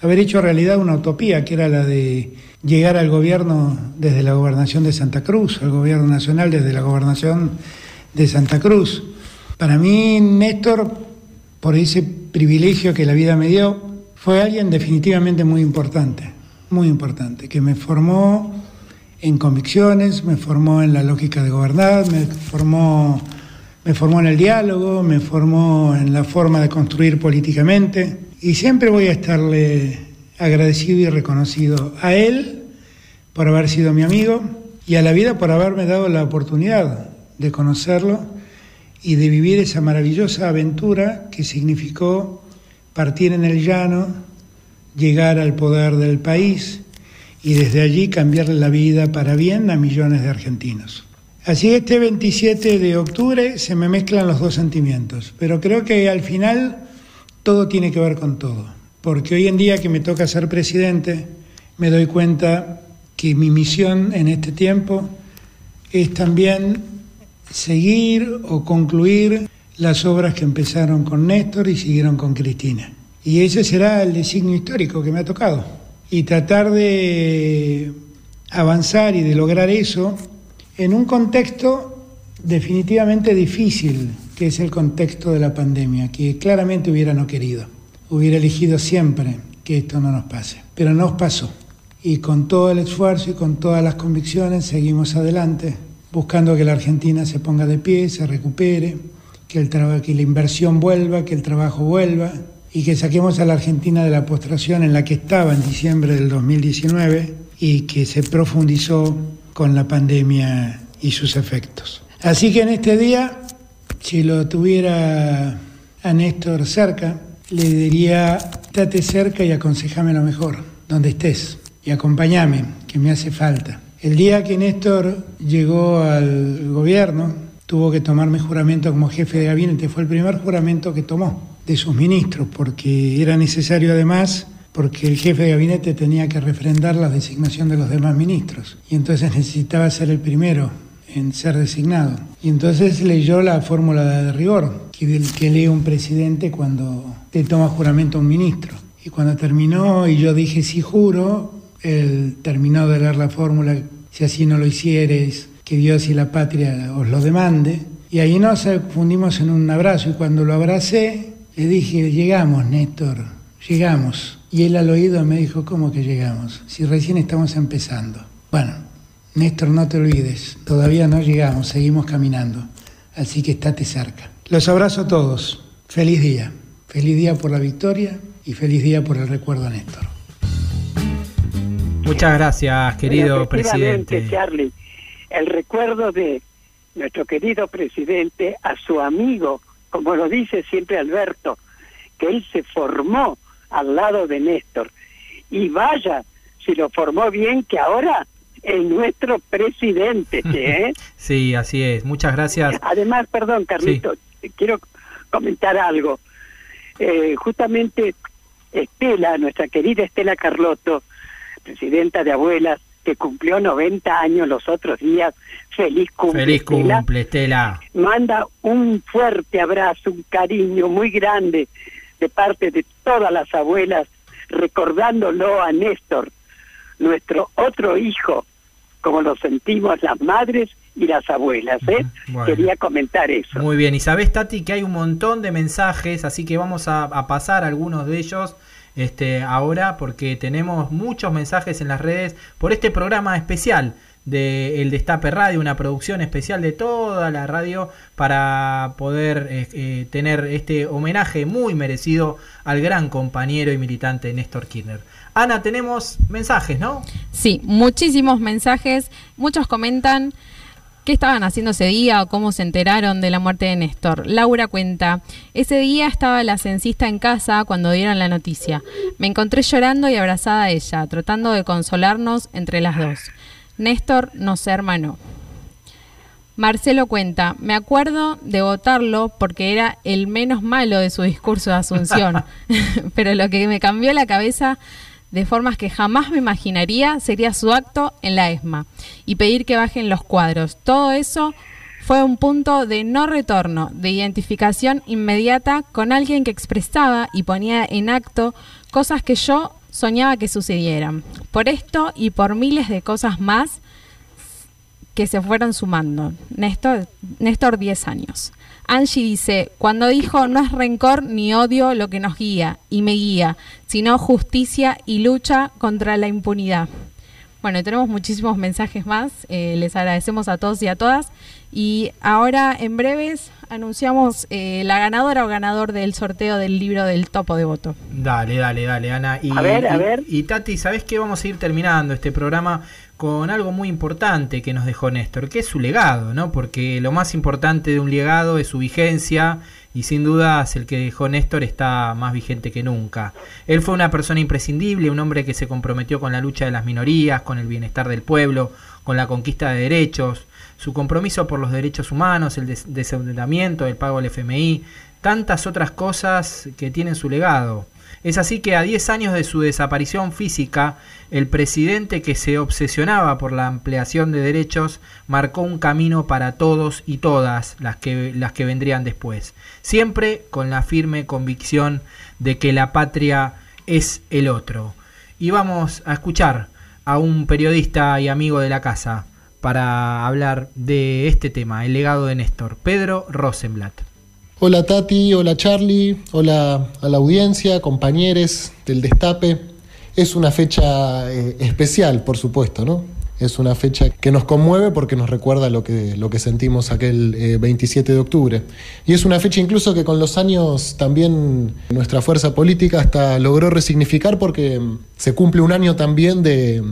haber hecho realidad una utopía, que era la de llegar al gobierno desde la gobernación de Santa Cruz, al gobierno nacional desde la gobernación de Santa Cruz. Para mí, Néstor, por ese privilegio que la vida me dio, fue alguien definitivamente muy importante, muy importante, que me formó en convicciones, me formó en la lógica de gobernar, me formó me formó en el diálogo, me formó en la forma de construir políticamente y siempre voy a estarle agradecido y reconocido a él por haber sido mi amigo y a la vida por haberme dado la oportunidad de conocerlo y de vivir esa maravillosa aventura que significó partir en el llano, llegar al poder del país y desde allí cambiarle la vida para bien a millones de argentinos. Así este 27 de octubre se me mezclan los dos sentimientos, pero creo que al final todo tiene que ver con todo, porque hoy en día que me toca ser presidente, me doy cuenta que mi misión en este tiempo es también seguir o concluir las obras que empezaron con Néstor y siguieron con Cristina. Y ese será el designio histórico que me ha tocado. Y tratar de avanzar y de lograr eso en un contexto definitivamente difícil, que es el contexto de la pandemia, que claramente hubiera no querido. Hubiera elegido siempre que esto no nos pase, pero nos pasó. Y con todo el esfuerzo y con todas las convicciones seguimos adelante, buscando que la Argentina se ponga de pie, se recupere, que, el que la inversión vuelva, que el trabajo vuelva y que saquemos a la Argentina de la postración en la que estaba en diciembre del 2019 y que se profundizó con la pandemia y sus efectos. Así que en este día, si lo tuviera a Néstor cerca, le diría, date cerca y aconsejame lo mejor, donde estés, y acompáñame, que me hace falta. El día que Néstor llegó al gobierno, tuvo que tomar mi juramento como jefe de gabinete, fue el primer juramento que tomó de sus ministros, porque era necesario además porque el jefe de gabinete tenía que refrendar la designación de los demás ministros y entonces necesitaba ser el primero en ser designado. Y entonces leyó la fórmula de rigor que, que lee un presidente cuando te toma juramento a un ministro. Y cuando terminó y yo dije sí juro, él terminó de leer la fórmula, si así no lo hicieres, que Dios y la patria os lo demande. Y ahí nos fundimos en un abrazo y cuando lo abracé le dije, llegamos, Néstor, llegamos. Y él al oído me dijo, ¿cómo que llegamos? Si recién estamos empezando. Bueno, Néstor, no te olvides, todavía no llegamos, seguimos caminando, así que estate cerca. Los abrazo a todos, feliz día, feliz día por la victoria y feliz día por el recuerdo a Néstor. Muchas gracias, querido Bueno, presidente. Charlie, el recuerdo de nuestro querido presidente a su amigo, como lo dice siempre Alberto, que él se formó al lado de Néstor. Y vaya, si lo formó bien, que ahora es nuestro presidente. ¿eh? Sí, así es. Muchas gracias. Además, perdón, Carlito, quiero comentar algo. Eh, justamente Estela, nuestra querida Estela Carlotto, presidenta de Abuelas, que cumplió 90 años los otros días, feliz cumple. Feliz Estela. cumple, Estela. Manda un fuerte abrazo, un cariño muy grande de parte de todas las abuelas, recordándolo a Néstor, nuestro otro hijo, como lo sentimos las madres y las abuelas. ¿eh? Bueno. Quería comentar eso. Muy bien, y sabés, Tati, que hay un montón de mensajes, así que vamos a, a pasar algunos de ellos este, ahora, porque tenemos muchos mensajes en las redes por este programa especial de El Destape Radio, una producción especial de toda la radio para poder eh, eh, tener este homenaje muy merecido al gran compañero y militante Néstor Kirchner. Ana, tenemos mensajes, ¿no? Sí, muchísimos mensajes. Muchos comentan qué estaban haciendo ese día o cómo se enteraron de la muerte de Néstor. Laura cuenta, ese día estaba la censista en casa cuando dieron la noticia. Me encontré llorando y abrazada a ella, tratando de consolarnos entre las dos. Néstor nos hermanó. Marcelo cuenta, me acuerdo de votarlo porque era el menos malo de su discurso de Asunción, pero lo que me cambió la cabeza de formas que jamás me imaginaría sería su acto en la ESMA y pedir que bajen los cuadros. Todo eso fue un punto de no retorno, de identificación inmediata con alguien que expresaba y ponía en acto cosas que yo soñaba que sucedieran. Por esto y por miles de cosas más que se fueron sumando. Néstor, Néstor 10 años. Angie dice, cuando dijo no es rencor ni odio lo que nos guía y me guía, sino justicia y lucha contra la impunidad. Bueno, tenemos muchísimos mensajes más, eh, les agradecemos a todos y a todas y ahora en breves anunciamos eh, la ganadora o ganador del sorteo del libro del topo de voto. Dale, dale, dale, Ana. Y, A ver, a y- ver. Y Tati, ¿sabés qué? Vamos a ir terminando este programa con algo muy importante que nos dejó Néstor, que es su legado, ¿no? Porque lo más importante de un legado es su vigencia y sin dudas el que dejó Néstor está más vigente que nunca. Él fue una persona imprescindible, un hombre que se comprometió con la lucha de las minorías, con el bienestar del pueblo, con la conquista de derechos, su compromiso por los derechos humanos, el des- desendeudamiento, el pago del FMI, tantas otras cosas que tienen su legado. Es así que a 10 años de su desaparición física, el presidente que se obsesionaba por la ampliación de derechos marcó un camino para todos y todas las que, las que vendrían después, siempre con la firme convicción de que la patria es el otro. Y vamos a escuchar a un periodista y amigo de la casa para hablar de este tema, el legado de Néstor, Pedro Rosenblatt. Hola Tati, hola Charlie, hola a la audiencia, compañeros del Destape. Es una fecha eh, especial, por supuesto, ¿no? Es una fecha que nos conmueve porque nos recuerda lo que, lo que sentimos aquel eh, 27 de octubre. Y es una fecha incluso que con los años también nuestra fuerza política hasta logró resignificar porque se cumple un año también de,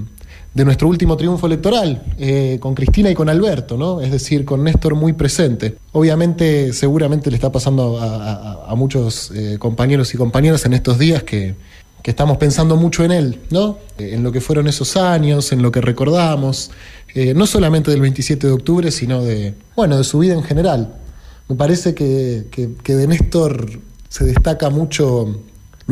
de nuestro último triunfo electoral, eh, con Cristina y con Alberto, ¿no? Es decir, con Néstor muy presente. Obviamente, seguramente le está pasando a, muchos eh, compañeros y compañeras en estos días que, que estamos pensando mucho en él, ¿no? Eh, En lo que fueron esos años, en lo que recordamos, no solamente del 27 de octubre, sino de, bueno, de su vida en general. Me parece que, que- que de Néstor se destaca mucho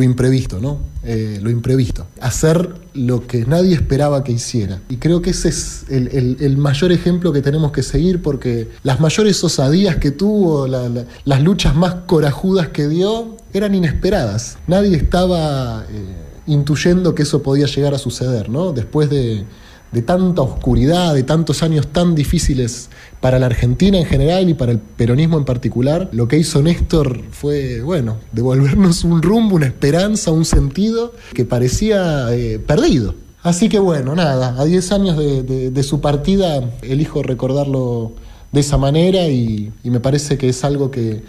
lo imprevisto, ¿no? Eh, lo imprevisto. Hacer lo que nadie esperaba que hiciera. Y creo que ese es el, mayor ejemplo que tenemos que seguir porque las mayores osadías que tuvo, la- la- las luchas más corajudas que dio, eran inesperadas. Nadie estaba eh, intuyendo que eso podía llegar a suceder, ¿no? Después de, de tanta oscuridad, de tantos años tan difíciles para la Argentina en general y para el peronismo en particular, lo que hizo Néstor fue, bueno, devolvernos un rumbo, una esperanza, un sentido que parecía eh, perdido. Así que bueno, nada, a 10 años de, su partida elijo recordarlo de esa manera y, me parece que es algo que,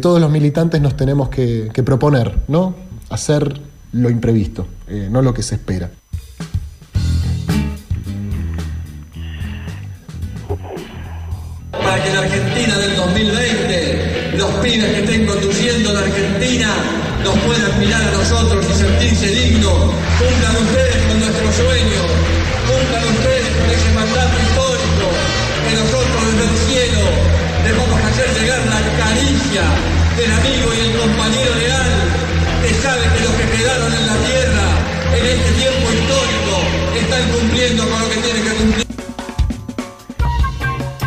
todos los militantes nos tenemos que, proponer, ¿no? Hacer lo imprevisto, eh, no lo que se espera. 2020, los pibes que estén conduciendo la Argentina, nos puedan mirar a nosotros y sentirse dignos. Cumplan ustedes con nuestro sueño, cumplan ustedes con ese mandato histórico que nosotros desde el cielo les vamos hacer llegar la caricia del amigo y el compañero leal que sabe que los que quedaron en la tierra en este tiempo histórico están cumpliendo con lo que tienen que cumplir.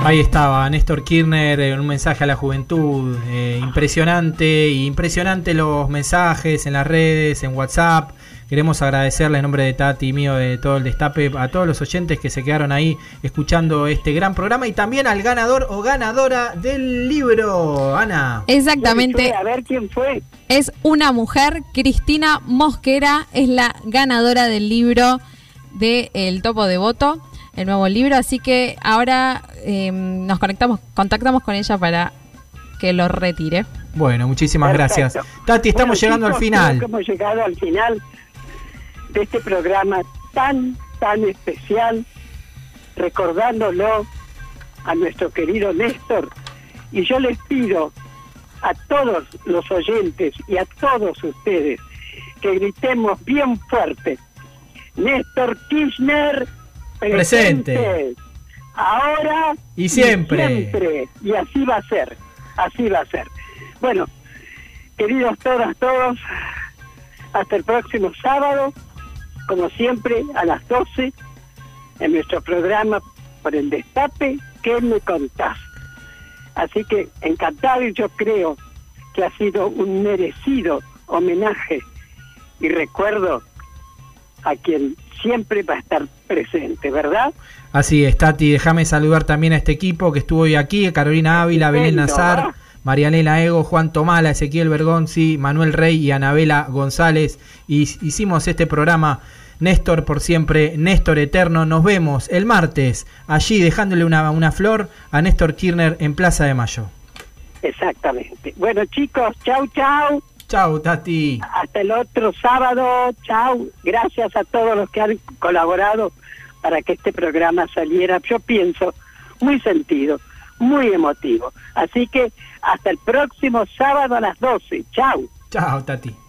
Ahí estaba Néstor Kirchner, en un mensaje a la juventud, eh, impresionante, impresionante los mensajes en las redes, en WhatsApp. Queremos agradecerle en nombre de Tati y mío de todo el destape a todos los oyentes que se quedaron ahí escuchando este gran programa y también al ganador o ganadora del libro, Ana. Exactamente. A ver quién fue. Es una mujer, Cristina Mosquera, es la ganadora del libro de El Topo de Voto el nuevo libro, así que ahora em, nos conectamos, contactamos con ella para que lo retire. Bueno, muchísimas gracias. Tati, estamos llegando al final. Hemos llegado al final de este programa tan, tan especial, recordándolo a nuestro querido Néstor. Y yo les pido a todos los oyentes y a todos ustedes que gritemos bien fuerte. Néstor Kirchner presente. Ahora y siempre. y siempre. Y así va a ser. Así va a ser. Bueno, queridos todas, todos, hasta el próximo sábado, como siempre, a las 12, en nuestro programa por el destape, ¿qué me contás? Así que encantado y yo creo que ha sido un merecido homenaje y recuerdo a quien siempre va a estar presente, ¿verdad? Así es, Tati, déjame saludar también a este equipo que estuvo hoy aquí, Carolina Ávila, Belén Nazar, Marianela Ego, Juan Tomala, Ezequiel Bergonzi, Manuel Rey y Anabela González. Y hicimos este programa Néstor por siempre, Néstor eterno. Nos vemos el martes allí dejándole una, una flor a Néstor Kirchner en Plaza de Mayo. Exactamente. Bueno chicos, chau chau. Chau, Tati. Hasta el otro sábado. Chau. Gracias a todos los que han colaborado para que este programa saliera, yo pienso, muy sentido, muy emotivo. Así que hasta el próximo sábado a las 12. Chau. Chao, Tati.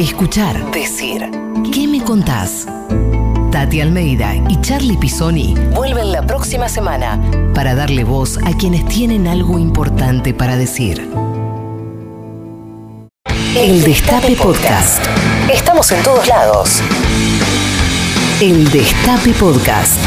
Escuchar, decir. ¿Qué me contás? Tati Almeida y Charlie Pisoni vuelven la próxima semana para darle voz a quienes tienen algo importante para decir. El Destape Podcast. Estamos en todos lados. El Destape Podcast.